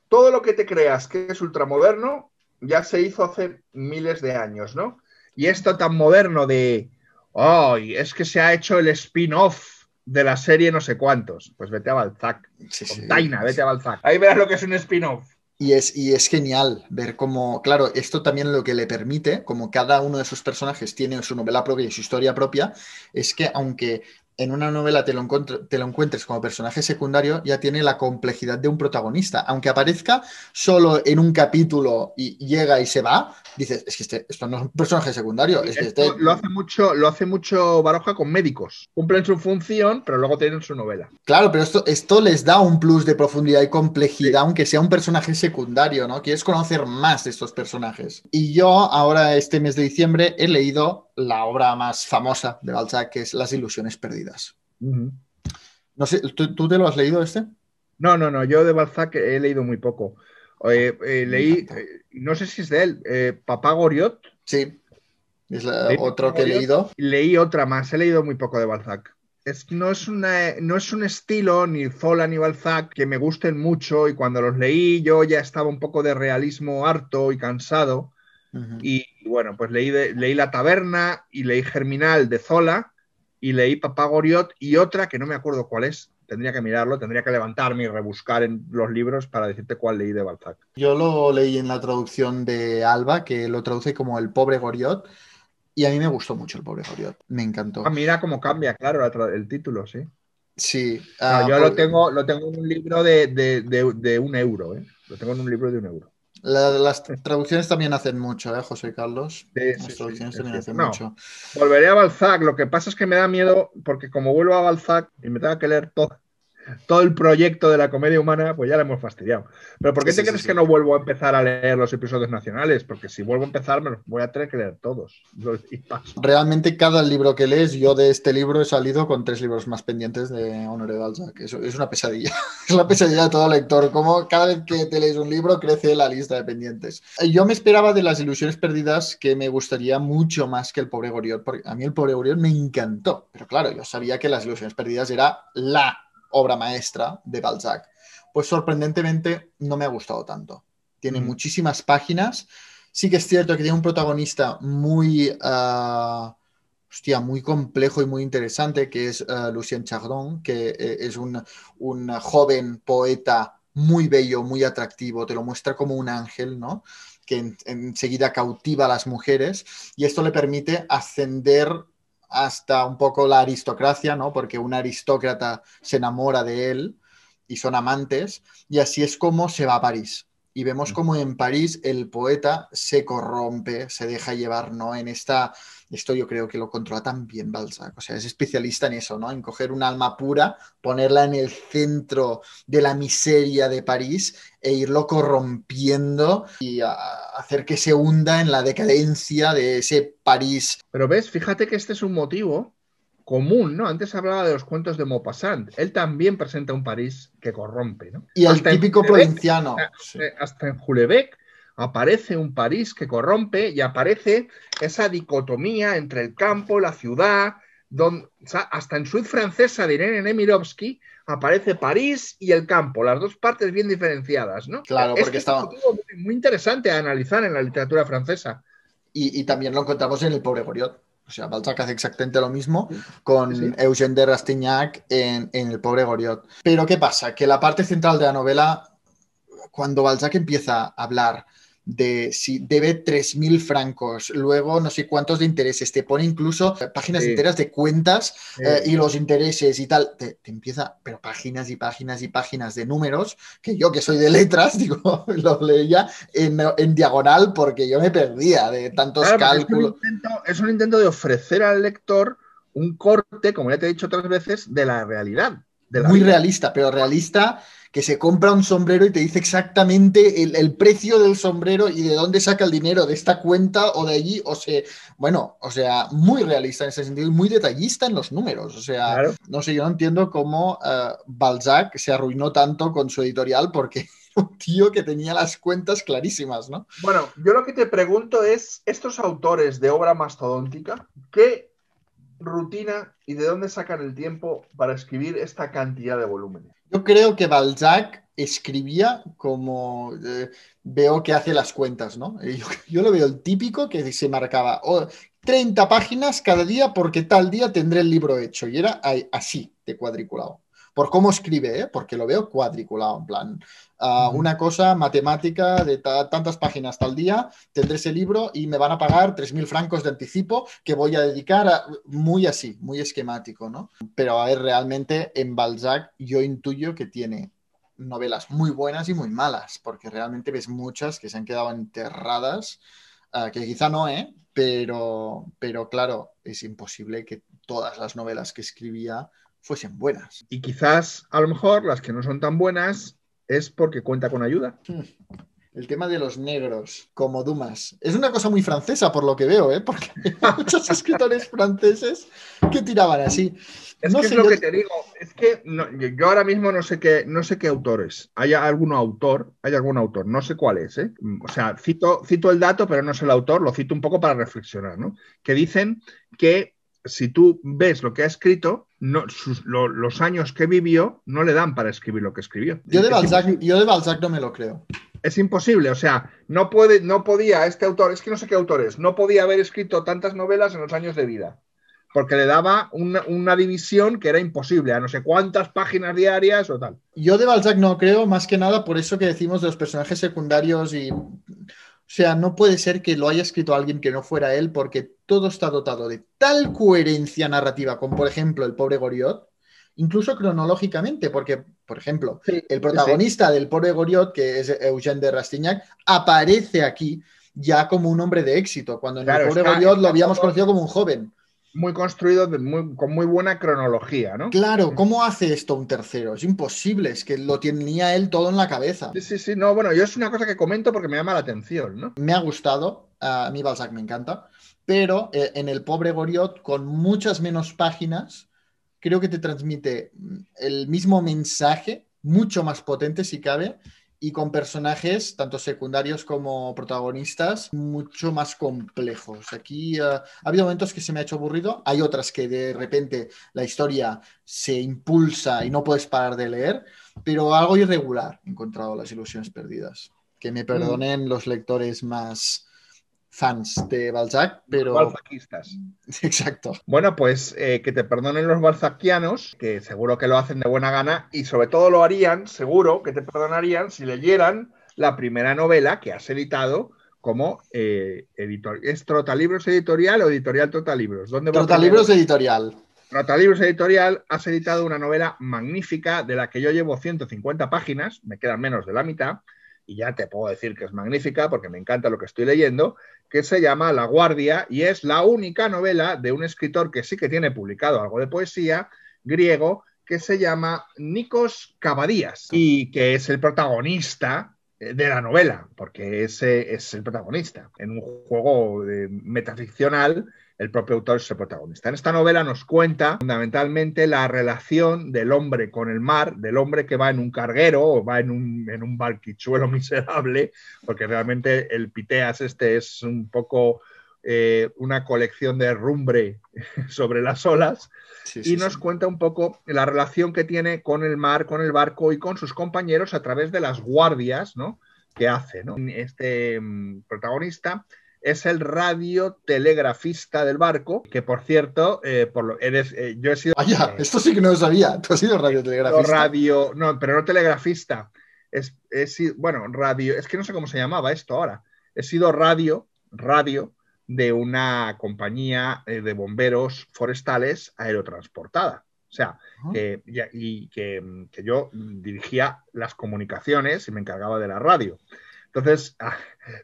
Todo lo que te creas que es ultramoderno ya se hizo hace miles de años, ¿no? Y esto tan moderno de, ¡ay! es que se ha hecho el spin-off de la serie no sé cuántos. Pues vete a Balzac. Sí. Taina, vete a Balzac. Ahí verás lo que es un spin-off. Y es, y es genial ver cómo, claro, esto también lo que le permite, como cada uno de sus personajes tiene su novela propia y su historia propia, es que aunque en una novela te lo, encuentr- te lo encuentres como personaje secundario, ya tiene la complejidad de un protagonista. Aunque aparezca solo en un capítulo y llega y se va, dices, es que este- esto no es un personaje secundario. Es que Esto este- lo hace mucho, lo hace mucho Baroja con médicos. Cumplen su función, pero luego tienen su novela. Claro, pero esto, esto les da un plus de profundidad y complejidad, aunque sea un personaje secundario, ¿no? Quieres conocer más de estos personajes. Y yo ahora, este mes de diciembre, he leído la obra más famosa de Balzac, que es Las ilusiones perdidas. No sé, ¿tú, tú te lo has leído este? No, no, no. Yo de Balzac he leído muy poco. Eh, eh, leí, eh, no sé si es de él, Papá Goriot. Sí. Es otro que he leído. Leí otra más. He leído muy poco de Balzac. Es, no, es una, no es un estilo, ni Zola ni Balzac, que me gusten mucho. Y cuando los leí, yo ya estaba un poco de realismo harto y cansado. Y bueno, pues leí, de- leí La Taberna y leí Germinal de Zola y leí Papá Goriot y otra que no me acuerdo cuál es. Tendría que mirarlo, tendría que levantarme y rebuscar en los libros para decirte cuál leí de Balzac. Yo lo leí en la traducción de Alba, que lo traduce como El pobre Goriot, y a mí me gustó mucho El pobre Goriot, me encantó. Ah, mira cómo cambia, claro, el título, sí. Sí, No, ah, yo por- lo tengo, lo tengo en un libro de, de- de- de un euro, ¿eh? Lo tengo en un libro de un euro. La- las traducciones también hacen mucho, ¿eh, José Carlos? Sí, Las sí, traducciones es también hacen No. mucho. Volveré a Balzac, lo que pasa es que me da miedo porque como vuelvo a Balzac y me tenga que leer todo, todo el proyecto de la comedia humana, pues ya la hemos fastidiado. Pero ¿por qué Sí, te sí, crees sí, que no vuelvo a empezar a leer los episodios nacionales? Porque si vuelvo a empezar me los voy a tener que leer todos. Y paso. Realmente cada libro que lees, yo de este libro he salido con tres libros más pendientes de Honoré Balzac. Eso es una pesadilla. es la pesadilla de todo lector. Como cada vez que te lees un libro crece la lista de pendientes. Yo me esperaba de las ilusiones perdidas que me gustaría mucho más que el pobre Goriot, porque a mí el pobre Goriot me encantó. Pero claro, yo sabía que las ilusiones perdidas era la obra maestra de Balzac. Pues sorprendentemente no me ha gustado tanto. Tiene Mm. muchísimas páginas. Sí que es cierto que tiene un protagonista muy, hostia, muy complejo y muy interesante, que es ah, Lucien Chardon, que eh, es un, un joven poeta muy bello, muy atractivo, te lo muestra como un ángel, ¿no? Que en- enseguida cautiva a las mujeres y esto le permite ascender hasta un poco la aristocracia, ¿no? Porque un aristócrata se enamora de él y son amantes, y así es como se va a París. Y vemos como en París el poeta se corrompe, se deja llevar, ¿no? En esta, esto yo creo que lo controla también Balzac, o sea, es especialista en eso, ¿no? En coger un alma pura, ponerla en el centro de la miseria de París e irlo corrompiendo y a- hacer que se hunda en la decadencia de ese París. Pero ves, fíjate que este es un motivo común, ¿no? Antes hablaba de los cuentos de Maupassant. Él también presenta un París que corrompe, ¿no? Y el Hasta típico Julebec, provinciano. Sí. eh, Hasta en Julebec aparece un París que corrompe y aparece esa dicotomía entre el campo, la ciudad, donde, o sea, hasta en Suite francesa de Irene Nemirovsky aparece París y el campo, las dos partes bien diferenciadas, ¿no? Claro, Este porque es estaba- un motivo muy- interesante a analizar en la literatura francesa. Y, y también lo encontramos en El pobre Goriot. O sea, Balzac hace exactamente lo mismo con sí. Eugène de Rastignac en, en El pobre Goriot. Pero ¿qué pasa? Que la parte central de la novela, cuando Balzac empieza a hablar de si debe 3.000 francos, luego no sé cuántos de intereses, te pone incluso páginas Sí. enteras de cuentas eh, Eh, y los intereses y tal, te, te empieza, pero páginas y páginas y páginas de números, que yo que soy de letras, digo, lo leía en, en diagonal porque yo me perdía de tantos Claro, cálculos. Es un, intento, es un intento de ofrecer al lector un corte, como ya te he dicho otras veces, de la realidad. De la Muy vida. realista, pero realista que se compra un sombrero y te dice exactamente el, el precio del sombrero y de dónde saca el dinero, de esta cuenta o de allí, o sea, bueno, o sea, muy realista en ese sentido y muy detallista en los números, o sea, Claro. no sé, yo no entiendo cómo eh, Balzac se arruinó tanto con su editorial porque un tío que tenía las cuentas clarísimas, ¿no? Bueno, yo lo que te pregunto es, estos autores de obra mastodóntica, ¿qué rutina y de dónde sacan el tiempo para escribir esta cantidad de volúmenes? Yo creo que Balzac escribía como eh, veo que hace las cuentas, ¿no? Yo, lo veo el típico que se marcaba oh, 30 páginas cada día porque tal día tendré el libro hecho y era así de cuadriculado. Por cómo escribe, ¿eh? porque lo veo cuadriculado, en plan. ah, Una cosa matemática de ta- tantas páginas tal día, tendré ese libro y me van a pagar 3.000 francos de anticipo que voy a dedicar a... Muy así, muy esquemático, ¿no? Pero a ver, realmente en Balzac yo intuyo que tiene novelas muy buenas y muy malas, porque realmente ves muchas que se han quedado enterradas, ah, que quizá no, ¿eh? Pero, pero claro, es imposible que todas las novelas que escribía fuesen buenas. Y quizás, a lo mejor, las que no son tan buenas es porque cuenta con ayuda. El tema de los negros como Dumas es una cosa muy francesa por lo que veo, ¿eh? Porque hay muchos escritores franceses que tiraban así. Es No que sé, es lo yo- que te digo, es que no- yo ahora mismo no sé qué, no sé qué autores. Hay algún autor, hay algún autor, no sé cuál es, ¿eh? O sea, cito, cito el dato, pero no sé el autor, lo cito un poco para reflexionar, ¿no? Que dicen que si tú ves lo que ha escrito, no, sus- lo- los años que vivió no le dan para escribir lo que escribió. Yo de, Balzac, yo de Balzac no me lo creo. Es imposible, o sea, no puede, no podía este autor, es que no sé qué autor es, no podía haber escrito tantas novelas en los años de vida, porque le daba una, una división que era imposible, a no sé cuántas páginas diarias o tal. Yo de Balzac no creo, más que nada por eso que decimos de los personajes secundarios y... O sea, no puede ser que lo haya escrito alguien que no fuera él, porque todo está dotado de tal coherencia narrativa, como por ejemplo el pobre Goriot, incluso cronológicamente, porque, por ejemplo, el protagonista del pobre Goriot, que es Eugène de Rastignac, aparece aquí ya como un hombre de éxito, cuando en Claro, el pobre está- Goriot lo habíamos todo- conocido como un joven. Muy construido, de muy- con muy buena cronología, ¿no? Claro, ¿cómo hace esto un tercero? Es imposible, es que lo tenía él todo en la cabeza. Sí, sí, sí, no, bueno, yo es una cosa que comento porque me llama la atención, ¿no? Me ha gustado, a mí Balzac me encanta, pero eh, en el pobre Goriot, con muchas menos páginas, creo que te transmite mm, el mismo mensaje, mucho más potente si cabe, y con personajes, tanto secundarios como protagonistas, mucho más complejos. Aquí eh, ha habido momentos que se me ha hecho aburrido, hay otras que de repente la historia se impulsa y no puedes parar de leer, pero algo irregular he encontrado las ilusiones perdidas. Que me perdonen los lectores más fans de Balzac, pero... Balzaquistas. Exacto. Bueno, pues eh, que te perdonen los balzaquianos, que seguro que lo hacen de buena gana, y sobre todo lo harían, seguro que te perdonarían si leyeran la primera novela que has editado como eh, editor. ¿Es Trotalibros Editorial o Editorial Trotalibros? ¿Dónde va Trotalibros editorial. Trotalibros Editorial, has editado una novela magnífica de la que yo llevo 150 páginas, me quedan menos de la mitad, y ya te puedo decir que es magnífica porque me encanta lo que estoy leyendo, que se llama La Guardia y es la única novela de un escritor que sí que tiene publicado algo de poesía griego que se llama Nikos Cavadías y que es el protagonista eh, de la novela, porque ese es el protagonista. En un juego de metaficcional, el propio autor es el protagonista. En esta novela nos cuenta fundamentalmente la relación del hombre con el mar, del hombre que va en un carguero o va en un, en un barquichuelo miserable, porque realmente el Piteas este es un poco eh, una colección de rumbre sobre las olas Sí, y nos sí. cuenta un poco la relación que tiene con el mar, con el barco y con sus compañeros a través de las guardias ¿no? que hace. ¿no? Este mm, protagonista es el radiotelegrafista del barco, que por cierto, eh, por lo, eres, eh, yo he sido Vaya, esto sí que no lo sabía. Tú has sido radiotelegrafista. radio, no, pero no telegrafista. Es, sido- bueno, radio, es que no sé cómo se llamaba esto ahora. He sido radio, radio de una compañía eh, de bomberos forestales aerotransportada. O sea, Ah. que, y que, que yo dirigía las comunicaciones y me encargaba de la radio. Entonces, ah,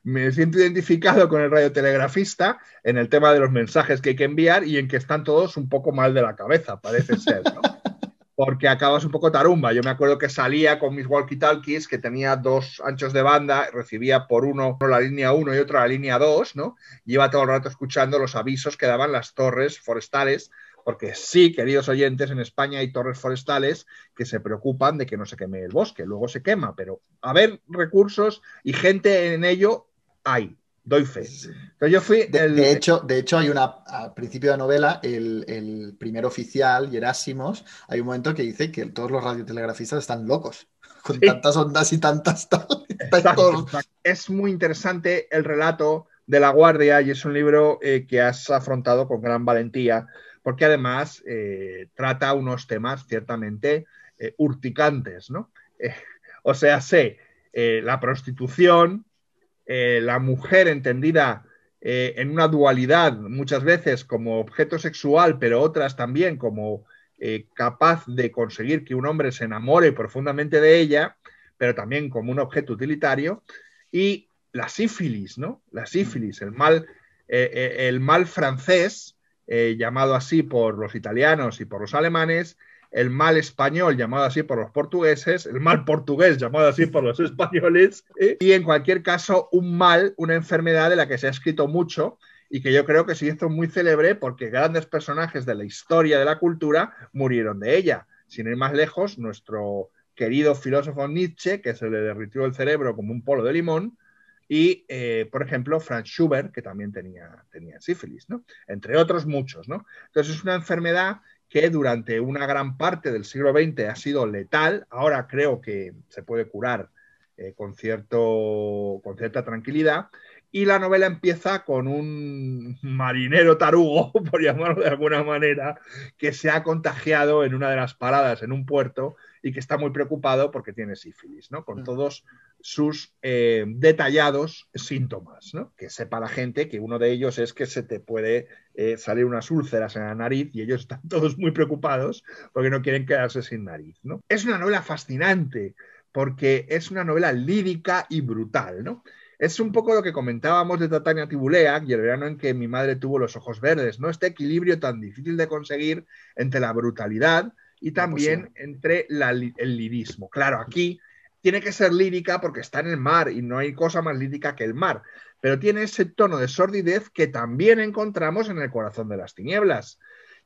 me siento identificado con el radiotelegrafista en el tema de los mensajes que hay que enviar y en que están todos un poco mal de la cabeza, parece ser, ¿no? Porque acabas un poco tarumba. Yo me acuerdo que salía con mis walkie-talkies, que tenía dos anchos de banda, recibía por uno la línea 1 y otro la línea 2, ¿no? Y iba todo el rato escuchando los avisos que daban las torres forestales, porque sí, queridos oyentes, en España hay torres forestales que se preocupan de que no se queme el bosque, luego se quema, pero a ver recursos y gente en ello hay, doy fe. Entonces yo fui De, hecho, de hecho, hay una, al principio de la novela, el, el primer oficial, Gerásimos, hay un momento que dice que todos los radiotelegrafistas están locos, con Sí. tantas ondas y tantas Exacto, exacto. Es muy interesante el relato de La Guardia y es un libro eh, que has afrontado con gran valentía, porque además eh, trata unos temas ciertamente eh, urticantes, ¿no? Eh, o sea, sé, la prostitución, la mujer entendida en una dualidad muchas veces como objeto sexual, pero otras también como capaz de conseguir que un hombre se enamore profundamente de ella, pero también como un objeto utilitario, y la sífilis, ¿no? La sífilis, el mal, el mal francés, eh, llamado así por los italianos y por los alemanes, el mal español llamado así por los portugueses, el mal portugués llamado así por los españoles, ¿eh? y en cualquier caso un mal, una enfermedad de la que se ha escrito mucho y que yo creo que se hizo muy célebre porque grandes personajes de la historia de la cultura murieron de ella. Sin ir más lejos, nuestro querido filósofo Nietzsche, que se le derritió el cerebro como un polo de limón, y, eh, por ejemplo, Franz Schubert, que también tenía, tenía sífilis, ¿no? Entre otros muchos, ¿no? Entonces es una enfermedad que durante una gran parte del siglo XX ha sido letal. Ahora creo que se puede curar eh, con, cierto, con cierta tranquilidad. Y la novela empieza con un marinero tarugo, por llamarlo de alguna manera, que se ha contagiado en una de las paradas en un puerto y que está muy preocupado porque tiene sífilis, ¿no? Con todos sus eh, detallados síntomas, ¿no? Que sepa la gente que uno de ellos es que se te puede eh, salir unas úlceras en la nariz y ellos están todos muy preocupados porque no quieren quedarse sin nariz, ¿no? Es una novela fascinante porque es una novela lírica y brutal, ¿no? Es un poco lo que comentábamos de Tatania Tibuleac y el verano en que mi madre tuvo los ojos verdes, ¿no? Este equilibrio tan difícil de conseguir entre la brutalidad y también entre la el lirismo. Claro, aquí tiene que ser lírica porque está en el mar y no hay cosa más lírica que el mar, pero tiene ese tono de sordidez que también encontramos en el corazón de las tinieblas,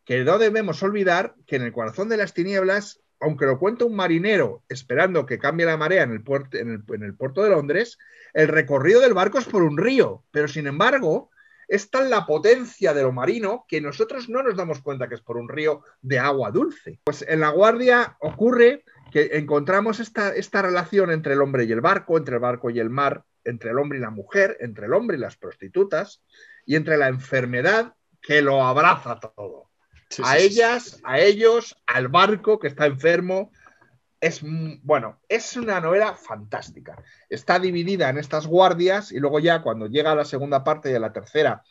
que no debemos olvidar que en el corazón de las tinieblas, aunque lo cuenta un marinero esperando que cambie la marea en el, puerto, en el- en el puerto de Londres, el recorrido del barco es por un río, pero sin embargo es tan la potencia de lo marino que nosotros no nos damos cuenta que es por un río de agua dulce. Pues en La Guardia ocurre que encontramos esta, esta relación entre el hombre y el barco, entre el barco y el mar, entre el hombre y la mujer, entre el hombre y las prostitutas, y entre la enfermedad que lo abraza todo. Sí, a sí, sí, ellas, a ellos, al barco que está enfermo. Es, bueno, es una novela fantástica. Está dividida en estas guardias y luego ya cuando llega a la segunda parte y a la tercera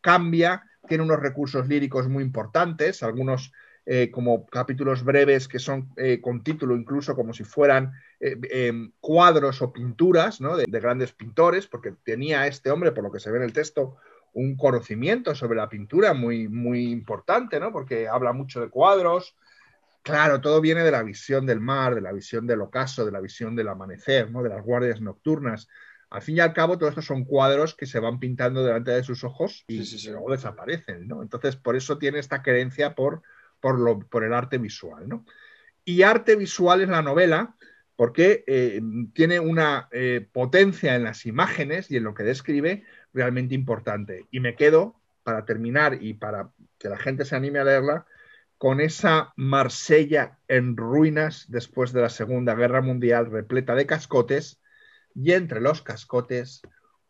cambia, tiene unos recursos líricos muy importantes, algunos eh, como capítulos breves que son eh, con título incluso como si fueran eh, em, cuadros o pinturas ¿no? de, de grandes pintores, porque tenía este hombre, por lo que se ve en el texto, un conocimiento sobre la pintura muy, muy importante, ¿no? porque habla mucho de cuadros. Claro, todo viene de la visión del mar, de la visión del ocaso, de la visión del amanecer, ¿no? de las guardias nocturnas. Al fin y al cabo, todos estos son cuadros que se van pintando delante de sus ojos y Sí, sí, sí. luego desaparecen. ¿no? Entonces, por eso tiene esta creencia por, por, lo, por el arte visual. ¿no? Y arte visual es la novela porque eh, tiene una eh, potencia en las imágenes y en lo que describe realmente importante. Y me quedo, para terminar y para que la gente se anime a leerla, con esa Marsella en ruinas después de la Segunda Guerra Mundial, repleta de cascotes, y entre los cascotes,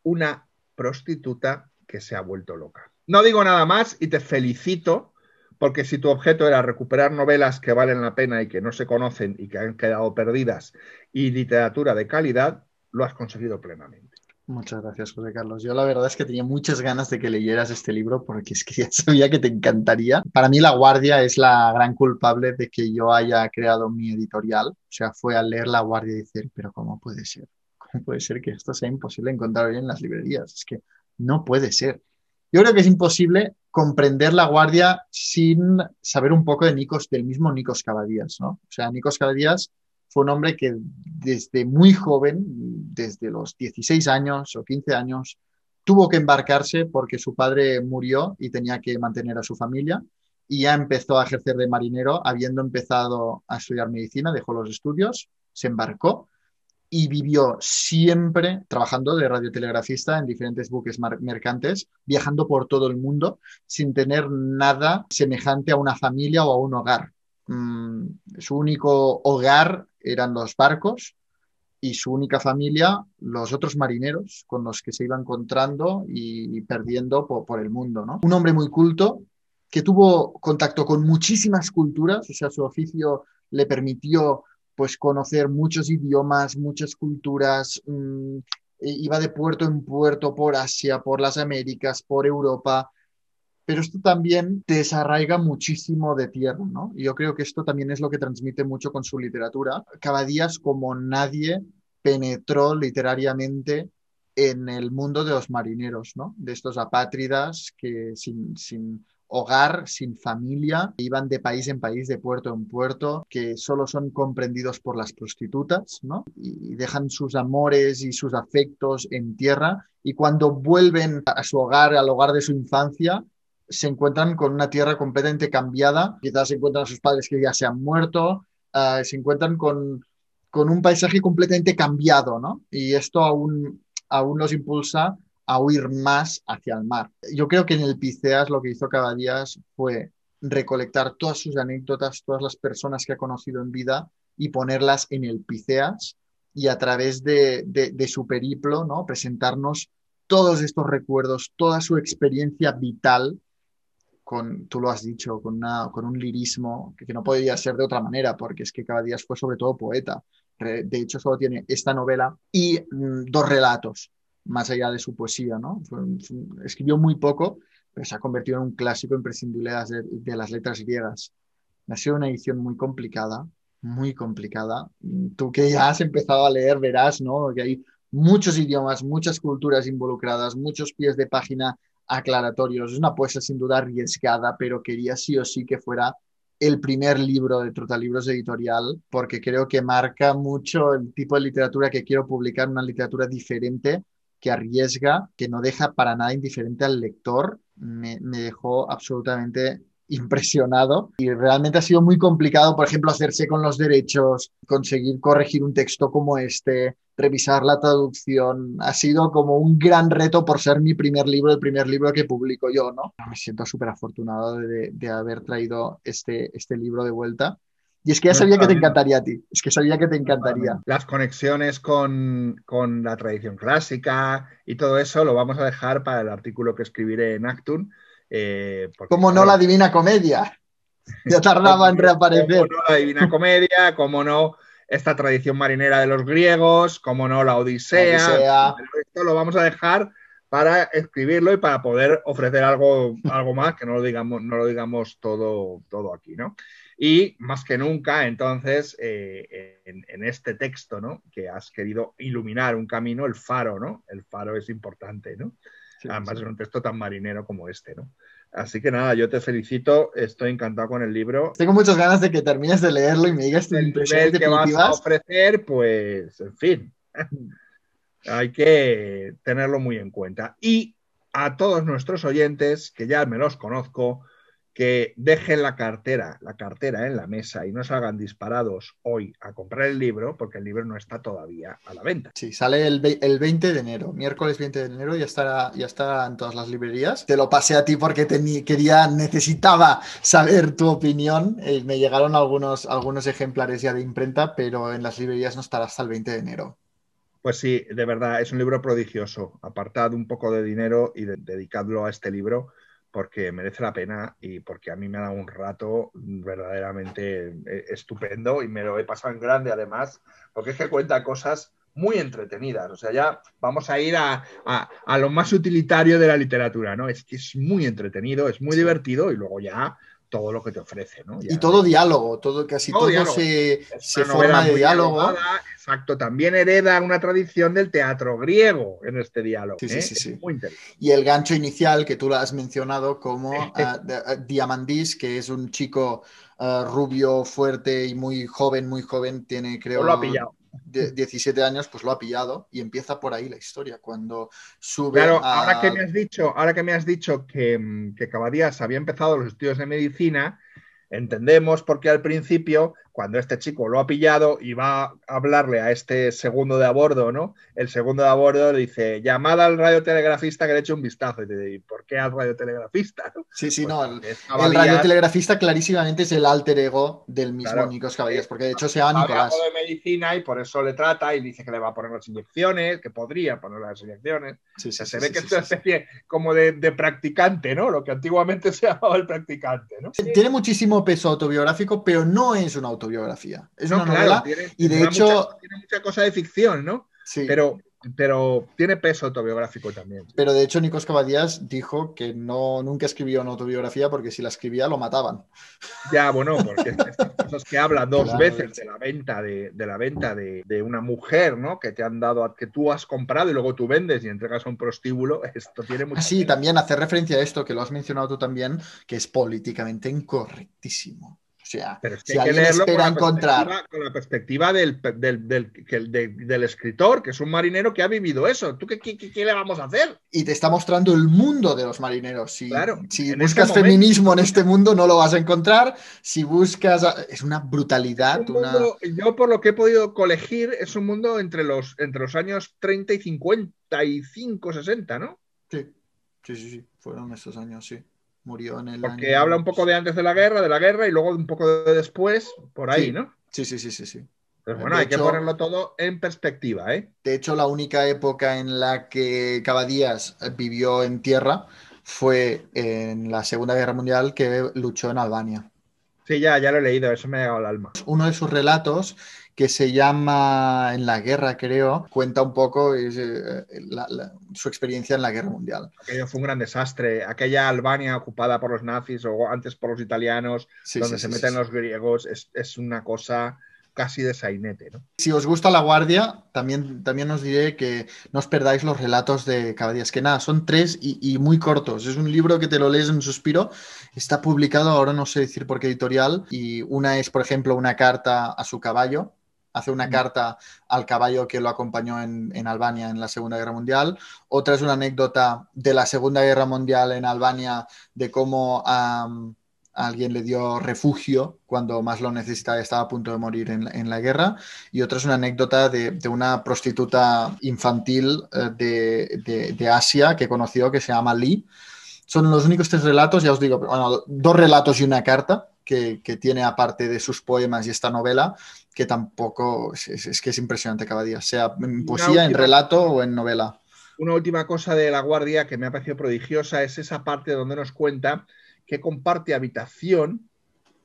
una prostituta que se ha vuelto loca. No digo nada más y te felicito porque si tu objeto era recuperar novelas que valen la pena y que no se conocen y que han quedado perdidas y literatura de calidad, lo has conseguido plenamente. Muchas gracias, José Carlos. Yo la verdad es que tenía muchas ganas de que leyeras este libro porque es que ya sabía que te encantaría. Para mí La Guardia es la gran culpable de que yo haya creado mi editorial. O sea, fue al leer La Guardia y decir, pero ¿cómo puede ser? ¿Cómo puede ser que esto sea imposible encontrar hoy en las librerías? Es que no puede ser. Yo creo que es imposible comprender La Guardia sin saber un poco de Nikos, del mismo Nikos Cavadías, ¿no? O sea, Nikos Cavadías fue un hombre que desde muy joven, desde los 16 años o 15 años, tuvo que embarcarse porque su padre murió y tenía que mantener a su familia y ya empezó a ejercer de marinero, habiendo empezado a estudiar medicina, dejó los estudios, se embarcó y vivió siempre trabajando de radiotelegrafista en diferentes buques mercantes, viajando por todo el mundo sin tener nada semejante a una familia o a un hogar. Mm, su único hogar eran los barcos y su única familia los otros marineros con los que se iba encontrando y perdiendo po- por, el mundo. ¿no? Un hombre muy culto que tuvo contacto con muchísimas culturas, o sea, su oficio le permitió pues conocer muchos idiomas, muchas culturas, mm, iba de puerto en puerto por Asia, por las Américas, por Europa, pero esto también desarraiga muchísimo de tierra, ¿no? Y yo creo que esto también es lo que transmite mucho con su literatura. Cavadías, como nadie, penetró literariamente en el mundo de los marineros, ¿no? De estos apátridas que sin, sin hogar, sin familia, iban de país en país, de puerto en puerto, que solo son comprendidos por las prostitutas, ¿no? Y dejan sus amores y sus afectos en tierra y cuando vuelven a su hogar, al hogar de su infancia, se encuentran con una tierra completamente cambiada, quizás se encuentran a sus padres que ya se han muerto, uh, se encuentran con, con, un paisaje completamente cambiado, ¿no? Y esto aún, aún los impulsa a huir más hacia el mar. Yo creo que en el Piceas lo que hizo Cavadías fue recolectar todas sus anécdotas, todas las personas que ha conocido en vida y ponerlas en el Piceas y a través de, de, de su periplo, ¿no? Presentarnos todos estos recuerdos, toda su experiencia vital con, tú lo has dicho, con, una, con un lirismo que, no podría ser de otra manera, porque es que Cavadías fue sobre todo poeta. De hecho, solo tiene esta novela y mm, dos relatos, más allá de su poesía, ¿no? Escribió muy poco, pero se ha convertido en un clásico imprescindible de, de las letras griegas. Ha sido una edición muy complicada, muy complicada. Tú que ya has empezado a leer, verás, ¿no? Que hay muchos idiomas, muchas culturas involucradas, muchos pies de página aclaratorios. Es una apuesta sin duda arriesgada, pero quería sí o sí que fuera el primer libro de Trotalibros Editorial, porque creo que marca mucho el tipo de literatura que quiero publicar, una literatura diferente, que arriesga, que no deja para nada indiferente al lector. Me, me dejó absolutamente impresionado y realmente ha sido muy complicado, por ejemplo, hacerse con los derechos, conseguir corregir un texto como este, revisar la traducción. Ha sido como un gran reto por ser mi primer libro, el primer libro que publico yo, ¿no? Me siento súper afortunado de, de, haber traído este, este libro de vuelta. Y es que ya sabía que te encantaría a ti, es que sabía que te encantaría. Las conexiones con, con la tradición clásica y todo eso lo vamos a dejar para el artículo que escribiré en Actun. Eh, porque, ¿Cómo claro, no la Divina Comedia? Ya tardaba en reaparecer. ¿Cómo no la Divina Comedia? ¿Cómo no esta tradición marinera de los griegos? ¿Cómo no la Odisea? La Odisea. Esto lo vamos a dejar para escribirlo y para poder ofrecer algo, algo más que no lo digamos, no lo digamos todo, todo aquí, ¿no? Y más que nunca, entonces, eh, en, en, este texto, ¿no? Que has querido iluminar un camino, el faro, ¿no? El faro es importante, ¿no? Sí, Además, sí. es un texto tan marinero como este, ¿no? Así que nada, yo te felicito, estoy encantado con el libro. Tengo muchas ganas de que termines de leerlo y me digas tus impresiones que vas a ofrecer, pues, en fin, hay que tenerlo muy en cuenta. Y a todos nuestros oyentes, que ya me los conozco, que dejen la cartera, la cartera en la mesa y no salgan disparados hoy a comprar el libro, porque el libro no está todavía a la venta. Sí, sale el, el 20 de enero, miércoles 20 de enero, ya estará, ya estará en todas las librerías. Te lo pasé a ti porque te, quería, necesitaba saber tu opinión. Eh, me llegaron algunos, algunos ejemplares ya de imprenta, pero en las librerías no estará hasta el 20 de enero. Pues sí, de verdad, es un libro prodigioso. Apartad un poco de dinero y de, dedicadlo a este libro porque merece la pena y porque a mí me ha dado un rato verdaderamente eh, estupendo y me lo he pasado en grande además, porque es que cuenta cosas muy entretenidas. O sea, ya vamos a ir a, a, a lo más utilitario de la literatura, ¿no? Es que es muy entretenido, es muy divertido y luego ya todo lo que te ofrece, ¿no? Ya, y todo diálogo, todo casi todo, todo se, se forma de diálogo. Elevada, exacto, también hereda una tradición del teatro griego en este diálogo. Sí, ¿eh? sí, sí, es muy interesante. Y el gancho inicial que tú lo has mencionado como uh, uh, Diamandis, que es un chico uh, rubio, fuerte y muy joven, muy joven, tiene creo... lo ha pillado. De 17 años, pues lo ha pillado y empieza por ahí la historia. Cuando sube. Claro, a... ahora que me has dicho, ahora que me has dicho que, que Cavadías había empezado los estudios de medicina, entendemos por qué al principio cuando este chico lo ha pillado y va a hablarle a este segundo de a bordo, ¿no? El segundo de a bordo le dice, llamada al radiotelegrafista que le eche un vistazo. Y te dice, ¿por qué al radiotelegrafista? ¿no? Sí, sí, pues no. El, el, radiotelegrafista clarísimamente es el alter ego del mismo claro, Nikos Caballas, porque de hecho se llama Nicolás. de medicina y por eso le trata y dice que le va a poner las inyecciones, que podría poner las inyecciones. Sí, sí, o sea, se ve que es una especie como de, de, practicante, ¿no? Lo que antiguamente se llamaba el practicante, ¿no? Tiene muchísimo peso autobiográfico, pero no es un autor autobiografía. Es No, una claro, novela tiene- y de hecho- mucha- tiene mucha cosa de ficción, ¿no? sí. Pero, pero tiene peso autobiográfico también. Pero de hecho, Nikos Cavadías dijo que no, nunca escribió una autobiografía porque si la escribía lo mataban. Ya, bueno, porque estas cosas que habla dos Claro, veces de la venta de, de la venta de, de una mujer, ¿no? Que te han dado, a- que tú has comprado y luego tú vendes y entregas a un prostíbulo, esto tiene mucho. Ah, sí, también hacer referencia a esto, que lo has mencionado tú también, que es políticamente incorrectísimo. Sea, Pero si alguien espera la, encontrar perspectiva, con la perspectiva del, del, del- escritor, que es un marinero que ha vivido eso. ¿Tú qué, qué- qué- le vamos a hacer? y te está mostrando el mundo de los marineros. Si, Claro, si buscas este momento- feminismo en este mundo no lo vas a encontrar. Si buscas... Es una brutalidad. Un una- mundo- yo, por lo que he podido colegir, es un mundo entre los, entre los años 30 y 55, 60, ¿no? Sí, sí, sí, sí, fueron esos años, sí. Murió en el Porque año- habla un poco de antes de la guerra, de la guerra y luego un poco de después, por ahí, Sí. ¿no? Sí, sí, sí, sí, sí. De bueno, hay que ponerlo todo en perspectiva, ¿eh? De hecho, la única época en la que Cavadías vivió en tierra fue en la Segunda Guerra Mundial que luchó en Albania. Sí, ya, ya lo he leído, eso me ha llegado al alma. Uno de sus relatos, que se llama En la guerra, creo, cuenta un poco es, eh, la- la- su experiencia en la Guerra Mundial. Aquello fue un gran desastre. Aquella Albania ocupada por los nazis o antes por los italianos, Sí, donde sí, se sí, meten los griegos, es, es una cosa casi de sainete, ¿no? Si os gusta La Guardia, también, también os diré que no os perdáis los relatos de Cavadías, que nada, son tres y, y muy cortos. Es un libro que te lo lees en un suspiro. Está publicado, ahora no sé decir por qué editorial, y una es, por ejemplo, una carta a su caballo. Hace una carta al caballo que lo acompañó en, en Albania en la Segunda Guerra Mundial. Otra es una anécdota de la Segunda Guerra Mundial en Albania, de cómo alguien le dio refugio cuando más lo necesitaba, estaba a punto de morir en, en la guerra. Y otra es una anécdota de, de una prostituta infantil eh, de, de- de Asia que conoció, que se llama Lee. Son los únicos tres relatos, ya os digo, bueno, dos relatos y una carta que, que tiene aparte de sus poemas y esta novela, que tampoco es, que es impresionante cada día, sea en poesía, en relato o en novela. Una última cosa de La Guardia que me ha parecido prodigiosa es esa parte donde nos cuenta que comparte habitación,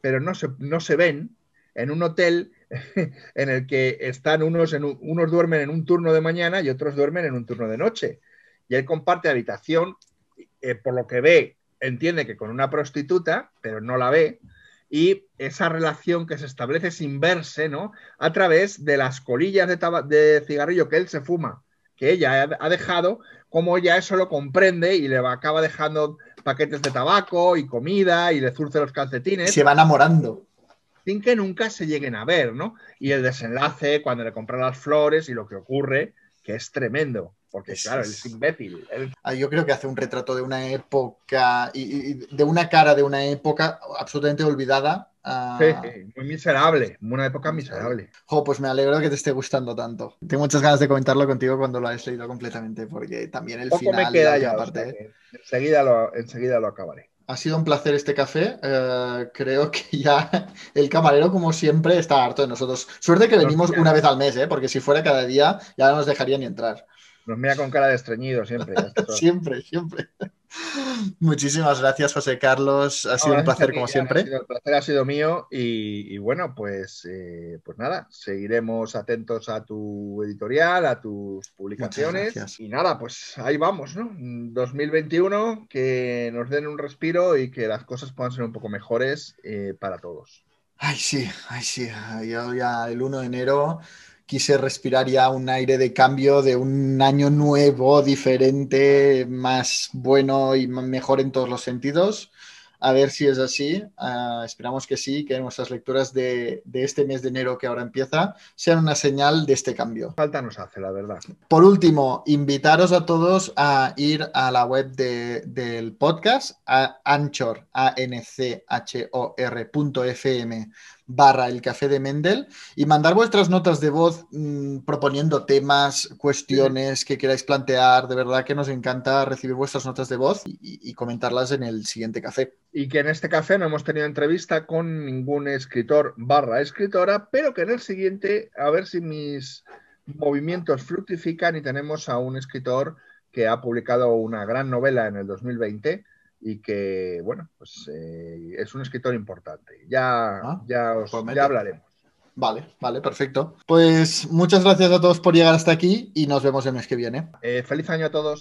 pero no se, no se ven, en un hotel en el que están unos, en un- unos duermen en un turno de mañana y otros duermen en un turno de noche. Y él comparte habitación, eh, por lo que ve, entiende que con una prostituta, pero no la ve, y esa relación que se establece sin verse, ¿no? A través de las colillas de, de cigarrillo que él se fuma, que ella ha- dejado, como ya eso lo comprende y le va- acaba dejando paquetes de tabaco y comida y le zurce los calcetines Se va enamorando. sin que nunca se lleguen a ver, ¿no? Y el desenlace cuando le compra las flores y lo que ocurre, que es tremendo, porque claro, él es- imbécil. Él- Ah, Yo creo que hace un retrato de una época y, de una cara de una época absolutamente olvidada. sí, sí, muy miserable, una época miserable. Jo, pues me alegro que te esté gustando tanto. Tengo muchas ganas de comentarlo contigo cuando lo hayas leído completamente, porque también el Poco final me queda ya, última o sea parte. que enseguida, lo, enseguida lo acabaré. Ha sido un placer este café. eh, creo que ya el camarero, como siempre, está harto de nosotros. Suerte que venimos una vez al mes, ¿eh? porque si fuera cada día ya no nos dejaría ni entrar. Nos mira con cara de estreñido siempre. Siempre, siempre. Muchísimas gracias, José Carlos. Ha sido un placer ti, como siempre. el placer ha sido mío y, y bueno, pues, eh, pues nada, seguiremos atentos a tu editorial, a tus publicaciones y nada, pues ahí vamos, ¿no? 2021, que nos den un respiro y que las cosas puedan ser un poco mejores eh, para todos. Ay, sí, ay, sí. Yo ya el 1 de enero quise respirar ya un aire de cambio, de un año nuevo, diferente, más bueno y mejor en todos los sentidos. A ver si es así. Ah, esperamos que sí, que nuestras lecturas de, de este mes de enero que ahora empieza sean una señal de este cambio. Falta nos hace, la verdad. Por último, invitaros a todos a ir a la web de- del podcast, a Anchor, a n c h o r.fm barra el café de Mendel y mandar vuestras notas de voz mm, proponiendo temas, cuestiones que queráis plantear. De verdad que nos encanta recibir vuestras notas de voz y, y- y comentarlas en el siguiente café. Y que en este café no hemos tenido entrevista con ningún escritor barra escritora, pero que en el siguiente, a ver si mis movimientos fructifican y tenemos a un escritor que ha publicado una gran novela en el 2020 y que, bueno, pues eh, es un escritor importante. Ya, Ah, ya, os, ya hablaremos. Vale, vale, perfecto. Pues muchas gracias a todos por llegar hasta aquí y nos vemos el mes que viene. Eh, feliz año a todos.